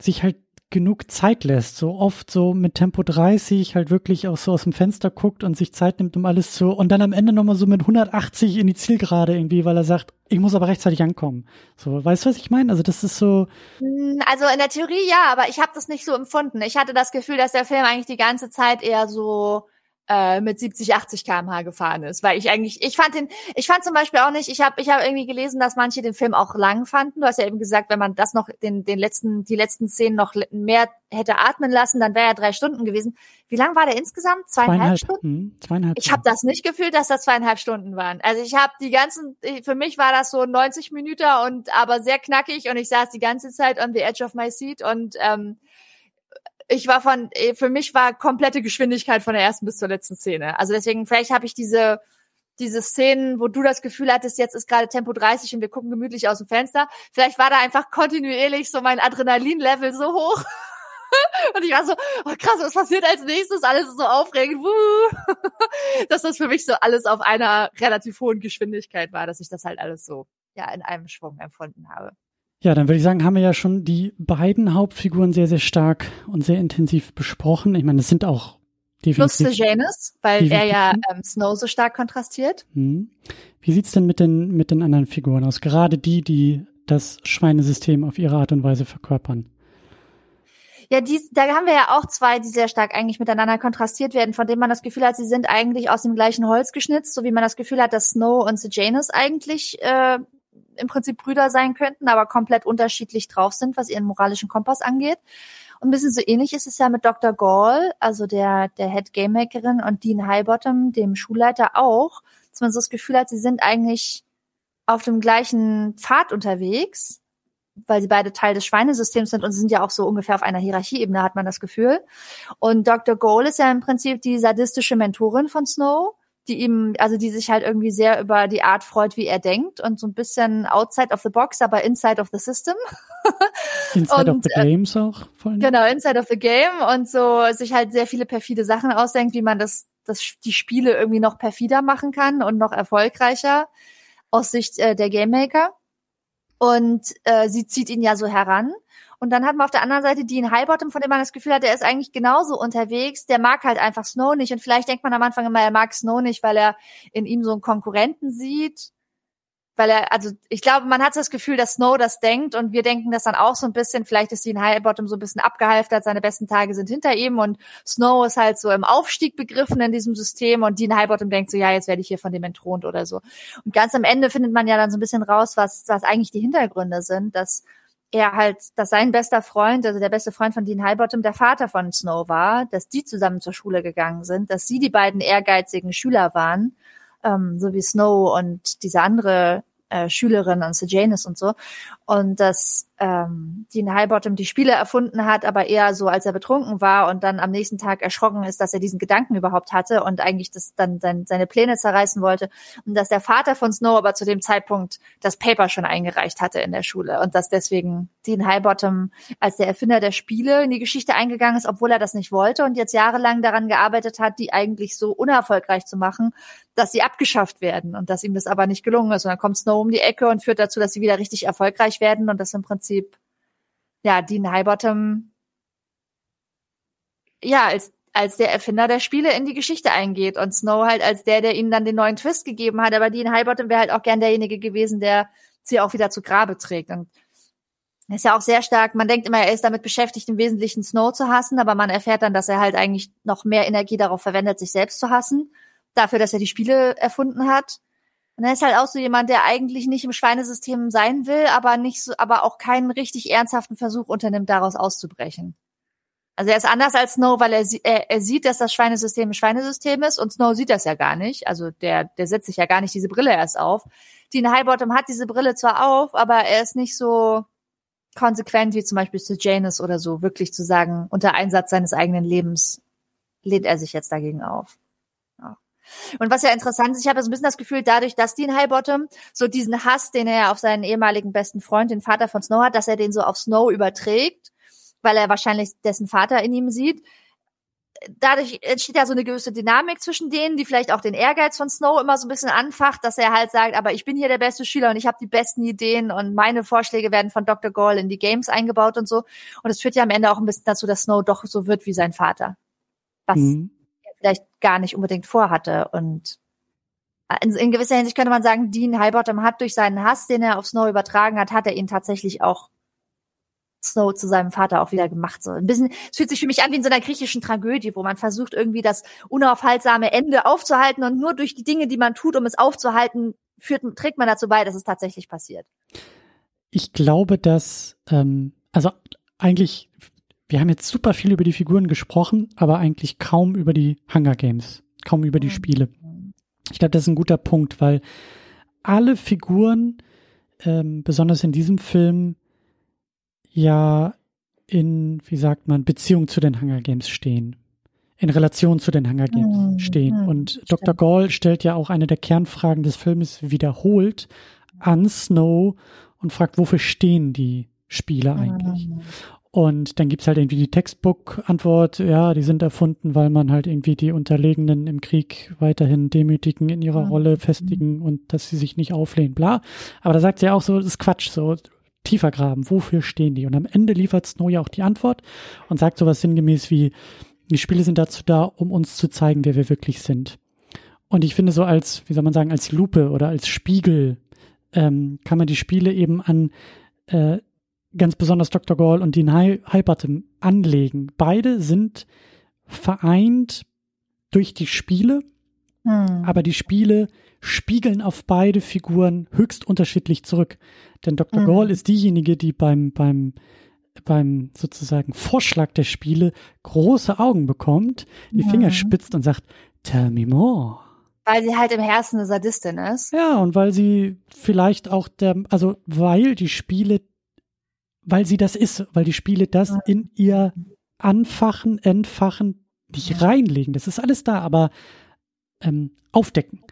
sich halt genug Zeit lässt. So oft so mit Tempo 30 halt wirklich auch so aus dem Fenster guckt und sich Zeit nimmt, um alles zu, und dann am Ende nochmal so mit 180 in die Zielgerade irgendwie, weil er sagt, ich muss aber rechtzeitig ankommen. So, weißt du, was ich meine? Also das ist so. Hm, also in der Theorie ja, aber ich habe das nicht so empfunden. Ich hatte das Gefühl, dass der Film eigentlich die ganze Zeit eher so äh, mit 70, 80 km/h gefahren ist, weil ich eigentlich, ich fand den, ich fand zum Beispiel auch nicht, ich habe, ich habe irgendwie gelesen, dass manche den Film auch lang fanden. Du hast ja eben gesagt, wenn man das noch den, den letzten, die letzten Szenen noch mehr hätte atmen lassen, dann wäre er drei Stunden gewesen. Wie lang war der insgesamt? Zweieinhalb, zweieinhalb Stunden? Mh, zweieinhalb. Ich habe das nicht gefühlt, dass das zweieinhalb Stunden waren. Also ich habe die ganzen, für mich war das so 90 Minuten und aber sehr knackig und ich saß die ganze Zeit on the edge of my seat und ähm, ich war von, äh, für mich war komplette Geschwindigkeit von der ersten bis zur letzten Szene. Also deswegen, vielleicht habe ich diese, diese Szenen, wo du das Gefühl hattest, jetzt ist gerade Tempo 30 und wir gucken gemütlich aus dem Fenster. Vielleicht war da einfach kontinuierlich so mein Adrenalin-Level so hoch. und ich war so, oh krass, was passiert als nächstes? Alles ist so aufregend. dass das für mich so alles auf einer relativ hohen Geschwindigkeit war, dass ich das halt alles so, ja, in einem Schwung empfunden habe. Ja, dann würde ich sagen, haben wir ja schon die beiden Hauptfiguren sehr, sehr stark und sehr intensiv besprochen. Ich meine, es sind auch definitiv... Plus Sejanus, weil er ja ähm, Snow so stark kontrastiert. Hm. Wie sieht's denn mit den, mit den anderen Figuren aus? Gerade die, die das Schweinesystem auf ihre Art und Weise verkörpern. Ja, die, da haben wir ja auch zwei, die sehr stark eigentlich miteinander kontrastiert werden, von denen man das Gefühl hat, sie sind eigentlich aus dem gleichen Holz geschnitzt, so wie man das Gefühl hat, dass Snow und Sejanus eigentlich äh, im Prinzip Brüder sein könnten, aber komplett unterschiedlich drauf sind, was ihren moralischen Kompass angeht. Und ein bisschen so ähnlich ist es ja mit Dr. Gall, also der, der Head Game Makerin und Dean Highbottom, dem Schulleiter auch, dass man so das Gefühl hat, sie sind eigentlich auf dem gleichen Pfad unterwegs, weil sie beide Teil des Schweinesystems sind und sind ja auch so ungefähr auf einer Hierarchieebene, hat man das Gefühl. Und Dr. Gall ist ja im Prinzip die sadistische Mentorin von Snow die ihm, also die sich halt irgendwie sehr über die Art freut, wie er denkt und so ein bisschen outside of the box, aber inside of the system. Inside und, of the äh, games auch. Vor allem. Genau, inside of the game und so sich halt sehr viele perfide Sachen ausdenkt, wie man das, das die Spiele irgendwie noch perfider machen kann und noch erfolgreicher aus Sicht äh, der Game Maker. Und äh, sie zieht ihn ja so heran. Und dann hat man auf der anderen Seite Dean Highbottom, von dem man das Gefühl hat, der ist eigentlich genauso unterwegs. Der mag halt einfach Snow nicht. Und vielleicht denkt man am Anfang immer, er mag Snow nicht, weil er in ihm so einen Konkurrenten sieht. Weil er, also ich glaube, man hat das Gefühl, dass Snow das denkt und wir denken das dann auch so ein bisschen. Vielleicht ist Dean Highbottom so ein bisschen abgehalftert, seine besten Tage sind hinter ihm und Snow ist halt so im Aufstieg begriffen in diesem System und Dean Highbottom denkt so, ja, jetzt werde ich hier von dem entthront oder so. Und ganz am Ende findet man ja dann so ein bisschen raus, was, was eigentlich die Hintergründe sind, dass er halt, dass sein bester Freund, also der beste Freund von Dean Highbottom, der Vater von Snow war, dass die zusammen zur Schule gegangen sind, dass sie die beiden ehrgeizigen Schüler waren, ähm, so wie Snow und diese andere äh, Schülerin und Sejanus und so. Und dass ähm, Dean Highbottom die Spiele erfunden hat, aber eher so, als er betrunken war und dann am nächsten Tag erschrocken ist, dass er diesen Gedanken überhaupt hatte und eigentlich das dann sein, seine Pläne zerreißen wollte. Und dass der Vater von Snow aber zu dem Zeitpunkt das Paper schon eingereicht hatte in der Schule und dass deswegen Dean Highbottom als der Erfinder der Spiele in die Geschichte eingegangen ist, obwohl er das nicht wollte und jetzt jahrelang daran gearbeitet hat, die eigentlich so unerfolgreich zu machen, dass sie abgeschafft werden und dass ihm das aber nicht gelungen ist. Und dann kommt Snow um die Ecke und führt dazu, dass sie wieder richtig erfolgreich werden und das im Prinzip, ja, Dean Highbottom, ja, als, als der Erfinder der Spiele in die Geschichte eingeht und Snow halt als der, der ihnen dann den neuen Twist gegeben hat. Aber Dean Highbottom wäre halt auch gern derjenige gewesen, der sie auch wieder zu Grabe trägt. Und ist ja auch sehr stark, man denkt immer, er ist damit beschäftigt, im Wesentlichen Snow zu hassen, aber man erfährt dann, dass er halt eigentlich noch mehr Energie darauf verwendet, sich selbst zu hassen, dafür, dass er die Spiele erfunden hat. Und er ist halt auch so jemand, der eigentlich nicht im Schweinesystem sein will, aber nicht so, aber auch keinen richtig ernsthaften Versuch unternimmt, daraus auszubrechen. Also er ist anders als Snow, weil er, er, er sieht, dass das Schweinesystem ein Schweinesystem ist und Snow sieht das ja gar nicht. Also der, der setzt sich ja gar nicht diese Brille erst auf. Dean Highbottom hat diese Brille zwar auf, aber er ist nicht so konsequent wie zum Beispiel zu Janus oder so, wirklich zu sagen, unter Einsatz seines eigenen Lebens lehnt er sich jetzt dagegen auf. Und was ja interessant ist, ich habe so ein bisschen das Gefühl, dadurch, dass Dean Highbottom so diesen Hass, den er auf seinen ehemaligen besten Freund, den Vater von Snow hat, dass er den so auf Snow überträgt, weil er wahrscheinlich dessen Vater in ihm sieht, dadurch entsteht ja so eine gewisse Dynamik zwischen denen, die vielleicht auch den Ehrgeiz von Snow immer so ein bisschen anfacht, dass er halt sagt, aber ich bin hier der beste Schüler und ich habe die besten Ideen und meine Vorschläge werden von Dr. Gall in die Games eingebaut und so. Und es führt ja am Ende auch ein bisschen dazu, dass Snow doch so wird wie sein Vater. Was mhm. Vielleicht gar nicht unbedingt vorhatte. Und in, in gewisser Hinsicht könnte man sagen, Dean Highbottom hat durch seinen Hass, den er auf Snow übertragen hat, hat er ihn tatsächlich auch Snow zu seinem Vater auch wieder gemacht. So ein bisschen, es fühlt sich für mich an wie in so einer griechischen Tragödie, wo man versucht, irgendwie das unaufhaltsame Ende aufzuhalten und nur durch die Dinge, die man tut, um es aufzuhalten, führt, trägt man dazu bei, dass es tatsächlich passiert. Ich glaube, dass, ähm, also eigentlich, wir haben jetzt super viel über die Figuren gesprochen, aber eigentlich kaum über die Hunger Games, kaum über die mhm. Spiele. Ich glaube, das ist ein guter Punkt, weil alle Figuren, ähm, besonders in diesem Film, ja in, wie sagt man, Beziehung zu den Hunger Games stehen. In Relation zu den Hunger Games mhm. stehen. Und. Dr. Gall stellt ja auch eine der Kernfragen des Filmes wiederholt an Snow und fragt, wofür stehen die Spiele eigentlich? Mhm. Und dann gibt's halt irgendwie die Textbook-Antwort, ja, die sind erfunden, weil man halt irgendwie die Unterlegenen im Krieg weiterhin demütigen, in ihrer Rolle festigen und dass sie sich nicht auflehnen, bla. Aber da sagt sie auch so, das ist Quatsch, so, tiefer graben. Wofür stehen die? Und am Ende liefert Snow ja auch die Antwort und sagt sowas sinngemäß wie, die Spiele sind dazu da, um uns zu zeigen, wer wir wirklich sind. Und ich finde so als, wie soll man sagen, als Lupe oder als Spiegel ähm, kann man die Spiele eben an äh, ganz besonders Dr. Gall und Dean Highbottom anlegen. Beide sind vereint durch die Spiele, hm. aber die Spiele spiegeln auf beide Figuren höchst unterschiedlich zurück. Denn Dr. Mhm. Gall ist diejenige, die beim, beim, beim sozusagen Vorschlag der Spiele große Augen bekommt, die mhm. Finger spitzt und sagt, tell me more. Weil sie halt im Herzen eine Sadistin ist. Ja, und weil sie vielleicht auch der, also weil die Spiele, weil sie das ist, weil die Spiele das in ihr anfachen, entfachen, nicht reinlegen. Das ist alles da, aber ähm, aufdecken.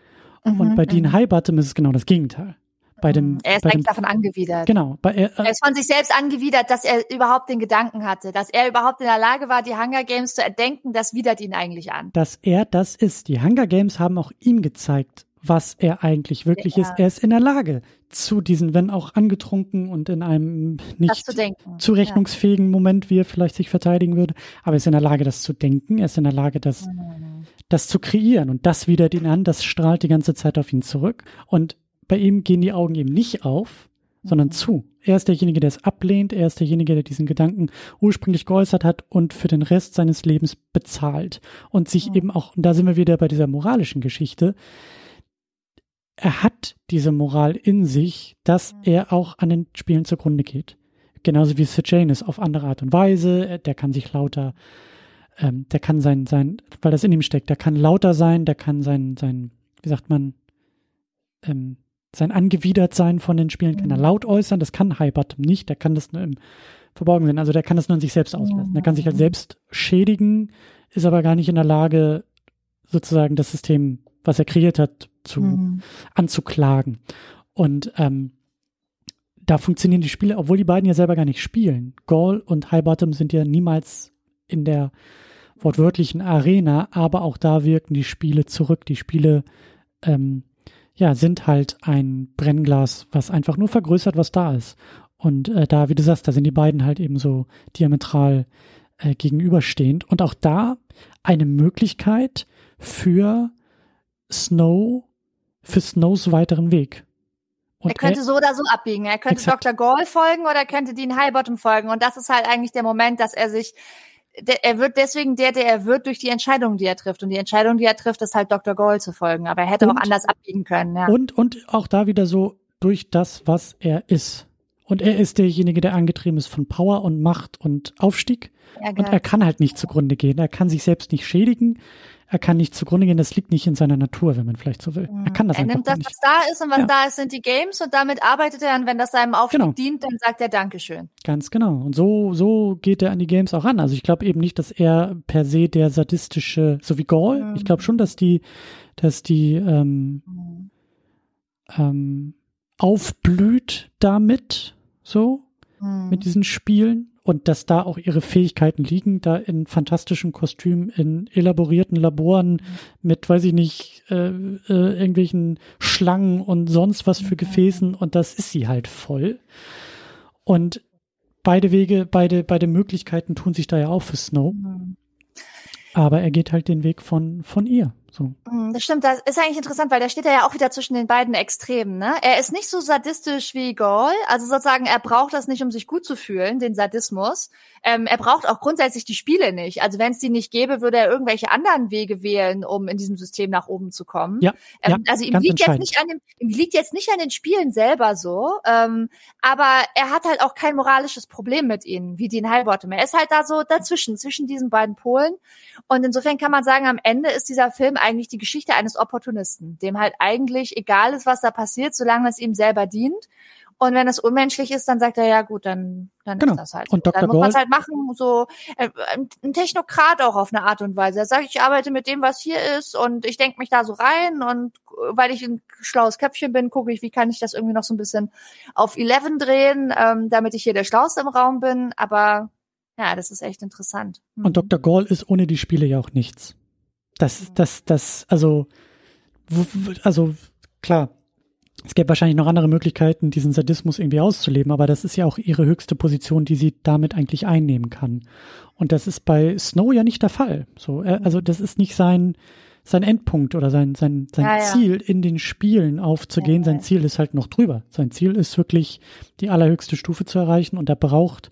Mhm, und bei Dean. Highbottom ist es genau das Gegenteil. Bei dem, mhm. er ist bei eigentlich dem, davon angewidert. Genau. Bei, er, er ist von sich selbst angewidert, dass er überhaupt den Gedanken hatte, dass er überhaupt in der Lage war, die Hunger Games zu erdenken, das widert ihn eigentlich an. Dass er das ist. Die Hunger Games haben auch ihm gezeigt, was er eigentlich wirklich ja. ist. Er ist in der Lage, zu diesen, wenn auch angetrunken und in einem nicht zu zurechnungsfähigen ja. Moment, wie er vielleicht sich verteidigen würde, aber er ist in der Lage, das zu denken, er ist in der Lage, das, mhm. das zu kreieren und das widert ihn an, das strahlt die ganze Zeit auf ihn zurück und bei ihm gehen die Augen eben nicht auf, sondern mhm. zu. Er ist derjenige, der es ablehnt, er ist derjenige, der diesen Gedanken ursprünglich geäußert hat und für den Rest seines Lebens bezahlt und sich eben auch, und da sind wir wieder bei dieser moralischen Geschichte, er hat diese Moral in sich, dass mhm. er auch an den Spielen zugrunde geht. Genauso wie Sejanus auf andere Art und Weise. Der kann sich lauter, ähm, der kann sein, sein, weil das in ihm steckt, der kann lauter sein, der kann sein, sein, wie sagt man, ähm, sein Angewidertsein von den Spielen kann er mhm. laut äußern. Das kann Highbottom nicht. Der kann das nur im Verborgenen. Also der kann das nur an sich selbst auslassen. Der kann sich halt selbst schädigen, ist aber gar nicht in der Lage, sozusagen das System, was er kreiert hat, zu, mhm. anzuklagen. Und ähm, da funktionieren die Spiele, obwohl die beiden ja selber gar nicht spielen. Gall und Highbottom sind ja niemals in der wortwörtlichen Arena, aber auch da wirken die Spiele zurück. Die Spiele ähm, ja, sind halt ein Brennglas, was einfach nur vergrößert, was da ist. Und äh, da, wie du sagst, da sind die beiden halt eben so diametral äh, gegenüberstehend. Und auch da eine Möglichkeit für Snow für Snows weiteren Weg. Und er könnte er, so oder so abbiegen. Er könnte exakt. Dr. Gall folgen oder er könnte Dean Highbottom folgen. Und das ist halt eigentlich der Moment, dass er sich, der, er wird deswegen der, der er wird durch die Entscheidung, die er trifft. Und die Entscheidung, die er trifft, ist halt Dr. Gall zu folgen. Aber er hätte und, auch anders abbiegen können. Ja. Und, und auch da wieder so durch das, was er ist. Und er ist derjenige, der angetrieben ist von Power und Macht und Aufstieg. Ja, und er kann halt nicht zugrunde gehen. Er kann sich selbst nicht schädigen er kann nicht zugrunde gehen, das liegt nicht in seiner Natur, wenn man vielleicht so will. Er kann das er einfach nimmt das, nicht. was da ist und was ja. da ist, sind die Games und damit arbeitet er und wenn das seinem Aufstieg genau. dient, dann sagt er Dankeschön. Ganz genau. Und so, so geht er an die Games auch ran. Also ich glaube eben nicht, dass er per se der sadistische, so wie Gaul, mhm. ich glaube schon, dass die, dass die ähm, mhm. ähm, aufblüht damit, so, mhm. mit diesen Spielen und dass da auch ihre Fähigkeiten liegen, da in fantastischen Kostümen, in elaborierten Laboren mit, weiß ich nicht, äh, äh, irgendwelchen Schlangen und sonst was für Gefäßen und das ist sie halt voll. Und beide Wege, beide, beide Möglichkeiten tun sich da ja auch für Snow. Mhm. Aber er geht halt den Weg von, von ihr. So. Hm, das stimmt, das ist eigentlich interessant, weil der steht ja auch wieder zwischen den beiden Extremen. Ne? Er ist nicht so sadistisch wie Gaul, also sozusagen, er braucht das nicht, um sich gut zu fühlen, den Sadismus. Ähm, er braucht auch grundsätzlich die Spiele nicht. Also wenn es die nicht gäbe, würde er irgendwelche anderen Wege wählen, um in diesem System nach oben zu kommen. Ja, ähm, ja also ihm liegt jetzt nicht an dem, ihm liegt jetzt nicht an den Spielen selber so, ähm, aber er hat halt auch kein moralisches Problem mit ihnen, wie Dean Highbottom. Er ist halt da so dazwischen, zwischen diesen beiden Polen. Und insofern kann man sagen, am Ende ist dieser Film eigentlich die Geschichte eines Opportunisten, dem halt eigentlich egal ist, was da passiert, solange es ihm selber dient. Und wenn es unmenschlich ist, dann sagt er, ja gut, dann, dann genau. ist das halt. So. Und Dr. Dann muss man es halt machen, so äh, ein Technokrat auch auf eine Art und Weise. Er sagt, ich arbeite mit dem, was hier ist und ich denke mich da so rein und weil ich ein schlaues Köpfchen bin, gucke ich, wie kann ich das irgendwie noch so ein bisschen auf 11 drehen, ähm, damit ich hier der Schlauste im Raum bin. Aber ja, das ist echt interessant. Mhm. Und Dr. Gall ist ohne die Spiele ja auch nichts. Das, das, das, also, also klar, es gäbe wahrscheinlich noch andere Möglichkeiten, diesen Sadismus irgendwie auszuleben, aber das ist ja auch ihre höchste Position, die sie damit eigentlich einnehmen kann. Und das ist bei Snow ja nicht der Fall. So, also das ist nicht sein sein Endpunkt oder sein sein sein ja, Ziel in den Spielen aufzugehen. Ja, sein Ziel ist halt noch drüber. Sein Ziel ist wirklich die allerhöchste Stufe zu erreichen und er braucht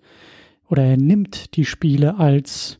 oder er nimmt die Spiele als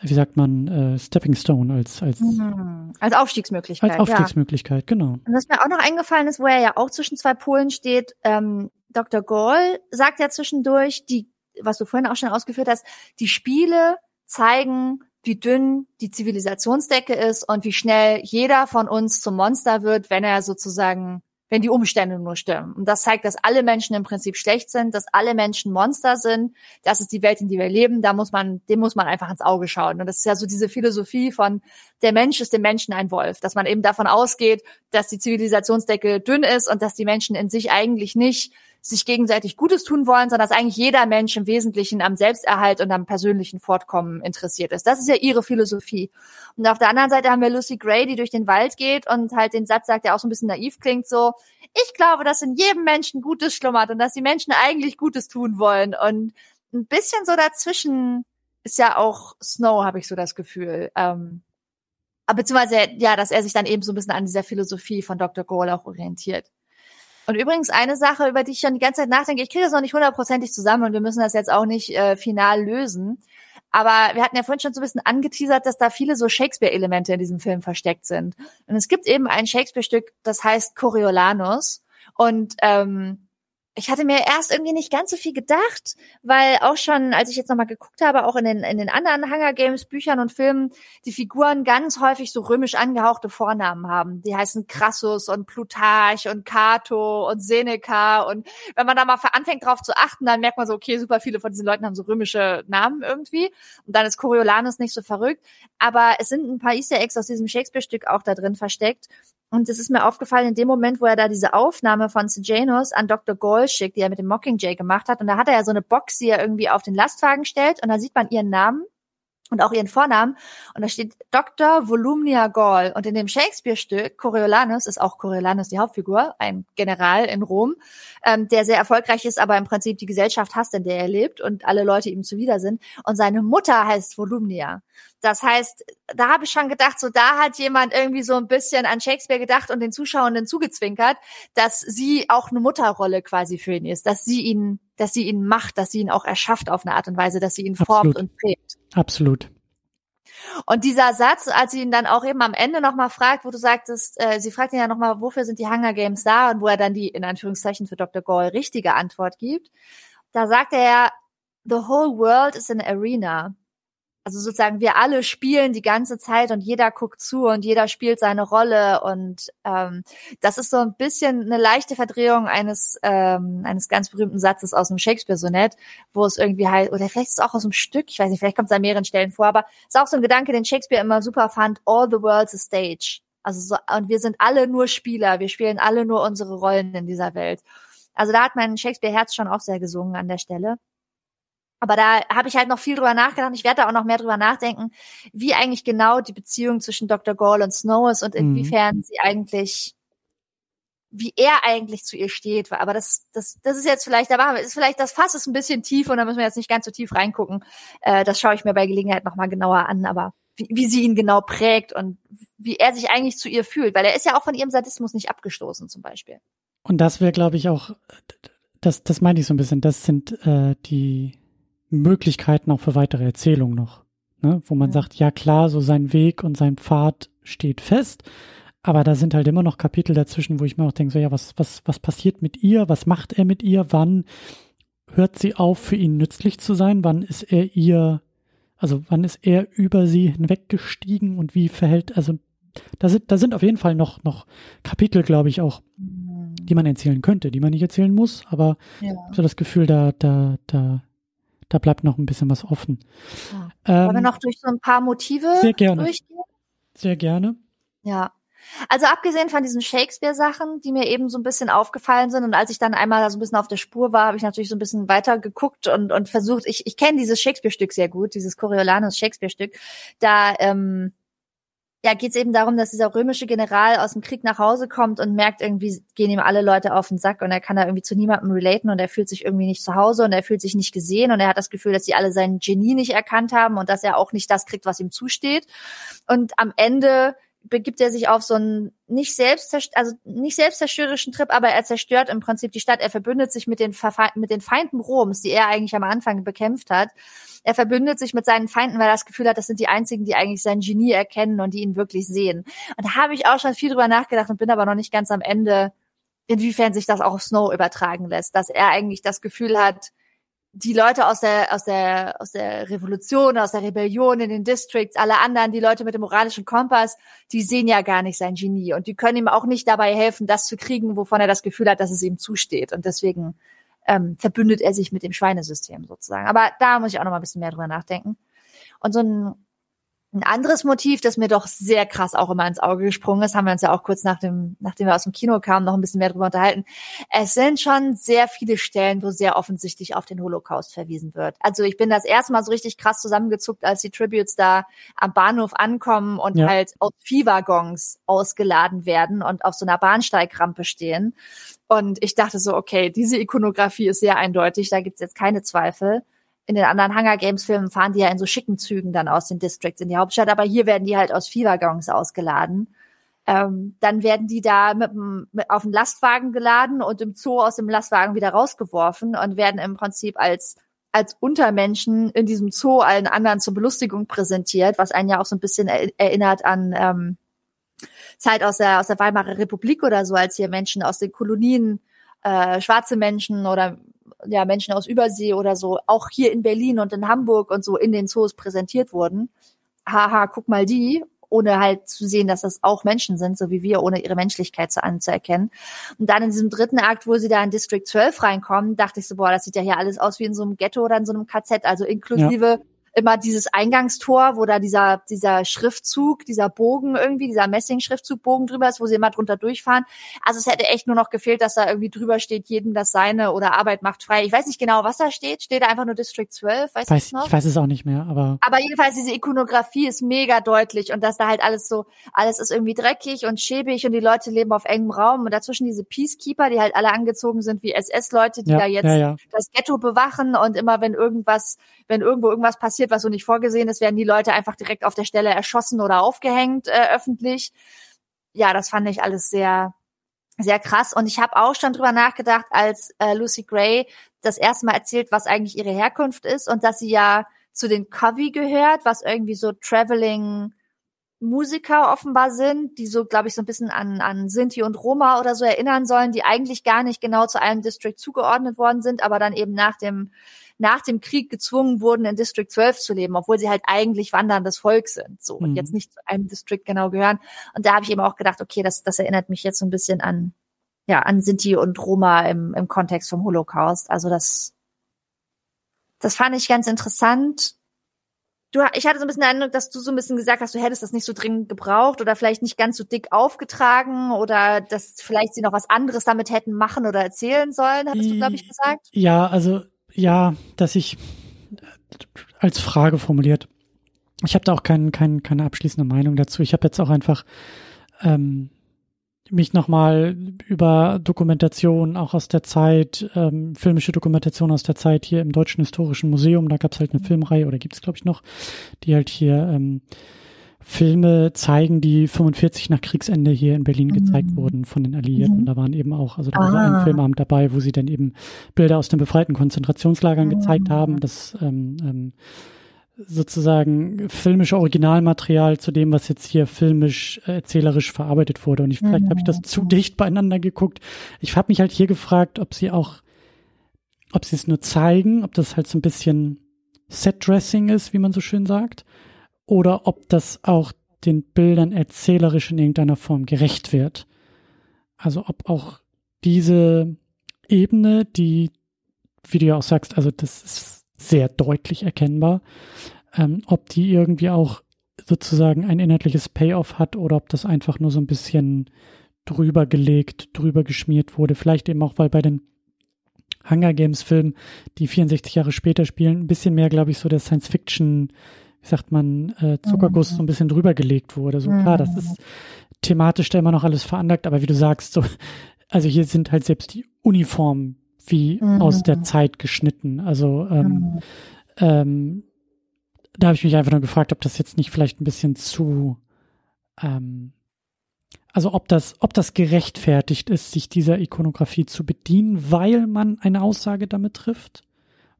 wie sagt man, äh, Stepping Stone als als mhm. als Aufstiegsmöglichkeit. Als Aufstiegsmöglichkeit, ja. genau. Und was mir auch noch eingefallen ist, wo er ja auch zwischen zwei Polen steht, ähm, Dr. Gall sagt ja zwischendurch, die, was du vorhin auch schon ausgeführt hast, die Spiele zeigen, wie dünn die Zivilisationsdecke ist und wie schnell jeder von uns zum Monster wird, wenn er sozusagen wenn die Umstände nur stimmen. Und das zeigt, dass alle Menschen im Prinzip schlecht sind, dass alle Menschen Monster sind. Das ist die Welt, in der wir leben. Da muss man, dem muss man einfach ins Auge schauen. Und das ist ja so diese Philosophie von der Mensch ist dem Menschen ein Wolf, dass man eben davon ausgeht, dass die Zivilisationsdecke dünn ist und dass die Menschen in sich eigentlich nicht sich gegenseitig Gutes tun wollen, sondern dass eigentlich jeder Mensch im Wesentlichen am Selbsterhalt und am persönlichen Fortkommen interessiert ist. Das ist ja ihre Philosophie. Und auf der anderen Seite haben wir Lucy Gray, die durch den Wald geht und halt den Satz sagt, der auch so ein bisschen naiv klingt, so, ich glaube, dass in jedem Menschen Gutes schlummert und dass die Menschen eigentlich Gutes tun wollen. Und ein bisschen so dazwischen ist ja auch Snow, habe ich so das Gefühl. Ähm, beziehungsweise, ja, dass er sich dann eben so ein bisschen an dieser Philosophie von Dr. Gohl auch orientiert. Und übrigens eine Sache, über die ich schon die ganze Zeit nachdenke, ich kriege das noch nicht hundertprozentig zusammen und wir müssen das jetzt auch nicht äh, final lösen. Aber wir hatten ja vorhin schon so ein bisschen angeteasert, dass da viele so Shakespeare-Elemente in diesem Film versteckt sind. Und es gibt eben ein Shakespeare-Stück, das heißt Coriolanus. Und ähm, ich hatte mir erst irgendwie nicht ganz so viel gedacht, weil auch schon, als ich jetzt nochmal geguckt habe, auch in den, in den anderen Hunger Games Büchern und Filmen, die Figuren ganz häufig so römisch angehauchte Vornamen haben. Die heißen Crassus und Plutarch und Cato und Seneca. Und wenn man da mal anfängt drauf zu achten, dann merkt man so, okay, super viele von diesen Leuten haben so römische Namen irgendwie. Und dann ist Coriolanus nicht so verrückt, aber es sind ein paar Easter Eggs aus diesem Shakespeare-Stück auch da drin versteckt und es ist mir aufgefallen, in dem Moment, wo er da diese Aufnahme von Sejanus an Dr. Gold schickt, die er mit dem Mockingjay gemacht hat, und da hat er ja so eine Box, die er irgendwie auf den Lastwagen stellt, und da sieht man ihren Namen und auch ihren Vornamen. Und da steht Dr. Volumnia Gall. Und in dem Shakespeare-Stück Coriolanus ist auch Coriolanus die Hauptfigur, ein General in Rom, ähm, der sehr erfolgreich ist, aber im Prinzip die Gesellschaft hasst, in der er lebt und alle Leute ihm zuwider sind. Und seine Mutter heißt Volumnia. Das heißt, da habe ich schon gedacht, so da hat jemand irgendwie so ein bisschen an Shakespeare gedacht und den Zuschauenden zugezwinkert, dass sie auch eine Mutterrolle quasi für ihn ist, dass sie ihn, dass sie ihn macht, dass sie ihn auch erschafft auf eine Art und Weise, dass sie ihn Absolut. formt und prägt. Absolut. Und dieser Satz, als sie ihn dann auch eben am Ende nochmal fragt, wo du sagtest, äh, sie fragt ihn ja nochmal, wofür sind die Hunger Games da und wo er dann die, in Anführungszeichen für Dr. Gall richtige Antwort gibt, da sagt er ja, the whole world is an arena also sozusagen wir alle spielen die ganze Zeit und jeder guckt zu und jeder spielt seine Rolle und ähm, das ist so ein bisschen eine leichte Verdrehung eines ähm, eines ganz berühmten Satzes aus dem Shakespeare-Sonett, wo es irgendwie halt oder vielleicht ist es auch aus einem Stück, ich weiß nicht, vielleicht kommt es an mehreren Stellen vor, aber es ist auch so ein Gedanke, den Shakespeare immer super fand: All the world's a stage. Also so, und wir sind alle nur Spieler, wir spielen alle nur unsere Rollen in dieser Welt. Also da hat mein Shakespeare-Herz schon auch sehr gesungen an der Stelle. Aber da habe ich halt noch viel drüber nachgedacht. Ich werde da auch noch mehr drüber nachdenken, wie eigentlich genau die Beziehung zwischen Dr. Gall und Snow ist und mhm. inwiefern mhm. sie eigentlich, wie er eigentlich zu ihr steht. Aber das, das, das ist jetzt vielleicht, da machen wir, ist vielleicht das Fass ist ein bisschen tief und da müssen wir jetzt nicht ganz so tief reingucken. Äh, das schaue ich mir bei Gelegenheit nochmal genauer an. Aber wie, wie sie ihn genau prägt und wie er sich eigentlich zu ihr fühlt, weil er ist ja auch von ihrem Sadismus nicht abgestoßen zum Beispiel. Und das wäre, glaube ich, auch, das, das meine ich so ein bisschen, das sind äh, die Möglichkeiten auch für weitere Erzählungen noch. Ne? Wo man ja. sagt, ja klar, so sein Weg und sein Pfad steht fest, aber da sind halt immer noch Kapitel dazwischen, wo ich mir auch denke, so ja, was, was, was passiert mit ihr? Was macht er mit ihr? Wann hört sie auf, für ihn nützlich zu sein? Wann ist er ihr, also wann ist er über sie hinweggestiegen und wie verhält, also da sind, da sind auf jeden Fall noch, noch Kapitel, glaube ich, auch, die man erzählen könnte, die man nicht erzählen muss, aber ja. so das Gefühl, da, da, da da bleibt noch ein bisschen was offen. Ja. Ähm, Wollen wir noch durch so ein paar Motive sehr gerne. durchgehen? Sehr gerne. Ja. Also abgesehen von diesen Shakespeare-Sachen, die mir eben so ein bisschen aufgefallen sind und als ich dann einmal so ein bisschen auf der Spur war, habe ich natürlich so ein bisschen weiter geguckt und, und versucht, ich, ich kenne dieses Shakespeare-Stück sehr gut, dieses Coriolanus Shakespeare-Stück, da ähm, ja, geht es eben darum, dass dieser römische General aus dem Krieg nach Hause kommt und merkt, irgendwie gehen ihm alle Leute auf den Sack und er kann da irgendwie zu niemandem relaten und er fühlt sich irgendwie nicht zu Hause und er fühlt sich nicht gesehen und er hat das Gefühl, dass sie alle sein Genie nicht erkannt haben und dass er auch nicht das kriegt, was ihm zusteht. Und am Ende begibt er sich auf so einen nicht selbst also nicht selbstzerstörerischen Trip, aber er zerstört im Prinzip die Stadt. Er verbündet sich mit den mit den Feinden Roms, die er eigentlich am Anfang bekämpft hat er verbündet sich mit seinen Feinden, weil er das Gefühl hat, das sind die einzigen, die eigentlich sein Genie erkennen und die ihn wirklich sehen. Und da habe ich auch schon viel drüber nachgedacht und bin aber noch nicht ganz am Ende, inwiefern sich das auch auf Snow übertragen lässt, dass er eigentlich das Gefühl hat, die Leute aus der, aus der, aus der Revolution, aus der Rebellion in den Districts, alle anderen, die Leute mit dem moralischen Kompass, die sehen ja gar nicht sein Genie und die können ihm auch nicht dabei helfen, das zu kriegen, wovon er das Gefühl hat, dass es ihm zusteht. Und deswegen ähm, verbündet er sich mit dem Schweinesystem sozusagen. Aber da muss ich auch noch mal ein bisschen mehr drüber nachdenken. Und so ein ein anderes Motiv, das mir doch sehr krass auch immer ins Auge gesprungen ist, haben wir uns ja auch kurz nach dem, nachdem wir aus dem Kino kamen, noch ein bisschen mehr drüber unterhalten. Es sind schon sehr viele Stellen, wo sehr offensichtlich auf den Holocaust verwiesen wird. Also ich bin das erste Mal so richtig krass zusammengezuckt, als die Tributes da am Bahnhof ankommen und ja. halt aus Viehwaggons ausgeladen werden und auf so einer Bahnsteigrampe stehen. Und ich dachte so, okay, diese Ikonografie ist sehr eindeutig, da gibt's jetzt keine Zweifel in den anderen Hunger Games Filmen fahren die ja in so schicken Zügen dann aus den Districts in die Hauptstadt, aber hier werden die halt aus Viehwaggons ausgeladen. Ähm, dann werden die da mit, mit auf den Lastwagen geladen und im Zoo aus dem Lastwagen wieder rausgeworfen und werden im Prinzip als als Untermenschen in diesem Zoo allen anderen zur Belustigung präsentiert, was einen ja auch so ein bisschen erinnert an ähm, Zeit aus der aus der Weimarer Republik oder so, als hier Menschen aus den Kolonien äh, schwarze Menschen oder ja, Menschen aus Übersee oder so, auch hier in Berlin und in Hamburg und so in den Zoos präsentiert wurden. Haha, guck mal die, ohne halt zu sehen, dass das auch Menschen sind, so wie wir, ohne ihre Menschlichkeit zu anzuerkennen. Und dann in diesem dritten Akt, wo sie da in District 12 reinkommen, dachte ich so, boah, das sieht ja hier alles aus wie in so einem Ghetto oder in so einem KZ, also inklusive ja immer dieses Eingangstor, wo da dieser, dieser Schriftzug, dieser Bogen irgendwie, dieser Messing-Schriftzugbogen drüber ist, wo sie immer drunter durchfahren. Also es hätte echt nur noch gefehlt, dass da irgendwie drüber steht, jedem das seine oder Arbeit macht frei. Ich weiß nicht genau, was da steht. Steht da einfach nur District 12? Weißt weiß, noch? Ich weiß es auch nicht mehr, aber. Aber jedenfalls diese Ikonografie ist mega deutlich und dass da halt alles so, alles ist irgendwie dreckig und schäbig und die Leute leben auf engem Raum und dazwischen diese Peacekeeper, die halt alle angezogen sind wie SS-Leute, die ja, da jetzt ja, ja. das Ghetto bewachen und immer wenn irgendwas, wenn irgendwo irgendwas passiert, passiert, was so nicht vorgesehen ist, werden die Leute einfach direkt auf der Stelle erschossen oder aufgehängt äh, öffentlich. Ja, das fand ich alles sehr sehr krass. Und ich habe auch schon drüber nachgedacht, als äh, Lucy Gray das erste Mal erzählt, was eigentlich ihre Herkunft ist und dass sie ja zu den Covey gehört, was irgendwie so Traveling Musiker offenbar sind, die so, glaube ich, so ein bisschen an, an Sinti und Roma oder so erinnern sollen, die eigentlich gar nicht genau zu einem District zugeordnet worden sind, aber dann eben nach dem nach dem Krieg gezwungen wurden, in District 12 zu leben, obwohl sie halt eigentlich wanderndes Volk sind, so und mhm. jetzt nicht zu einem District genau gehören. Und da habe ich eben auch gedacht, okay, das, das erinnert mich jetzt so ein bisschen an, ja, an Sinti und Roma im, im Kontext vom Holocaust. Also das, das fand ich ganz interessant. Du, ich hatte so ein bisschen den Eindruck, dass du so ein bisschen gesagt hast, du hättest das nicht so dringend gebraucht oder vielleicht nicht ganz so dick aufgetragen oder dass vielleicht sie noch was anderes damit hätten machen oder erzählen sollen, hattest du, glaube ich, gesagt? Ja, also ja, dass ich als Frage formuliert. Ich habe da auch kein, kein, keine abschließende Meinung dazu. Ich habe jetzt auch einfach ähm, mich nochmal über Dokumentation auch aus der Zeit, ähm, filmische Dokumentation aus der Zeit hier im Deutschen Historischen Museum, da gab es halt eine Filmreihe oder gibt es glaube ich noch, die halt hier ähm, Filme zeigen, die 45 nach Kriegsende hier in Berlin gezeigt mhm. wurden von den Alliierten. Mhm. Und da waren eben auch, also da ah. war ein Filmabend dabei, wo sie dann eben Bilder aus den befreiten Konzentrationslagern mhm. gezeigt haben. Das ähm, ähm, sozusagen filmische Originalmaterial zu dem, was jetzt hier filmisch äh, erzählerisch verarbeitet wurde. Und ich, vielleicht habe ich das zu mhm. dicht beieinander geguckt. Ich habe mich halt hier gefragt, ob sie auch, ob sie es nur zeigen, ob das halt so ein bisschen Set-Dressing ist, wie man so schön sagt, oder ob das auch den Bildern erzählerisch in irgendeiner Form gerecht wird. Also ob auch diese Ebene, die, wie du ja auch sagst, also das ist sehr deutlich erkennbar, ähm, ob die irgendwie auch sozusagen ein inhaltliches Payoff hat oder ob das einfach nur so ein bisschen drüber gelegt, drüber geschmiert wurde. Vielleicht eben auch, weil bei den Hunger Games Filmen, die 64 Jahre später spielen, ein bisschen mehr, glaube ich, so der Science Fiction wie sagt man, äh, Zuckerguss mhm. so ein bisschen drüber gelegt wurde. So klar, das ist thematisch da immer noch alles veranlagt, aber wie du sagst, so, also hier sind halt selbst die Uniformen wie mhm. aus der Zeit geschnitten. Also ähm, mhm. ähm, da habe ich mich einfach nur gefragt, ob das jetzt nicht vielleicht ein bisschen zu ähm, also ob das, ob das gerechtfertigt ist, sich dieser Ikonografie zu bedienen, weil man eine Aussage damit trifft,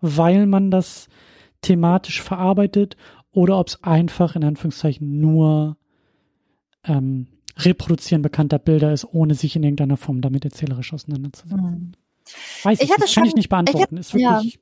weil man das thematisch verarbeitet oder ob es einfach in Anführungszeichen nur ähm, Reproduzieren bekannter Bilder ist, ohne sich in irgendeiner Form damit erzählerisch auseinanderzusetzen. Mhm. Weiß ich, ich hatte schon, kann ich nicht beantworten. Ich, ist wirklich, ja.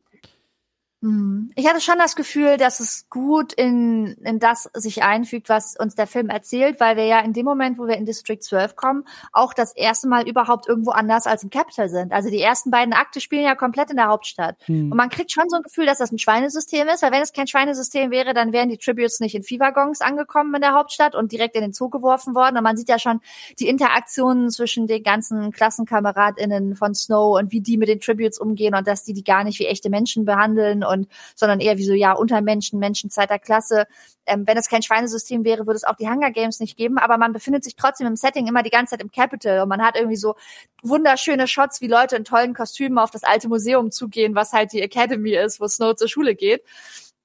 Hm. Ich hatte schon das Gefühl, dass es gut in, in das sich einfügt, was uns der Film erzählt, weil wir ja in dem Moment, wo wir in District 12 kommen, auch das erste Mal überhaupt irgendwo anders als im Capital sind. Also die ersten beiden Akte spielen ja komplett in der Hauptstadt. Hm. Und man kriegt schon so ein Gefühl, dass das ein Schweinesystem ist, weil wenn es kein Schweinesystem wäre, dann wären die Tributes nicht in Viehwaggons angekommen in der Hauptstadt und direkt in den Zoo geworfen worden. Und man sieht ja schon die Interaktionen zwischen den ganzen KlassenkameradInnen von Snow und wie die mit den Tributes umgehen und dass die die gar nicht wie echte Menschen behandeln und sondern eher wie so ja Untermenschen, Menschen zweiter Klasse. Ähm, wenn es kein Schweinesystem wäre, würde es auch die Hunger Games nicht geben. Aber man befindet sich trotzdem im Setting immer die ganze Zeit im Capital und man hat irgendwie so wunderschöne Shots, wie Leute in tollen Kostümen auf das alte Museum zugehen, was halt die Academy ist, wo Snow zur Schule geht.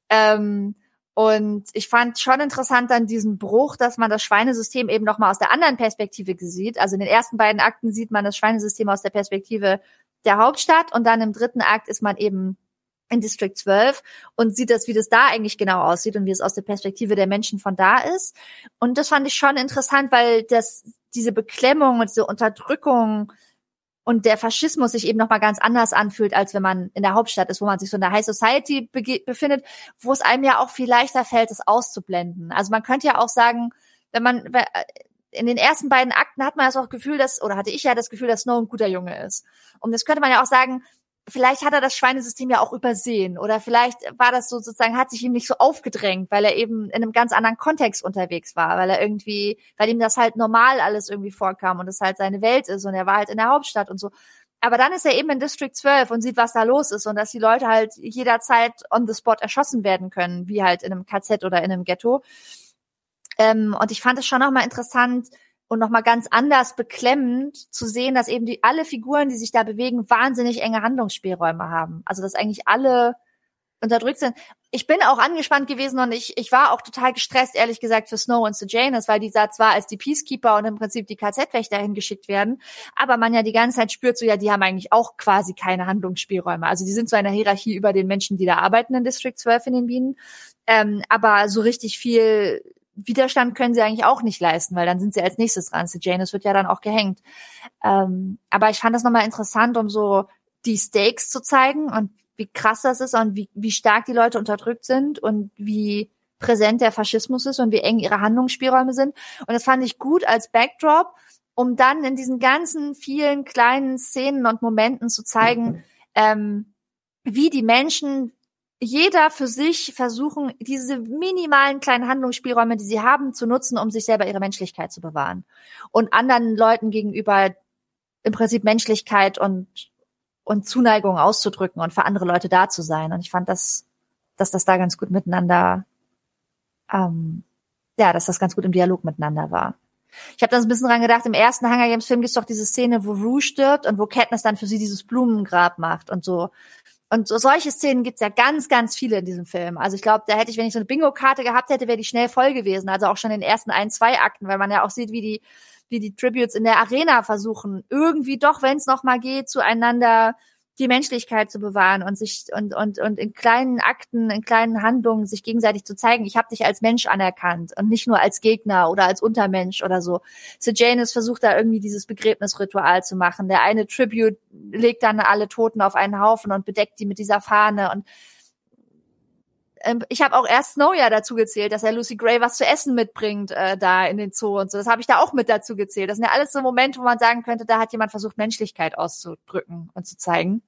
Ähm, und ich fand schon interessant dann diesen Bruch, dass man das Schweinesystem eben nochmal aus der anderen Perspektive sieht. Also in den ersten beiden Akten sieht man das Schweinesystem aus der Perspektive der Hauptstadt und dann im dritten Akt ist man eben in District 12 und sieht das, wie das da eigentlich genau aussieht und wie es aus der Perspektive der Menschen von da ist. Und das fand ich schon interessant, weil das, diese Beklemmung und diese Unterdrückung und der Faschismus sich eben nochmal ganz anders anfühlt, als wenn man in der Hauptstadt ist, wo man sich so in der High Society befindet, wo es einem ja auch viel leichter fällt, es auszublenden. Also man könnte ja auch sagen, wenn man, in den ersten beiden Akten hat man das auch Gefühl, dass, oder hatte ich ja das Gefühl, dass Snow ein guter Junge ist. Und das könnte man ja auch sagen, vielleicht hat er das Schweinesystem ja auch übersehen oder vielleicht war das so sozusagen, hat sich ihm nicht so aufgedrängt, weil er eben in einem ganz anderen Kontext unterwegs war, weil er irgendwie, weil ihm das halt normal alles irgendwie vorkam und es halt seine Welt ist und er war halt in der Hauptstadt und so. Aber dann ist er eben in District 12 und sieht, was da los ist und dass die Leute halt jederzeit on the spot erschossen werden können, wie halt in einem KZ oder in einem Ghetto. Ähm, und ich fand es schon nochmal interessant, und nochmal ganz anders beklemmend zu sehen, dass eben die alle Figuren, die sich da bewegen, wahnsinnig enge Handlungsspielräume haben. Also dass eigentlich alle unterdrückt sind. Ich bin auch angespannt gewesen und ich, ich war auch total gestresst, ehrlich gesagt, für Snow und Sejanus, weil die da zwar als die Peacekeeper und im Prinzip die KZ-Wächter hingeschickt werden, aber man ja die ganze Zeit spürt so, ja, die haben eigentlich auch quasi keine Handlungsspielräume. Also die sind so eine Hierarchie über den Menschen, die da arbeiten in District 12 in den Bienen. Ähm, aber so richtig viel Widerstand können sie eigentlich auch nicht leisten, weil dann sind sie als nächstes dran. Janus wird ja dann auch gehängt. Ähm, aber ich fand das nochmal interessant, um so die Stakes zu zeigen und wie krass das ist und wie, wie stark die Leute unterdrückt sind und wie präsent der Faschismus ist und wie eng ihre Handlungsspielräume sind. Und das fand ich gut als Backdrop, um dann in diesen ganzen vielen kleinen Szenen und Momenten zu zeigen, ähm, wie die Menschen jeder für sich versuchen, diese minimalen kleinen Handlungsspielräume, die sie haben, zu nutzen, um sich selber ihre Menschlichkeit zu bewahren. Und anderen Leuten gegenüber im Prinzip Menschlichkeit und, und Zuneigung auszudrücken und für andere Leute da zu sein. Und ich fand das dass das da ganz gut miteinander, ähm, ja, dass das ganz gut im Dialog miteinander war. Ich habe dann ein bisschen dran gedacht, im ersten Hunger Games Film gibt es doch diese Szene, wo Rue stirbt und wo Katniss dann für sie dieses Blumengrab macht und so. Und so solche Szenen gibt's ja ganz, ganz viele in diesem Film. Also ich glaube, da hätte ich, wenn ich so eine Bingo-Karte gehabt hätte, wäre die schnell voll gewesen. Also auch schon in den ersten ein, zwei Akten, weil man ja auch sieht, wie die, wie die Tributes in der Arena versuchen, irgendwie doch, wenn es noch mal geht, zueinander die Menschlichkeit zu bewahren und sich und und und in kleinen Akten, in kleinen Handlungen sich gegenseitig zu zeigen, ich habe dich als Mensch anerkannt und nicht nur als Gegner oder als Untermensch oder so. Sejanus versucht da irgendwie dieses Begräbnisritual zu machen. Der eine Tribute legt dann alle Toten auf einen Haufen und bedeckt die mit dieser Fahne und ähm, ich habe auch erst Snow ja dazu gezählt, dass er Lucy Gray was zu essen mitbringt äh, da in den Zoo und so. Das habe ich da auch mit dazu gezählt. Das sind ja alles so Momente, wo man sagen könnte, da hat jemand versucht, Menschlichkeit auszudrücken und zu zeigen.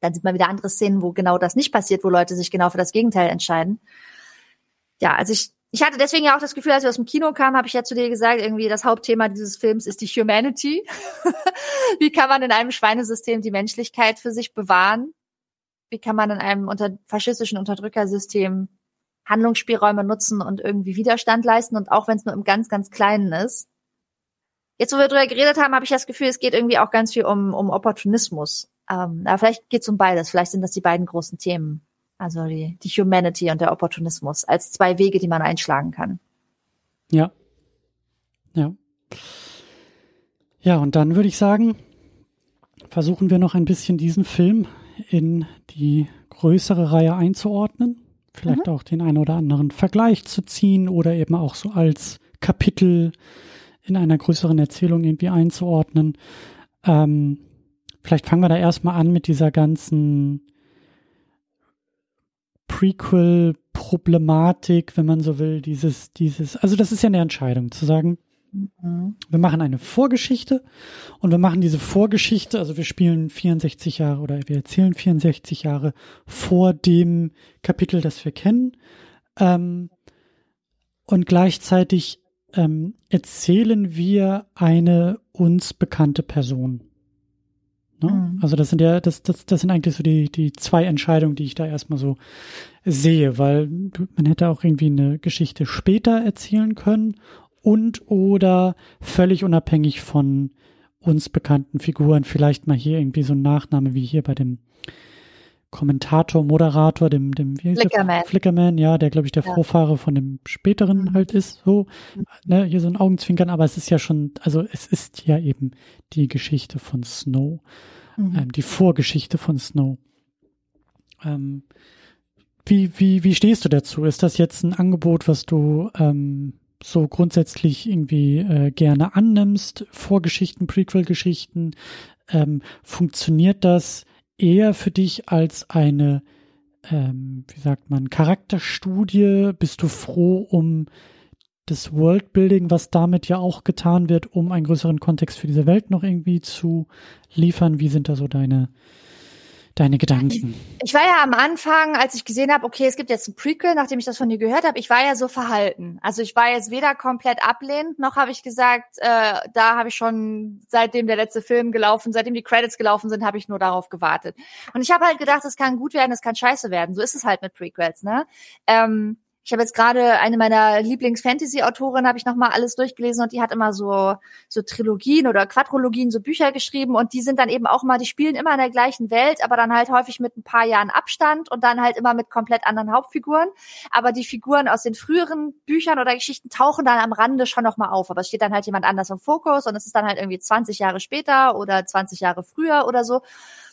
Dann sieht man wieder andere Szenen, wo genau das nicht passiert, wo Leute sich genau für das Gegenteil entscheiden. Ja, also ich, ich hatte deswegen ja auch das Gefühl, als wir aus dem Kino kamen, habe ich ja zu dir gesagt, irgendwie das Hauptthema dieses Films ist die Humanity. Wie kann man in einem Schweinesystem die Menschlichkeit für sich bewahren? wie kann man in einem unter faschistischen Unterdrückersystem Handlungsspielräume nutzen und irgendwie Widerstand leisten und auch wenn es nur im ganz, ganz Kleinen ist. Jetzt, wo wir drüber geredet haben, habe ich das Gefühl, es geht irgendwie auch ganz viel um, um Opportunismus. Ähm, aber vielleicht geht es um beides. Vielleicht sind das die beiden großen Themen. Also die, die Humanity und der Opportunismus als zwei Wege, die man einschlagen kann. Ja. Ja. Ja, und dann würde ich sagen, versuchen wir noch ein bisschen diesen Film in die größere Reihe einzuordnen, vielleicht mhm. auch den einen oder anderen Vergleich zu ziehen oder eben auch so als Kapitel in einer größeren Erzählung irgendwie einzuordnen. Ähm, vielleicht fangen wir da erstmal an mit dieser ganzen Prequel-Problematik, wenn man so will, dieses, dieses, also das ist ja eine Entscheidung, zu sagen, Mhm. Wir machen eine Vorgeschichte und wir machen diese Vorgeschichte, also wir spielen 64 Jahre oder wir erzählen 64 Jahre vor dem Kapitel, das wir kennen. Ähm, und gleichzeitig ähm, erzählen wir eine uns bekannte Person. Ne? Mhm. Also das sind ja, das, das, das sind eigentlich so die, die zwei Entscheidungen, die ich da erstmal so sehe, weil man hätte auch irgendwie eine Geschichte später erzählen können und oder völlig unabhängig von uns bekannten Figuren, vielleicht mal hier irgendwie so ein Nachname wie hier bei dem Kommentator, Moderator, dem, dem wie Flickerman. Flickerman, ja, der glaube ich der ja. Vorfahre von dem späteren mhm. halt ist, so, ne, hier so ein Augenzwinkern, aber es ist ja schon, also es ist ja eben die Geschichte von Snow, mhm. ähm, die Vorgeschichte von Snow. Ähm, wie, wie, wie stehst du dazu? Ist das jetzt ein Angebot, was du ähm, so grundsätzlich irgendwie äh, gerne annimmst, Vorgeschichten, Prequel-Geschichten, ähm, funktioniert das eher für dich als eine, ähm, wie sagt man, Charakterstudie? Bist du froh um das Worldbuilding, was damit ja auch getan wird, um einen größeren Kontext für diese Welt noch irgendwie zu liefern? Wie sind da so deine deine Gedanken? Ich war ja am Anfang, als ich gesehen habe, okay, es gibt jetzt ein Prequel, nachdem ich das von dir gehört habe, ich war ja so verhalten. Also ich war jetzt weder komplett ablehnend, noch habe ich gesagt, äh, da habe ich schon seitdem der letzte Film gelaufen, seitdem die Credits gelaufen sind, habe ich nur darauf gewartet. Und ich habe halt gedacht, es kann gut werden, es kann scheiße werden. So ist es halt mit Prequels, ne? Ähm, ich habe jetzt gerade eine meiner Lieblings-Fantasy-Autorinnen, habe ich nochmal alles durchgelesen und die hat immer so, so Trilogien oder Quadrologien, so Bücher geschrieben und die sind dann eben auch mal, die spielen immer in der gleichen Welt, aber dann halt häufig mit ein paar Jahren Abstand und dann halt immer mit komplett anderen Hauptfiguren. Aber die Figuren aus den früheren Büchern oder Geschichten tauchen dann am Rande schon nochmal auf, aber es steht dann halt jemand anders im Fokus und es ist dann halt irgendwie 20 Jahre später oder 20 Jahre früher oder so.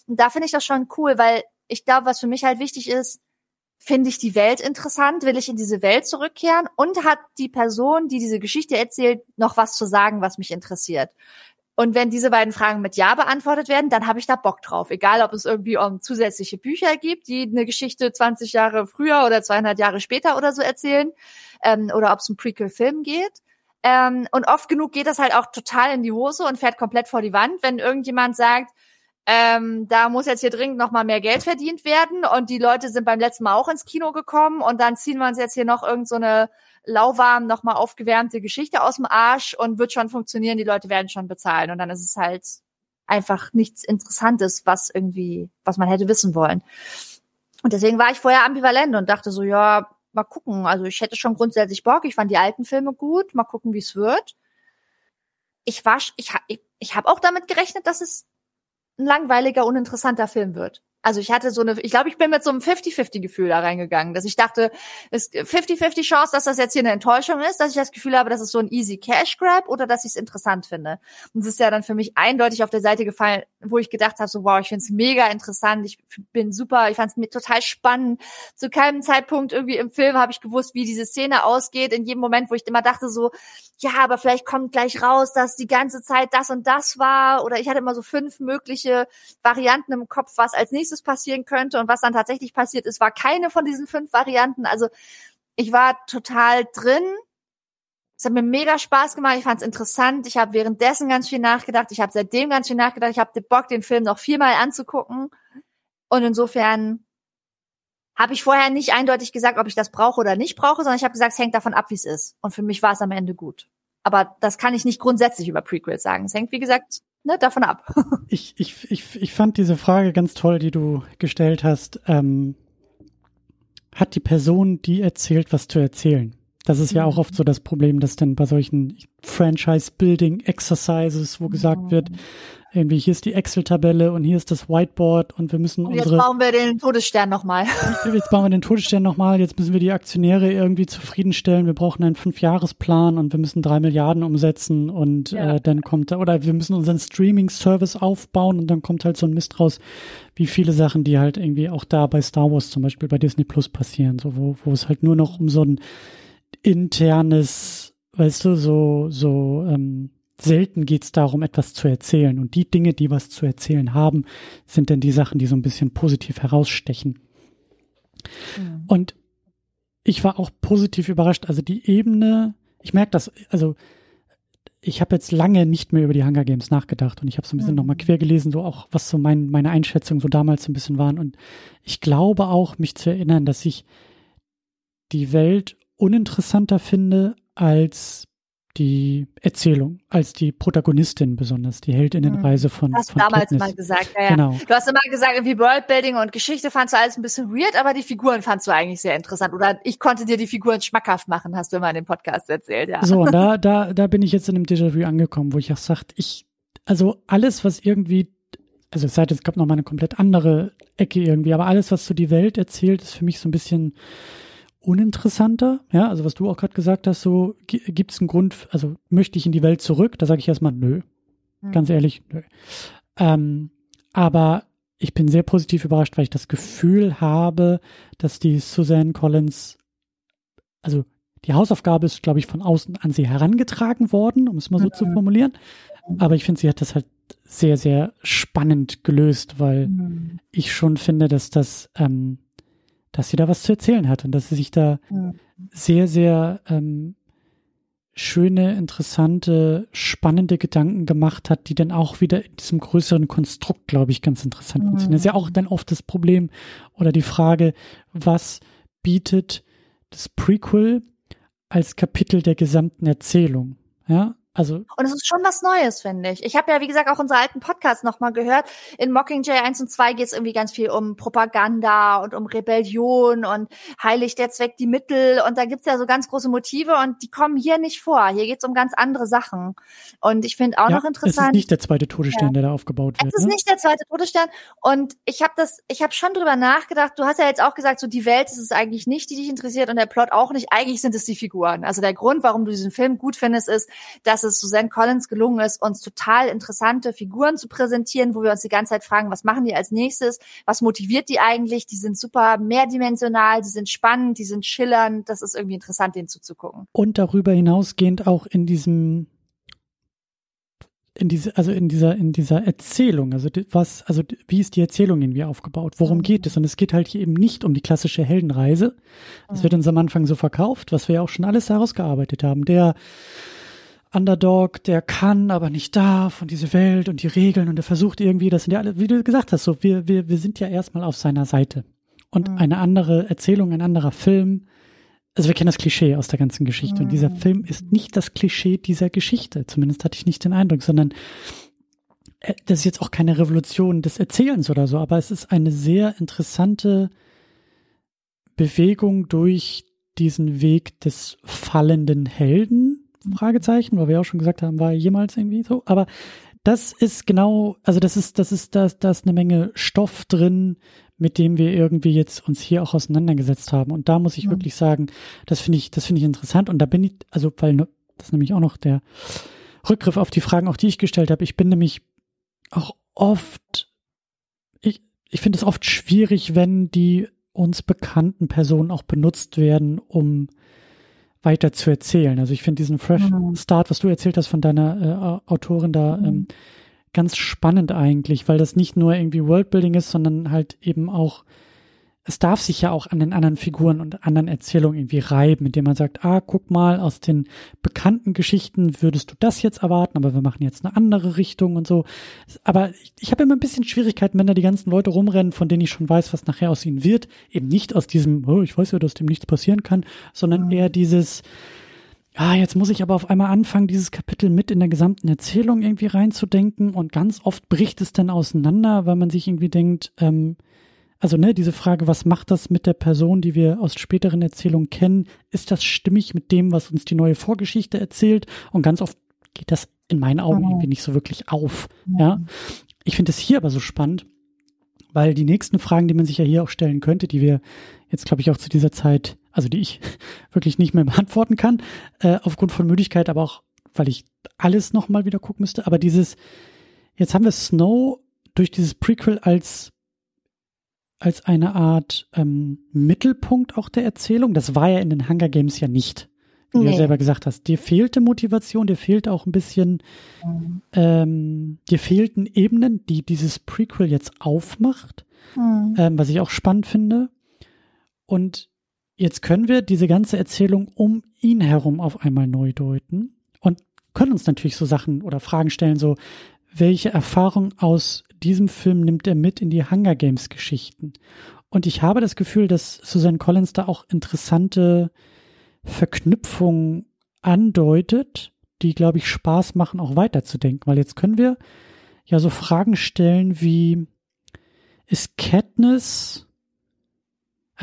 Und da finde ich das schon cool, weil ich glaube, was für mich halt wichtig ist, finde ich die Welt interessant, will ich in diese Welt zurückkehren und hat die Person, die diese Geschichte erzählt, noch was zu sagen, was mich interessiert. Und wenn diese beiden Fragen mit Ja beantwortet werden, dann habe ich da Bock drauf. Egal, ob es irgendwie um zusätzliche Bücher gibt, die eine Geschichte 20 Jahre früher oder 200 Jahre später oder so erzählen, ähm, oder ob es um Prequel-Film geht. Ähm, und oft genug geht das halt auch total in die Hose und fährt komplett vor die Wand, wenn irgendjemand sagt, ähm, da muss jetzt hier dringend noch mal mehr Geld verdient werden und die Leute sind beim letzten Mal auch ins Kino gekommen und dann ziehen wir uns jetzt hier noch irgend so lauwarm noch mal aufgewärmte Geschichte aus dem Arsch und wird schon funktionieren, die Leute werden schon bezahlen und dann ist es halt einfach nichts Interessantes, was irgendwie, was man hätte wissen wollen. Und deswegen war ich vorher ambivalent und dachte so, ja, mal gucken. Also ich hätte schon grundsätzlich Bock. Ich fand die alten Filme gut. Mal gucken, wie es wird. Ich war, ich, ich, ich habe auch damit gerechnet, dass es ein langweiliger, uninteressanter Film wird. Also ich hatte so eine, ich glaube, ich bin mit so einem 50-50-Gefühl da reingegangen, dass ich dachte, es ist 50-50 Chance, dass das jetzt hier eine Enttäuschung ist, dass ich das Gefühl habe, dass es so ein easy Cash Grab oder dass ich es interessant finde. Und es ist ja dann für mich eindeutig auf der Seite gefallen, wo ich gedacht habe, so wow, ich finde es mega interessant, ich bin super, ich fand es mir total spannend. Zu keinem Zeitpunkt irgendwie im Film habe ich gewusst, wie diese Szene ausgeht. In jedem Moment, wo ich immer dachte so, ja, aber vielleicht kommt gleich raus, dass die ganze Zeit das und das war. Oder ich hatte immer so fünf mögliche Varianten im Kopf, was als nächstes passieren könnte. Und was dann tatsächlich passiert ist, war keine von diesen fünf Varianten. Also ich war total drin. Es hat mir mega Spaß gemacht. Ich fand es interessant. Ich habe währenddessen ganz viel nachgedacht. Ich habe seitdem ganz viel nachgedacht. Ich habe Bock, den Film noch viermal anzugucken. Und insofern habe ich vorher nicht eindeutig gesagt, ob ich das brauche oder nicht brauche, sondern ich habe gesagt, es hängt davon ab, wie es ist. Und für mich war es am Ende gut. Aber das kann ich nicht grundsätzlich über Prequels sagen. Es hängt, wie gesagt, ne, davon ab. ich, ich, ich, ich fand diese Frage ganz toll, die du gestellt hast. Ähm, hat die Person, die erzählt, was zu erzählen? Das ist ja auch mhm. oft so das Problem, dass dann bei solchen Franchise-Building-Exercises, wo gesagt wird, irgendwie hier ist die Excel-Tabelle und hier ist das Whiteboard und wir müssen und jetzt unsere. Jetzt bauen wir den Todesstern nochmal. Jetzt bauen wir den Todesstern nochmal. Jetzt müssen wir die Aktionäre irgendwie zufriedenstellen. Wir brauchen einen Fünfjahresplan und wir müssen drei Milliarden umsetzen und ja. äh, dann kommt da, oder wir müssen unseren Streaming-Service aufbauen und dann kommt halt so ein Mist raus, wie viele Sachen, die halt irgendwie auch da bei Star Wars zum Beispiel bei Disney Plus passieren, so wo, wo es halt nur noch um so ein internes, weißt du, so, so, ähm, selten geht es darum, etwas zu erzählen. Und die Dinge, die was zu erzählen haben, sind dann die Sachen, die so ein bisschen positiv herausstechen. Mhm. Und ich war auch positiv überrascht. Also die Ebene, ich merke das, also ich habe jetzt lange nicht mehr über die Hunger Games nachgedacht und ich habe so ein bisschen mhm. nochmal quer gelesen, so auch, was so mein, meine Einschätzungen so damals so ein bisschen waren. Und ich glaube auch, mich zu erinnern, dass ich die Welt uninteressanter finde als die Erzählung, als die Protagonistin besonders, die Heldinnenreise von Hast du damals Katniss. mal gesagt, ja, ja. Genau. Du hast immer gesagt, irgendwie Worldbuilding und Geschichte fandst du alles ein bisschen weird, aber die Figuren fandst du eigentlich sehr interessant. Oder ich konnte dir die Figuren schmackhaft machen, hast du immer in dem Podcast erzählt, ja. So, und da, da, da bin ich jetzt in einem Déjà-vu angekommen, wo ich auch sagt, ich, also alles, was irgendwie, also es sei denn, es gab noch mal eine komplett andere Ecke irgendwie, aber alles, was so die Welt erzählt, ist für mich so ein bisschen uninteressanter. Ja, also was du auch gerade gesagt hast, so gibt es einen Grund, also möchte ich in die Welt zurück? Da sage ich erstmal nö. Mhm. Ganz ehrlich, nö. Ähm, aber ich bin sehr positiv überrascht, weil ich das Gefühl habe, dass die Suzanne Collins, also die Hausaufgabe ist, glaube ich, von außen an sie herangetragen worden, um es mal so mhm. zu formulieren. Aber ich finde, sie hat das halt sehr, sehr spannend gelöst, weil mhm. ich schon finde, dass das ähm, dass sie da was zu erzählen hat und dass sie sich da mhm. sehr, sehr ähm, schöne, interessante, spannende Gedanken gemacht hat, die dann auch wieder in diesem größeren Konstrukt, glaube ich, ganz interessant mhm. sind. Das ist ja auch dann oft das Problem oder die Frage, was bietet das Prequel als Kapitel der gesamten Erzählung? Ja, also und es ist schon was Neues, finde ich. Ich habe ja, wie gesagt, auch unsere alten Podcasts nochmal gehört. In Mockingjay 1 und 2 geht es irgendwie ganz viel um Propaganda und um Rebellion und heiligt der Zweck die Mittel. Und da gibt's ja so ganz große Motive und die kommen hier nicht vor. Hier geht's um ganz andere Sachen. Und ich finde auch ja, noch interessant. Es ist nicht der zweite Todesstern, ja. der da aufgebaut wird. Es ist ne? nicht der zweite Todesstern. Und ich habe das, ich habe schon drüber nachgedacht. Du hast ja jetzt auch gesagt, so die Welt ist es eigentlich nicht, die dich interessiert und der Plot auch nicht. Eigentlich sind es die Figuren. Also der Grund, warum du diesen Film gut findest, ist, dass es Suzanne Collins gelungen ist, uns total interessante Figuren zu präsentieren, wo wir uns die ganze Zeit fragen, was machen die als nächstes? Was motiviert die eigentlich? Die sind super mehrdimensional, die sind spannend, die sind schillernd. Das ist irgendwie interessant, denen zuzugucken. Und darüber hinausgehend auch in diesem in diese, also in dieser, in dieser Erzählung, also was, also wie ist die Erzählung irgendwie aufgebaut? Worum mhm. geht es? Und es geht halt hier eben nicht um die klassische Heldenreise. Das mhm. wird uns am Anfang so verkauft, was wir ja auch schon alles herausgearbeitet haben. Der Underdog, der kann, aber nicht darf und diese Welt und die Regeln und er versucht irgendwie, das sind ja alle, wie du gesagt hast, so wir, wir, wir sind ja erstmal auf seiner Seite. Und mhm. eine andere Erzählung, ein anderer Film, also wir kennen das Klischee aus der ganzen Geschichte mhm. und dieser mhm. Film ist nicht das Klischee dieser Geschichte, zumindest hatte ich nicht den Eindruck, sondern äh, das ist jetzt auch keine Revolution des Erzählens oder so, aber es ist eine sehr interessante Bewegung durch diesen Weg des fallenden Helden? Fragezeichen, weil wir auch schon gesagt haben, war jemals irgendwie so. Aber das ist genau, also das ist, das ist, da, da ist eine Menge Stoff drin, mit dem wir irgendwie jetzt uns hier auch auseinandergesetzt haben. Und da muss ich ja. wirklich sagen, das finde ich, das finde ich interessant. Und da bin ich, also, weil das ist nämlich auch noch der Rückgriff auf die Fragen, auch die ich gestellt habe. Ich bin nämlich auch oft, ich, ich finde es oft schwierig, wenn die uns bekannten Personen auch benutzt werden, um weiter zu erzählen. Also ich finde diesen Fresh mhm. Start, was du erzählt hast von deiner äh, Autorin da, mhm. ähm, ganz spannend eigentlich, weil das nicht nur irgendwie Worldbuilding ist, sondern halt eben auch es darf sich ja auch an den anderen Figuren und anderen Erzählungen irgendwie reiben, indem man sagt, ah, guck mal, aus den bekannten Geschichten würdest du das jetzt erwarten, aber wir machen jetzt eine andere Richtung und so. Aber ich, ich habe immer ein bisschen Schwierigkeiten, wenn da die ganzen Leute rumrennen, von denen ich schon weiß, was nachher aus ihnen wird. Eben nicht aus diesem, oh, ich weiß ja, dass dem nichts passieren kann, sondern eher dieses, ah, jetzt muss ich aber auf einmal anfangen, dieses Kapitel mit in der gesamten Erzählung irgendwie reinzudenken und ganz oft bricht es dann auseinander, weil man sich irgendwie denkt, ähm, also ne, diese Frage, was macht das mit der Person, die wir aus späteren Erzählungen kennen? Ist das stimmig mit dem, was uns die neue Vorgeschichte erzählt? Und ganz oft geht das in meinen Augen mhm. irgendwie nicht so wirklich auf. Mhm. Ja, ich finde es hier aber so spannend, weil die nächsten Fragen, die man sich ja hier auch stellen könnte, die wir jetzt glaube ich auch zu dieser Zeit, also die ich wirklich nicht mehr beantworten kann, äh, aufgrund von Müdigkeit, aber auch weil ich alles noch mal wieder gucken müsste. Aber dieses, jetzt haben wir Snow durch dieses Prequel als als eine Art ähm, Mittelpunkt auch der Erzählung. Das war ja in den Hunger Games ja nicht. Wie nee. du selber gesagt hast, dir fehlte Motivation, dir fehlt auch ein bisschen, mhm. ähm, dir fehlten Ebenen, die dieses Prequel jetzt aufmacht, mhm. ähm, was ich auch spannend finde. Und jetzt können wir diese ganze Erzählung um ihn herum auf einmal neu deuten und können uns natürlich so Sachen oder Fragen stellen, so welche Erfahrung aus diesem Film nimmt er mit in die Hunger Games Geschichten. Und ich habe das Gefühl, dass Susan Collins da auch interessante Verknüpfungen andeutet, die, glaube ich, Spaß machen, auch weiterzudenken. Weil jetzt können wir ja so Fragen stellen wie, ist Katniss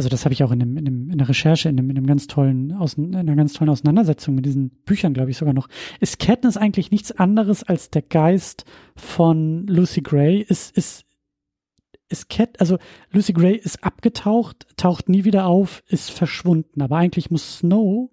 also das habe ich auch in, dem, in, dem, in der Recherche, in, dem, in, einem ganz tollen, in einer ganz tollen Auseinandersetzung mit diesen Büchern, glaube ich sogar noch. Ist Katniss eigentlich nichts anderes als der Geist von Lucy Gray? Ist, ist, ist Cat, also Lucy Gray ist abgetaucht, taucht nie wieder auf, ist verschwunden. Aber eigentlich muss Snow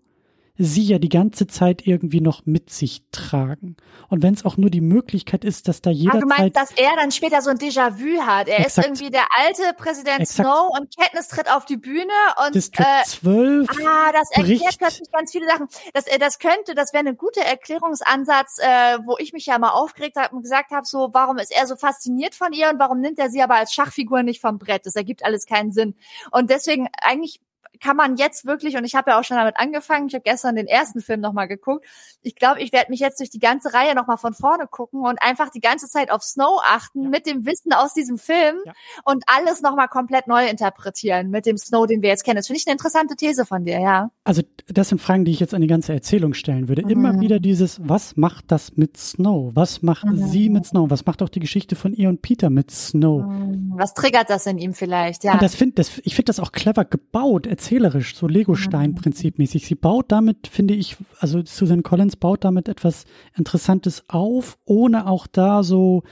sie ja die ganze Zeit irgendwie noch mit sich tragen. Und wenn es auch nur die Möglichkeit ist, dass da jeder. Du meinst, dass er dann später so ein Déjà-vu hat. Er Exakt. ist irgendwie der alte Präsident Exakt. Snow und Katniss tritt auf die Bühne und District äh, 12 Ah, das erklärt bricht. plötzlich ganz viele Sachen. Das, äh, das könnte, das wäre ein guter Erklärungsansatz, äh, wo ich mich ja mal aufgeregt habe und gesagt habe, so, warum ist er so fasziniert von ihr und warum nimmt er sie aber als Schachfigur nicht vom Brett? Das ergibt alles keinen Sinn. Und deswegen eigentlich kann man jetzt wirklich, und ich habe ja auch schon damit angefangen, ich habe gestern den ersten Film nochmal geguckt, ich glaube, ich werde mich jetzt durch die ganze Reihe nochmal von vorne gucken und einfach die ganze Zeit auf Snow achten ja. mit dem Wissen aus diesem Film ja. und alles nochmal komplett neu interpretieren mit dem Snow, den wir jetzt kennen. Das finde ich eine interessante These von dir, ja. Also das sind Fragen, die ich jetzt an die ganze Erzählung stellen würde. Mhm. Immer wieder dieses, was macht das mit Snow? Was macht mhm. sie mit Snow? Was macht auch die Geschichte von ihr und Peter mit Snow? Mhm. Was triggert das in ihm vielleicht, ja. Und das find, das, ich finde das auch clever gebaut, erzählerisch, so Lego-Stein-Prinzipmäßig. Sie baut damit, finde ich, also Susan Collins baut damit etwas Interessantes auf, ohne auch da so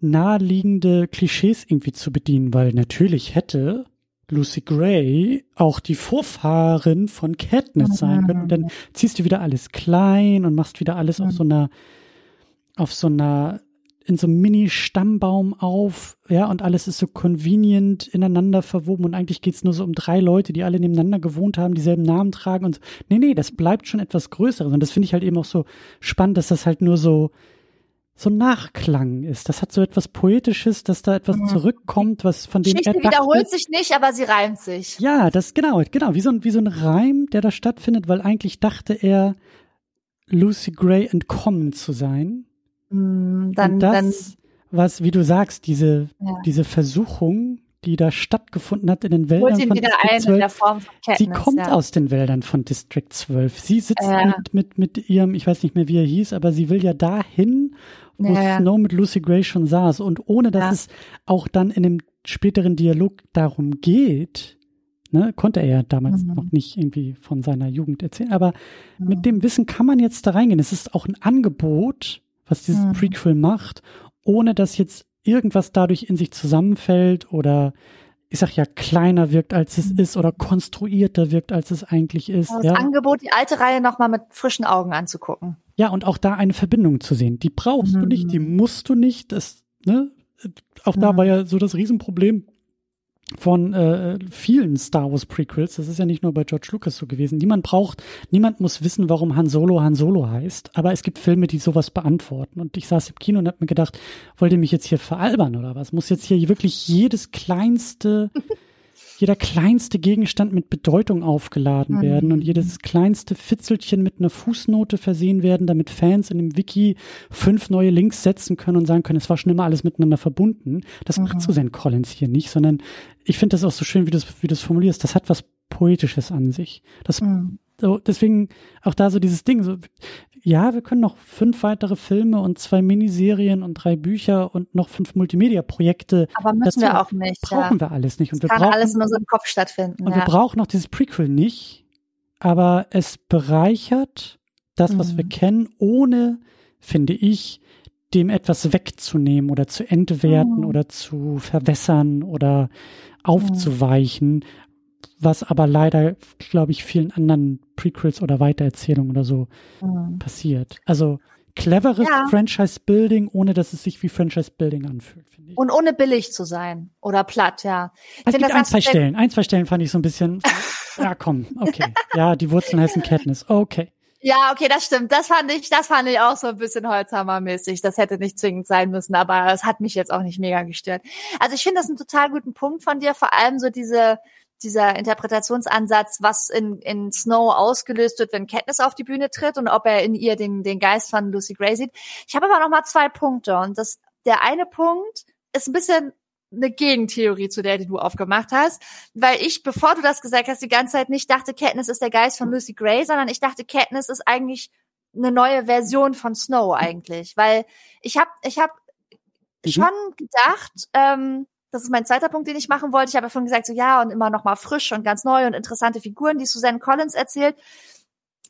naheliegende Klischees irgendwie zu bedienen, weil natürlich hätte Lucy Gray auch die Vorfahrin von Katniss sein können. Und dann ziehst du wieder alles klein und machst wieder alles auf so einer, auf so einer in so einem Mini-Stammbaum auf, ja, und alles ist so convenient ineinander verwoben und eigentlich geht's nur so um drei Leute, die alle nebeneinander gewohnt haben, dieselben Namen tragen und so. nee, nee, das bleibt schon etwas Größeres und das finde ich halt eben auch so spannend, dass das halt nur so so Nachklang ist. Das hat so etwas Poetisches, dass da etwas mhm. zurückkommt, was von dem Geschichte er dachte, wiederholt sich nicht, aber sie reimt sich. Ja, das genau, genau, wie so ein wie so ein Reim, der da stattfindet, weil eigentlich dachte er Lucy Gray entkommen zu sein dann, und das, dann, was, wie du sagst, diese, ja. diese Versuchung, die da stattgefunden hat in den Wäldern von District 12, Katniss, sie kommt ja. aus den Wäldern von District 12. Sie sitzt ja. mit, mit, mit ihrem, ich weiß nicht mehr, wie er hieß, aber sie will ja dahin, wo Snow mit Lucy Gray schon saß. Und ohne dass es auch dann in dem späteren Dialog darum geht, Ne, konnte er ja damals mhm. noch nicht irgendwie von seiner Jugend erzählen. Aber mhm. mit dem Wissen kann man jetzt da reingehen. Es ist auch ein Angebot, was dieses mhm. Prequel macht, ohne dass jetzt irgendwas dadurch in sich zusammenfällt oder ich sag ja, kleiner wirkt, als es mhm. ist oder konstruierter wirkt, als es eigentlich ist. Das ja. Angebot, die alte Reihe nochmal mit frischen Augen anzugucken. Ja, und auch da eine Verbindung zu sehen. Die brauchst mhm. du nicht, die mhm. musst du nicht. Das, ne? Auch da mhm. war ja so das Riesenproblem von äh, vielen Star Wars Prequels. Das ist ja nicht nur bei George Lucas so gewesen. Niemand braucht, niemand muss wissen, warum Han Solo Han Solo heißt. Aber es gibt Filme, die sowas beantworten. Und ich saß im Kino und habe mir gedacht, wollt ihr mich jetzt hier veralbern oder was? Muss jetzt hier wirklich jedes kleinste jeder kleinste Gegenstand mit Bedeutung aufgeladen mhm. werden und jedes kleinste Fitzelchen mit einer Fußnote versehen werden, damit Fans in dem Wiki fünf neue Links setzen können und sagen können, es war schon immer alles miteinander verbunden. Das mhm. macht Susan Collins hier nicht, sondern ich finde das auch so schön, wie du wie es formulierst. Das hat was Poetisches an sich. Das mhm. So, deswegen auch da so dieses Ding. So, ja, wir können noch fünf weitere Filme und zwei Miniserien und drei Bücher und noch fünf Multimedia-Projekte. Aber müssen wir auch nicht. Brauchen ja. wir alles nicht. Und wir kann brauchen, alles in unserem Kopf stattfinden. Und ja. wir brauchen noch dieses Prequel nicht. Aber es bereichert das, mhm. was wir mhm. kennen, ohne, finde ich, dem etwas wegzunehmen oder zu entwerten mhm. oder zu verwässern oder mhm. aufzuweichen, was aber leider, glaube ich, vielen anderen Prequels oder Weitererzählungen oder so mhm. passiert. Also cleveres ja. Franchise-Building, ohne dass es sich wie Franchise-Building anfühlt, finde ich. Und ohne billig zu sein oder platt, ja. Ich es gibt ein, zwei Stellen. Ein, zwei Stellen fand ich so ein bisschen, ja komm, okay. Ja, die Wurzeln heißen Katniss, okay. Ja, okay, das stimmt. Das fand ich, das fand ich auch so ein bisschen Holzhammermäßig. Das hätte nicht zwingend sein müssen, aber es hat mich jetzt auch nicht mega gestört. Also ich finde das einen total guten Punkt von dir, vor allem so diese, dieser Interpretationsansatz, was in, in Snow ausgelöst wird, wenn Katniss auf die Bühne tritt und ob er in ihr den, den Geist von Lucy Gray sieht. Ich habe aber noch mal zwei Punkte und das, der eine Punkt ist ein bisschen eine Gegentheorie zu der, die du aufgemacht hast, weil ich, bevor du das gesagt hast, die ganze Zeit nicht dachte, Katniss ist der Geist von Lucy Gray, sondern ich dachte, Katniss ist eigentlich eine neue Version von Snow eigentlich, weil ich habe ich habe mhm. schon gedacht, ähm, das ist mein zweiter Punkt, den ich machen wollte. Ich habe ja vorhin gesagt, so ja, und immer noch mal frisch und ganz neu und interessante Figuren, die Suzanne Collins erzählt.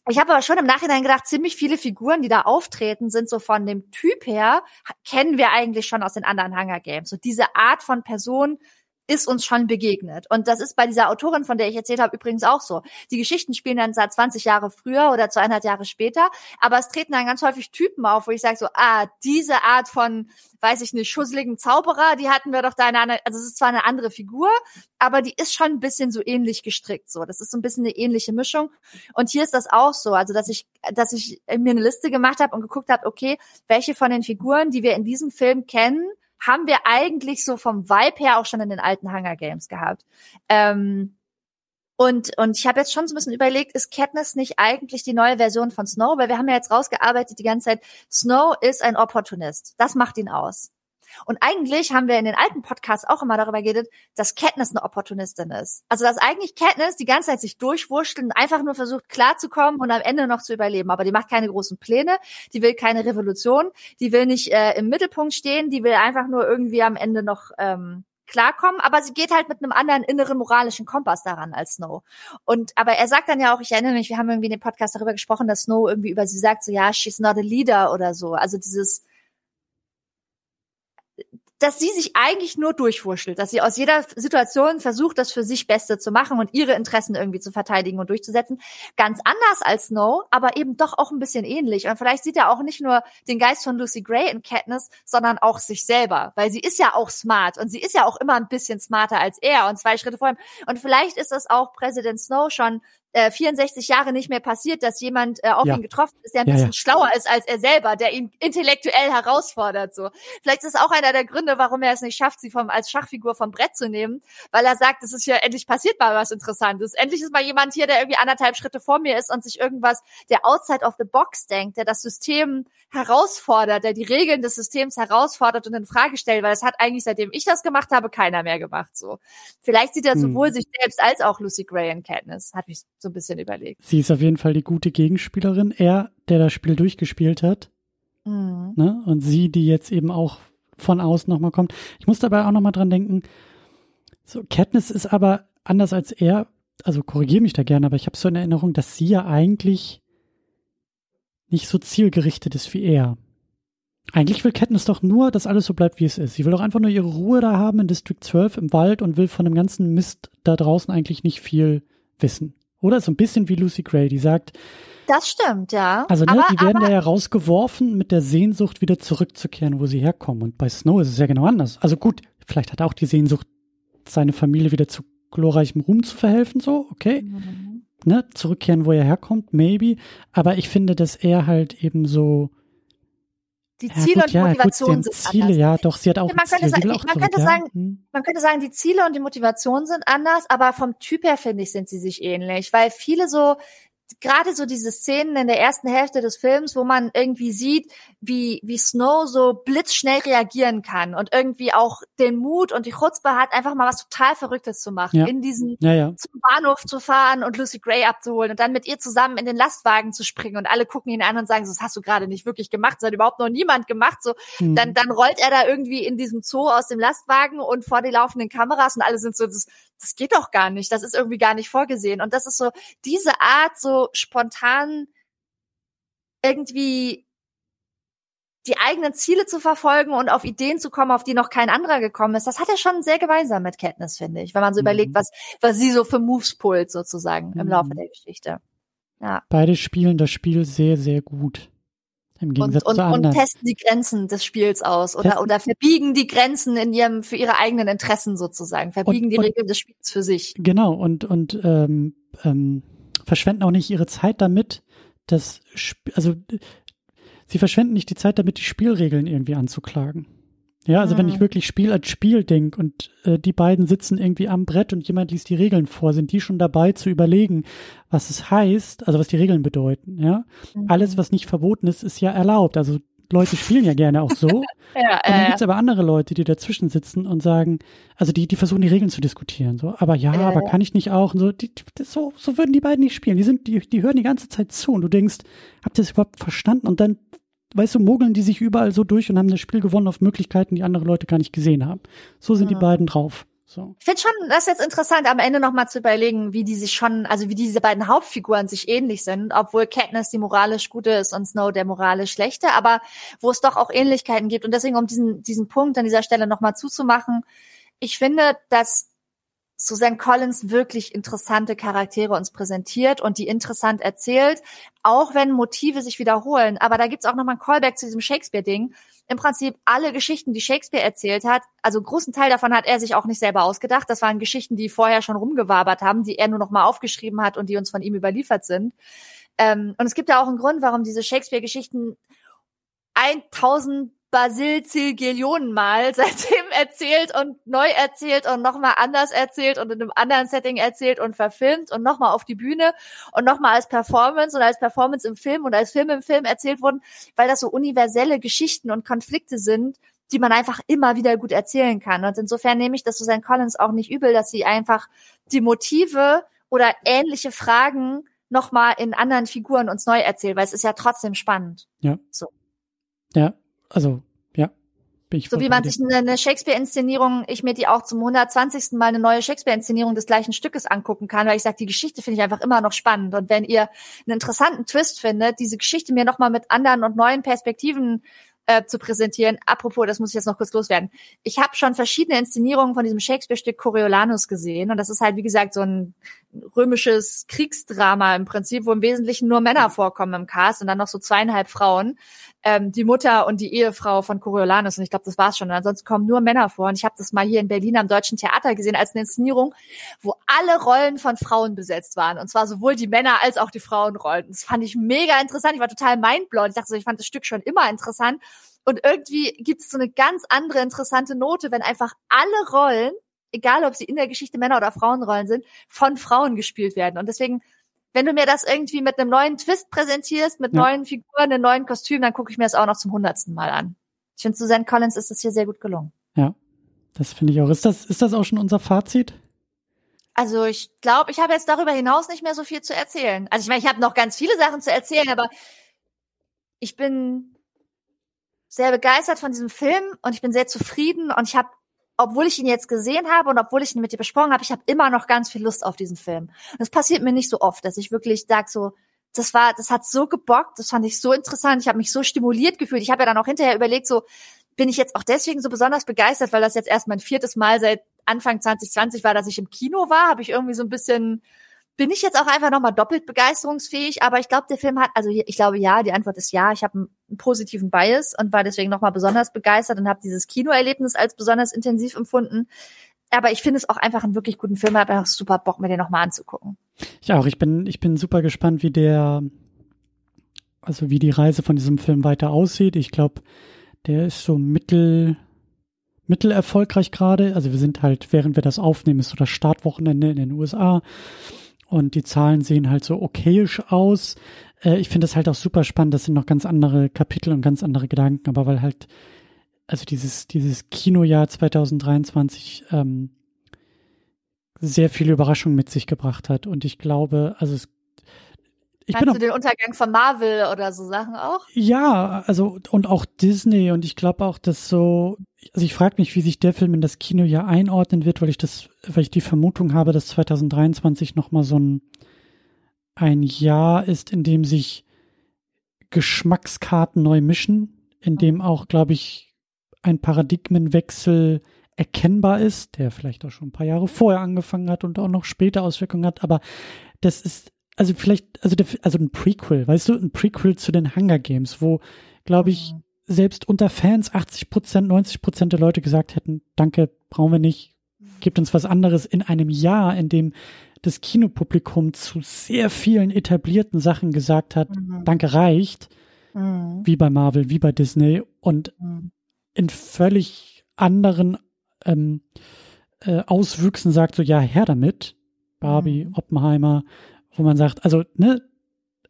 Ich habe aber schon im Nachhinein gedacht, ziemlich viele Figuren, die da auftreten, sind so von dem Typ her, kennen wir eigentlich schon aus den anderen Hunger Games. So diese Art von Person, ist uns schon begegnet. Und das ist bei dieser Autorin, von der ich erzählt habe, übrigens auch so. Die Geschichten spielen dann seit 20 Jahre früher oder 200 Jahre später, aber es treten dann ganz häufig Typen auf, wo ich sage so, ah, diese Art von, weiß ich nicht, schusseligen Zauberer, die hatten wir doch da in einer, also es ist zwar eine andere Figur, aber die ist schon ein bisschen so ähnlich gestrickt, so. Das ist so ein bisschen eine ähnliche Mischung. Und hier ist das auch so, also dass ich, dass ich mir eine Liste gemacht habe und geguckt habe, okay, welche von den Figuren, die wir in diesem Film kennen, haben wir eigentlich so vom Vibe her auch schon in den alten Hunger Games gehabt. Ähm, und, und ich habe jetzt schon so ein bisschen überlegt, ist Katniss nicht eigentlich die neue Version von Snow? Weil wir haben ja jetzt rausgearbeitet die ganze Zeit, Snow ist ein Opportunist. Das macht ihn aus. Und eigentlich haben wir in den alten Podcasts auch immer darüber geredet, dass Katniss eine Opportunistin ist. Also dass eigentlich Katniss die ganze Zeit sich durchwurschtelt und einfach nur versucht klarzukommen und am Ende noch zu überleben. Aber die macht keine großen Pläne, die will keine Revolution, die will nicht äh, im Mittelpunkt stehen, die will einfach nur irgendwie am Ende noch ähm, klarkommen, aber sie geht halt mit einem anderen inneren moralischen Kompass daran als Snow. Und aber er sagt dann ja auch, ich erinnere mich, wir haben irgendwie in dem Podcast darüber gesprochen, dass Snow irgendwie über sie sagt, so ja, she's not a leader oder so. Also dieses dass sie sich eigentlich nur durchwurschtelt, dass sie aus jeder Situation versucht, das für sich Beste zu machen und ihre Interessen irgendwie zu verteidigen und durchzusetzen. Ganz anders als Snow, aber eben doch auch ein bisschen ähnlich. Und vielleicht sieht er auch nicht nur den Geist von Lucy Gray in Katniss, sondern auch sich selber, weil sie ist ja auch smart und sie ist ja auch immer ein bisschen smarter als er und zwei Schritte vor ihm. Und vielleicht ist das auch Präsident Snow schon äh, 64 Jahre nicht mehr passiert, dass jemand äh, auf ja. ihn getroffen ist, der ein ja, bisschen ja. schlauer ist als er selber, der ihn intellektuell herausfordert. So, vielleicht ist es auch einer der Gründe, warum er es nicht schafft, sie vom als Schachfigur vom Brett zu nehmen, weil er sagt, es ist ja endlich passiert mal was Interessantes. Endlich ist mal jemand hier, der irgendwie anderthalb Schritte vor mir ist und sich irgendwas, der outside of the box denkt, der das System herausfordert, der die Regeln des Systems herausfordert und in Frage stellt, weil das hat eigentlich seitdem ich das gemacht habe keiner mehr gemacht. So, vielleicht sieht er hm. sowohl sich selbst als auch Lucy Gray in Katniss. Hat mich so ein bisschen überlegt. Sie ist auf jeden Fall die gute Gegenspielerin. Er, der das Spiel durchgespielt hat. Mhm. Ne? Und sie, die jetzt eben auch von außen nochmal kommt. Ich muss dabei auch nochmal dran denken, so, Katniss ist aber anders als er, also korrigiere mich da gerne, aber ich habe so in Erinnerung, dass sie ja eigentlich nicht so zielgerichtet ist wie er. Eigentlich will Katniss doch nur, dass alles so bleibt, wie es ist. Sie will doch einfach nur ihre Ruhe da haben in District 12 im Wald und will von dem ganzen Mist da draußen eigentlich nicht viel wissen. Oder so ein bisschen wie Lucy Gray, die sagt. Das stimmt, ja. Also, ne, aber, die werden aber, da ja rausgeworfen mit der Sehnsucht, wieder zurückzukehren, wo sie herkommen. Und bei Snow ist es ja genau anders. Also gut, vielleicht hat er auch die Sehnsucht, seine Familie wieder zu glorreichem Ruhm zu verhelfen, so, okay. Mhm. Ne, zurückkehren, wo er herkommt, maybe. Aber ich finde, dass er halt eben so die Ziele ja, gut, und die ja, Motivation gut, sind Ziele, anders. ja, doch, sie hat auch man Ziele. Könnte, man, könnte sagen, hm. man könnte sagen, die Ziele und die Motivation sind anders, aber vom Typ her, finde ich, sind sie sich ähnlich, weil viele so gerade so diese Szenen in der ersten Hälfte des Films, wo man irgendwie sieht, wie, wie Snow so blitzschnell reagieren kann und irgendwie auch den Mut und die Chutzpe hat, einfach mal was total Verrücktes zu machen, ja. in diesen ja, ja. zum Bahnhof zu fahren und Lucy Gray abzuholen und dann mit ihr zusammen in den Lastwagen zu springen und alle gucken ihn an und sagen, so, das hast du gerade nicht wirklich gemacht, das hat überhaupt noch niemand gemacht, so, mhm. dann, dann rollt er da irgendwie in diesem Zoo aus dem Lastwagen und vor die laufenden Kameras und alle sind so, das, das geht doch gar nicht, das ist irgendwie gar nicht vorgesehen und das ist so, diese Art so spontan irgendwie die eigenen Ziele zu verfolgen und auf Ideen zu kommen, auf die noch kein anderer gekommen ist, das hat er schon sehr gemeinsam mit Katniss, finde ich, wenn man so mhm. überlegt, was, was sie so für Moves pullt sozusagen mhm. im Laufe der Geschichte. Ja. Beide spielen das Spiel sehr, sehr gut. Im Gegensatz und, und, zu anderen. und testen die Grenzen des Spiels aus oder, oder verbiegen die Grenzen in ihrem, für ihre eigenen Interessen sozusagen, verbiegen und, die Regeln des Spiels für sich. Genau, und, und ähm, ähm, verschwenden auch nicht ihre Zeit damit, das, Sp also sie verschwenden nicht die Zeit damit, die Spielregeln irgendwie anzuklagen. Ja, also mhm. wenn ich wirklich Spiel als Spiel denke und äh, die beiden sitzen irgendwie am Brett und jemand liest die Regeln vor, sind die schon dabei zu überlegen, was es heißt, also was die Regeln bedeuten, ja. Mhm. Alles, was nicht verboten ist, ist ja erlaubt. Also Leute spielen ja gerne auch so. ja, und dann äh, gibt's aber andere Leute, die dazwischen sitzen und sagen, also die, die versuchen die Regeln zu diskutieren, so, aber ja, äh, aber kann ich nicht auch? Und so, die, so, so würden die beiden nicht spielen. Die sind, die, die hören die ganze Zeit zu und du denkst, habt ihr das überhaupt verstanden? Und dann weißt du, mogeln die sich überall so durch und haben das Spiel gewonnen auf Möglichkeiten, die andere Leute gar nicht gesehen haben. So sind ja. die beiden drauf. So. Ich finde schon, das ist jetzt interessant, am Ende nochmal zu überlegen, wie die sich schon, also wie diese beiden Hauptfiguren sich ähnlich sind, obwohl Katniss die moralisch gute ist und Snow der moralisch schlechte, aber wo es doch auch Ähnlichkeiten gibt. Und deswegen, um diesen, diesen Punkt an dieser Stelle nochmal zuzumachen, ich finde, dass Susan Collins wirklich interessante Charaktere uns präsentiert und die interessant erzählt, auch wenn Motive sich wiederholen. Aber da gibt's auch nochmal ein Callback zu diesem Shakespeare-Ding. Im Prinzip alle Geschichten, die Shakespeare erzählt hat, also großen Teil davon hat er sich auch nicht selber ausgedacht. Das waren Geschichten, die vorher schon rumgewabert haben, die er nur noch mal aufgeschrieben hat und die uns von ihm überliefert sind. Ähm, und es gibt ja auch einen Grund, warum diese Shakespeare-Geschichten 1000 Basil Mal seitdem erzählt und neu erzählt und nochmal anders erzählt und in einem anderen Setting erzählt und verfilmt und nochmal auf die Bühne und nochmal als Performance und als Performance im Film und als Film im Film erzählt wurden, weil das so universelle Geschichten und Konflikte sind, die man einfach immer wieder gut erzählen kann. Und insofern nehme ich das Susan Collins auch nicht übel, dass sie einfach die Motive oder ähnliche Fragen nochmal in anderen Figuren uns neu erzählt, weil es ist ja trotzdem spannend. Ja. So. Ja, also, ja. Bin ich so wie man sich eine Shakespeare-Inszenierung, ich mir die auch zum 120. Mal eine neue Shakespeare-Inszenierung des gleichen Stückes angucken kann, weil ich sage, die Geschichte finde ich einfach immer noch spannend. Und wenn ihr einen interessanten Twist findet, diese Geschichte mir nochmal mit anderen und neuen Perspektiven äh, zu präsentieren. Apropos, das muss ich jetzt noch kurz loswerden. Ich habe schon verschiedene Inszenierungen von diesem Shakespeare-Stück Coriolanus gesehen und das ist halt, wie gesagt, so ein römisches Kriegsdrama im Prinzip, wo im Wesentlichen nur Männer vorkommen im Cast und dann noch so zweieinhalb Frauen. Ähm, die Mutter und die Ehefrau von Coriolanus und ich glaube, das war's schon. Und ansonsten kommen nur Männer vor und ich habe das mal hier in Berlin am Deutschen Theater gesehen als eine Inszenierung, wo alle Rollen von Frauen besetzt waren und zwar sowohl die Männer als auch die Frauenrollen. Das fand ich mega interessant. Ich war total mindblown. Ich dachte so, ich fand das Stück schon immer interessant und irgendwie gibt es so eine ganz andere interessante Note, wenn einfach alle Rollen egal ob sie in der Geschichte Männer- oder Frauenrollen sind, von Frauen gespielt werden. Und deswegen, wenn du mir das irgendwie mit einem neuen Twist präsentierst, mit ja. neuen Figuren, einem neuen Kostüm, dann gucke ich mir das auch noch zum hundertsten Mal an. Ich finde, Susan Collins ist das hier sehr gut gelungen. Ja, das finde ich auch. Ist das, ist das auch schon unser Fazit? Also ich glaube, ich habe jetzt darüber hinaus nicht mehr so viel zu erzählen. Also ich meine, ich habe noch ganz viele Sachen zu erzählen, aber ich bin sehr begeistert von diesem Film und ich bin sehr zufrieden und ich habe obwohl ich ihn jetzt gesehen habe und obwohl ich ihn mit dir besprochen habe, ich habe immer noch ganz viel Lust auf diesen Film. Und das passiert mir nicht so oft, dass ich wirklich sage so, das war, das hat so gebockt, das fand ich so interessant, ich habe mich so stimuliert gefühlt. Ich habe ja dann auch hinterher überlegt, so bin ich jetzt auch deswegen so besonders begeistert, weil das jetzt erst mein viertes Mal seit Anfang 2020 war, dass ich im Kino war, habe ich irgendwie so ein bisschen bin ich jetzt auch einfach nochmal doppelt begeisterungsfähig, aber ich glaube, der Film hat, also ich glaube ja, die Antwort ist ja, ich habe einen, positiven Bias und war deswegen nochmal besonders begeistert und habe dieses Kinoerlebnis als besonders intensiv empfunden. Aber ich finde es auch einfach einen wirklich guten Film, habe einfach super Bock, mir den nochmal anzugucken. Ich auch, ich bin, ich bin super gespannt, wie der, also wie die Reise von diesem Film weiter aussieht. Ich glaube, der ist so mittel, mittel erfolgreich gerade. Also wir sind halt, während wir das aufnehmen, ist so das Startwochenende in den USA und die Zahlen sehen halt so okayisch aus. Äh, ich finde das halt auch super spannend. Das sind noch ganz andere Kapitel und ganz andere Gedanken, aber weil halt, also dieses, dieses Kinojahr 2023 ähm, sehr viele Überraschungen mit sich gebracht hat. Und ich glaube, also es ich Meinst bin du den Untergang von Marvel oder so Sachen auch? Ja, also und auch Disney und ich glaube auch, dass so, also ich frage mich, wie sich der Film in das Kinojahr einordnen wird, weil ich das, weil ich die Vermutung habe, dass 2023 nochmal so ein ein Jahr ist, in dem sich Geschmackskarten neu mischen, in dem mhm. auch, glaube ich, ein Paradigmenwechsel erkennbar ist, der vielleicht auch schon ein paar Jahre vorher angefangen hat und auch noch später Auswirkungen hat, aber das ist also vielleicht, also, der, also ein Prequel, weißt du, ein Prequel zu den Hunger Games, wo, glaube ich, mhm. selbst unter Fans 80 Prozent, 90 Prozent der Leute gesagt hätten, danke, brauchen wir nicht, gibt uns was anderes in einem Jahr, in dem das Kinopublikum zu sehr vielen etablierten Sachen gesagt hat, mhm. danke reicht, mhm. wie bei Marvel, wie bei Disney und mhm. in völlig anderen ähm, äh, Auswüchsen sagt so, ja, her damit, Barbie, mhm. Oppenheimer, wo man sagt, also, ne,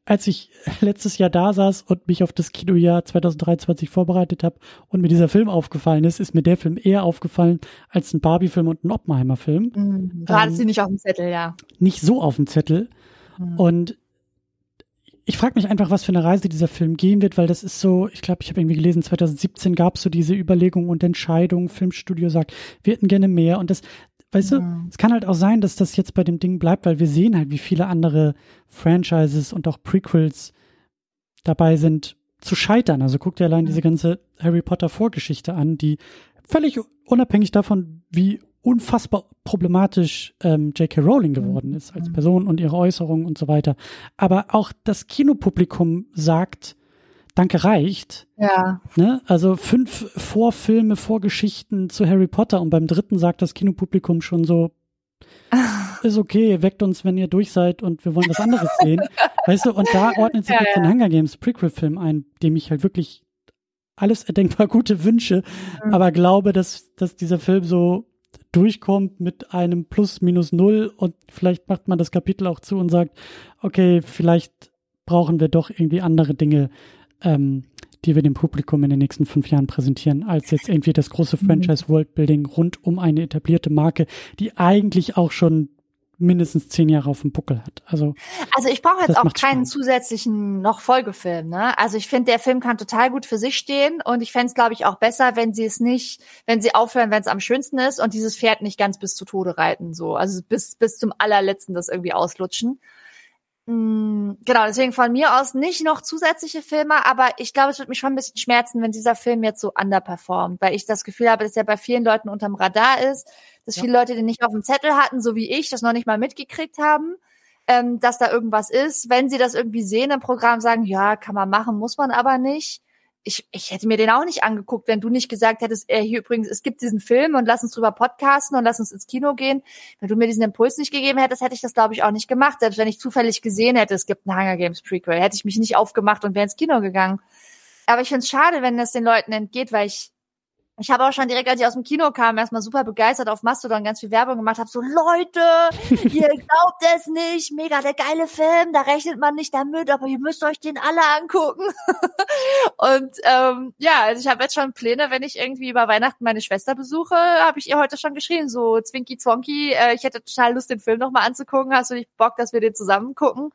als ich letztes Jahr da saß und mich auf das Kinojahr 2023 vorbereitet habe und mir dieser Film aufgefallen ist, ist mir der Film eher aufgefallen als ein Barbie-Film und ein Oppenheimer-Film. Mhm. Du hattest ähm, sie nicht auf dem Zettel, ja. Nicht so auf dem Zettel. Mhm. Und ich frage mich einfach, was für eine Reise dieser Film gehen wird, weil das ist so, ich glaube, ich habe irgendwie gelesen, 2017 gab es so diese Überlegung und Entscheidung, Filmstudio sagt, wir hätten gerne mehr und das, Weißt ja. du, es kann halt auch sein, dass das jetzt bei dem Ding bleibt, weil wir sehen halt, wie viele andere Franchises und auch Prequels dabei sind zu scheitern. Also guck dir allein diese ganze Harry Potter Vorgeschichte an, die völlig unabhängig davon, wie unfassbar problematisch ähm, J.K. Rowling geworden ist als Person und ihre Äußerungen und so weiter. Aber auch das Kinopublikum sagt, Danke reicht. Ja. Ne? Also fünf Vorfilme, Vorgeschichten zu Harry Potter und beim dritten sagt das Kinopublikum schon so, ist okay, weckt uns, wenn ihr durch seid und wir wollen was anderes sehen. Weißt du, und da ordnet sich ja, jetzt ja. den Hunger Games Prequel-Film ein, dem ich halt wirklich alles erdenkbar gute wünsche, mhm. aber glaube, dass, dass dieser Film so durchkommt mit einem Plus minus null und vielleicht macht man das Kapitel auch zu und sagt, okay, vielleicht brauchen wir doch irgendwie andere Dinge, ähm, die wir dem Publikum in den nächsten fünf Jahren präsentieren, als jetzt irgendwie das große mhm. Franchise Worldbuilding rund um eine etablierte Marke, die eigentlich auch schon mindestens zehn Jahre auf dem Buckel hat. Also, also ich brauche jetzt auch keinen Spaß. zusätzlichen noch Folgefilm. Ne? Also ich finde, der Film kann total gut für sich stehen und ich fände es, glaube ich, auch besser, wenn sie es nicht, wenn sie aufhören, wenn es am schönsten ist und dieses Pferd nicht ganz bis zu Tode reiten. So, also bis bis zum allerletzten das irgendwie auslutschen. Mm, genau, deswegen von mir aus nicht noch zusätzliche Filme, aber ich glaube, es wird mich schon ein bisschen schmerzen, wenn dieser Film jetzt so underperformt, weil ich das Gefühl habe, dass er bei vielen Leuten unterm Radar ist, dass ja. viele Leute den nicht auf dem Zettel hatten, so wie ich, das noch nicht mal mitgekriegt haben, ähm, dass da irgendwas ist. Wenn sie das irgendwie sehen im Programm, sagen, ja, kann man machen, muss man aber nicht ich, ich hätte mir den auch nicht angeguckt, wenn du nicht gesagt hättest, äh, hier übrigens, es gibt diesen Film und lass uns drüber podcasten und lass uns ins Kino gehen. Wenn du mir diesen Impuls nicht gegeben hättest, hätte ich das, glaube ich, auch nicht gemacht. Selbst wenn ich zufällig gesehen hätte, es gibt ein Hunger Games Prequel, hätte ich mich nicht aufgemacht und wäre ins Kino gegangen. Aber ich finde es schade, wenn das den Leuten entgeht, weil ich ich habe auch schon direkt, als ich aus dem Kino kam, erstmal super begeistert auf Mastodon ganz viel Werbung gemacht, habe so, Leute, ihr glaubt es nicht, mega der geile Film, da rechnet man nicht damit, aber ihr müsst euch den alle angucken. und ähm, ja, also ich habe jetzt schon Pläne, wenn ich irgendwie über Weihnachten meine Schwester besuche, habe ich ihr heute schon geschrieben, so Zwinky Zwonky, äh, ich hätte total Lust, den Film nochmal anzugucken, hast du nicht Bock, dass wir den zusammen gucken?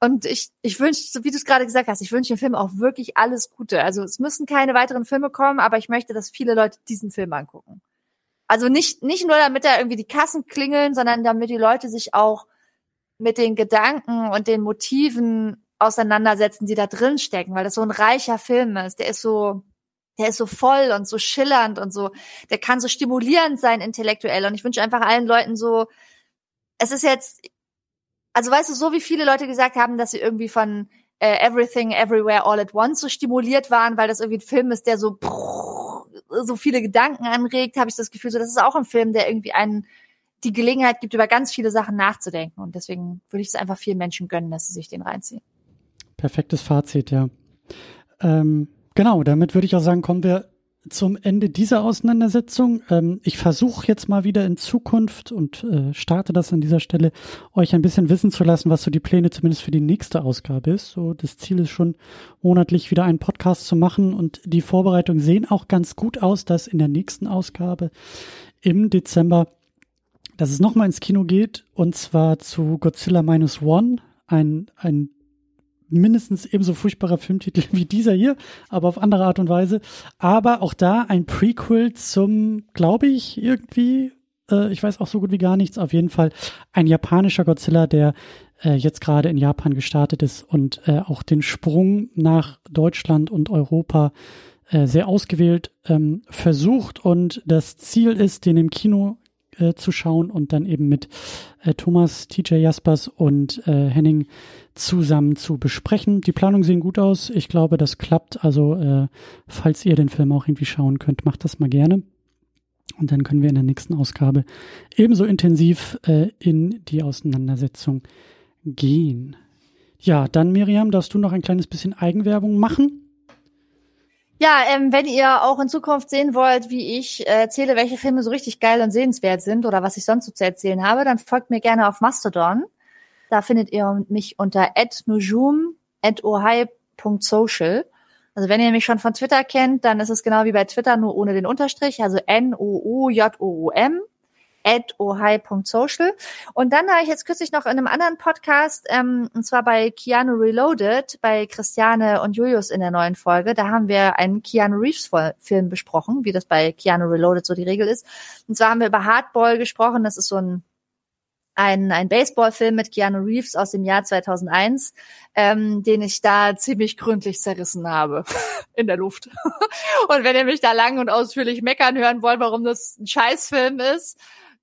Und ich, ich wünsche, wie du es gerade gesagt hast, ich wünsche dem Film auch wirklich alles Gute. Also es müssen keine weiteren Filme kommen, aber ich möchte, dass viele Leute diesen Film angucken. Also nicht, nicht nur damit da irgendwie die Kassen klingeln, sondern damit die Leute sich auch mit den Gedanken und den Motiven auseinandersetzen, die da drin stecken, weil das so ein reicher Film ist. Der ist so, der ist so voll und so schillernd und so, der kann so stimulierend sein intellektuell. Und ich wünsche einfach allen Leuten so, es ist jetzt, also weißt du, so wie viele Leute gesagt haben, dass sie irgendwie von äh, Everything Everywhere All at Once so stimuliert waren, weil das irgendwie ein Film ist, der so so viele Gedanken anregt, habe ich das Gefühl, so das ist auch ein Film, der irgendwie einen die Gelegenheit gibt, über ganz viele Sachen nachzudenken. Und deswegen würde ich es einfach vielen Menschen gönnen, dass sie sich den reinziehen. Perfektes Fazit, ja. Ähm, genau, damit würde ich auch sagen, kommen wir zum Ende dieser Auseinandersetzung. Ähm, ich versuche jetzt mal wieder in Zukunft und äh, starte das an dieser Stelle, euch ein bisschen wissen zu lassen, was so die Pläne zumindest für die nächste Ausgabe ist. So, das Ziel ist schon, monatlich wieder einen Podcast zu machen und die Vorbereitungen sehen auch ganz gut aus, dass in der nächsten Ausgabe im Dezember, dass es nochmal ins Kino geht und zwar zu Godzilla Minus One, ein, ein mindestens ebenso furchtbarer Filmtitel wie dieser hier, aber auf andere Art und Weise. Aber auch da ein Prequel zum, glaube ich, irgendwie, äh, ich weiß auch so gut wie gar nichts, auf jeden Fall ein japanischer Godzilla, der äh, jetzt gerade in Japan gestartet ist und äh, auch den Sprung nach Deutschland und Europa äh, sehr ausgewählt ähm, versucht und das Ziel ist, den im Kino äh, zu schauen und dann eben mit äh, Thomas, TJ Jaspers und äh, Henning zusammen zu besprechen. Die Planungen sehen gut aus. Ich glaube, das klappt. Also, äh, falls ihr den Film auch irgendwie schauen könnt, macht das mal gerne. Und dann können wir in der nächsten Ausgabe ebenso intensiv äh, in die Auseinandersetzung gehen. Ja, dann Miriam, darfst du noch ein kleines bisschen Eigenwerbung machen? Ja, ähm, wenn ihr auch in Zukunft sehen wollt, wie ich äh, erzähle, welche Filme so richtig geil und sehenswert sind oder was ich sonst so zu erzählen habe, dann folgt mir gerne auf Mastodon. Da findet ihr mich unter @nujum @ohai.social. Also wenn ihr mich schon von Twitter kennt, dann ist es genau wie bei Twitter, nur ohne den Unterstrich, also N-O-U-J-O-U-M at ohai.social. Und dann habe ich jetzt kürzlich noch in einem anderen Podcast, ähm, und zwar bei Keanu Reloaded, bei Christiane und Julius in der neuen Folge, da haben wir einen Keanu Reeves Film besprochen, wie das bei Keanu Reloaded so die Regel ist. Und zwar haben wir über Hardball gesprochen, das ist so ein ein, ein Baseballfilm mit Keanu Reeves aus dem Jahr 2001, ähm, den ich da ziemlich gründlich zerrissen habe in der Luft. und wenn ihr mich da lang und ausführlich meckern hören wollt, warum das ein Scheißfilm ist,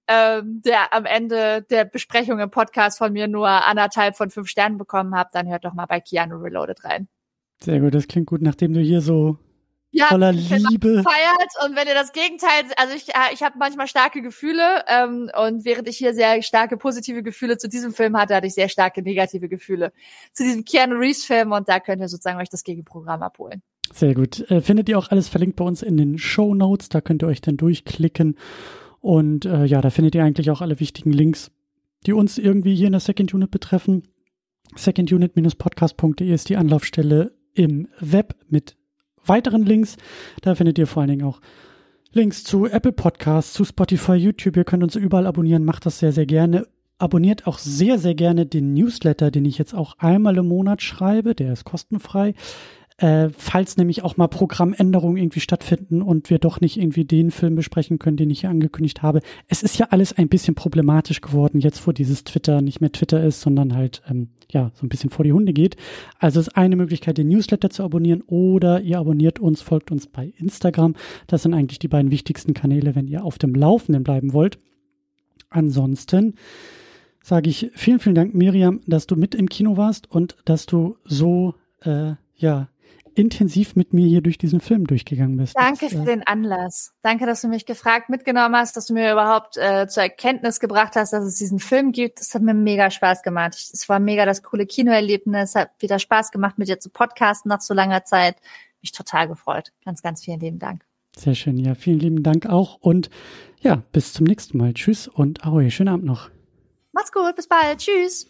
ähm, der am Ende der Besprechung im Podcast von mir nur anderthalb von fünf Sternen bekommen habt, dann hört doch mal bei Keanu Reloaded rein. Sehr gut, das klingt gut, nachdem du hier so ja, voller Liebe feiert und wenn ihr das Gegenteil, also ich, äh, ich habe manchmal starke Gefühle ähm, und während ich hier sehr starke positive Gefühle zu diesem Film hatte, hatte ich sehr starke negative Gefühle zu diesem Keanu Reeves Film und da könnt ihr sozusagen euch das Gegenprogramm abholen. Sehr gut. Äh, findet ihr auch alles verlinkt bei uns in den Show Notes, da könnt ihr euch dann durchklicken und äh, ja, da findet ihr eigentlich auch alle wichtigen Links, die uns irgendwie hier in der Second Unit betreffen. Secondunit-podcast.de ist die Anlaufstelle im Web mit weiteren Links. Da findet ihr vor allen Dingen auch Links zu Apple Podcasts, zu Spotify, YouTube. Ihr könnt uns überall abonnieren, macht das sehr, sehr gerne. Abonniert auch sehr, sehr gerne den Newsletter, den ich jetzt auch einmal im Monat schreibe. Der ist kostenfrei. Äh, falls nämlich auch mal Programmänderungen irgendwie stattfinden und wir doch nicht irgendwie den Film besprechen können, den ich hier angekündigt habe. Es ist ja alles ein bisschen problematisch geworden, jetzt wo dieses Twitter nicht mehr Twitter ist, sondern halt ähm, ja so ein bisschen vor die Hunde geht. Also ist eine Möglichkeit, den Newsletter zu abonnieren oder ihr abonniert uns, folgt uns bei Instagram. Das sind eigentlich die beiden wichtigsten Kanäle, wenn ihr auf dem Laufenden bleiben wollt. Ansonsten sage ich vielen, vielen Dank, Miriam, dass du mit im Kino warst und dass du so äh, ja intensiv mit mir hier durch diesen Film durchgegangen bist. Danke für äh, den Anlass. Danke, dass du mich gefragt mitgenommen hast, dass du mir überhaupt äh, zur Erkenntnis gebracht hast, dass es diesen Film gibt. Das hat mir mega Spaß gemacht. Es war mega das coole Kinoerlebnis. Hat wieder Spaß gemacht, mit dir zu podcasten nach so langer Zeit. Mich total gefreut. Ganz, ganz vielen lieben Dank. Sehr schön. Ja, vielen lieben Dank auch. Und ja, bis zum nächsten Mal. Tschüss und ahoi. Schönen Abend noch. Macht's gut. Bis bald. Tschüss.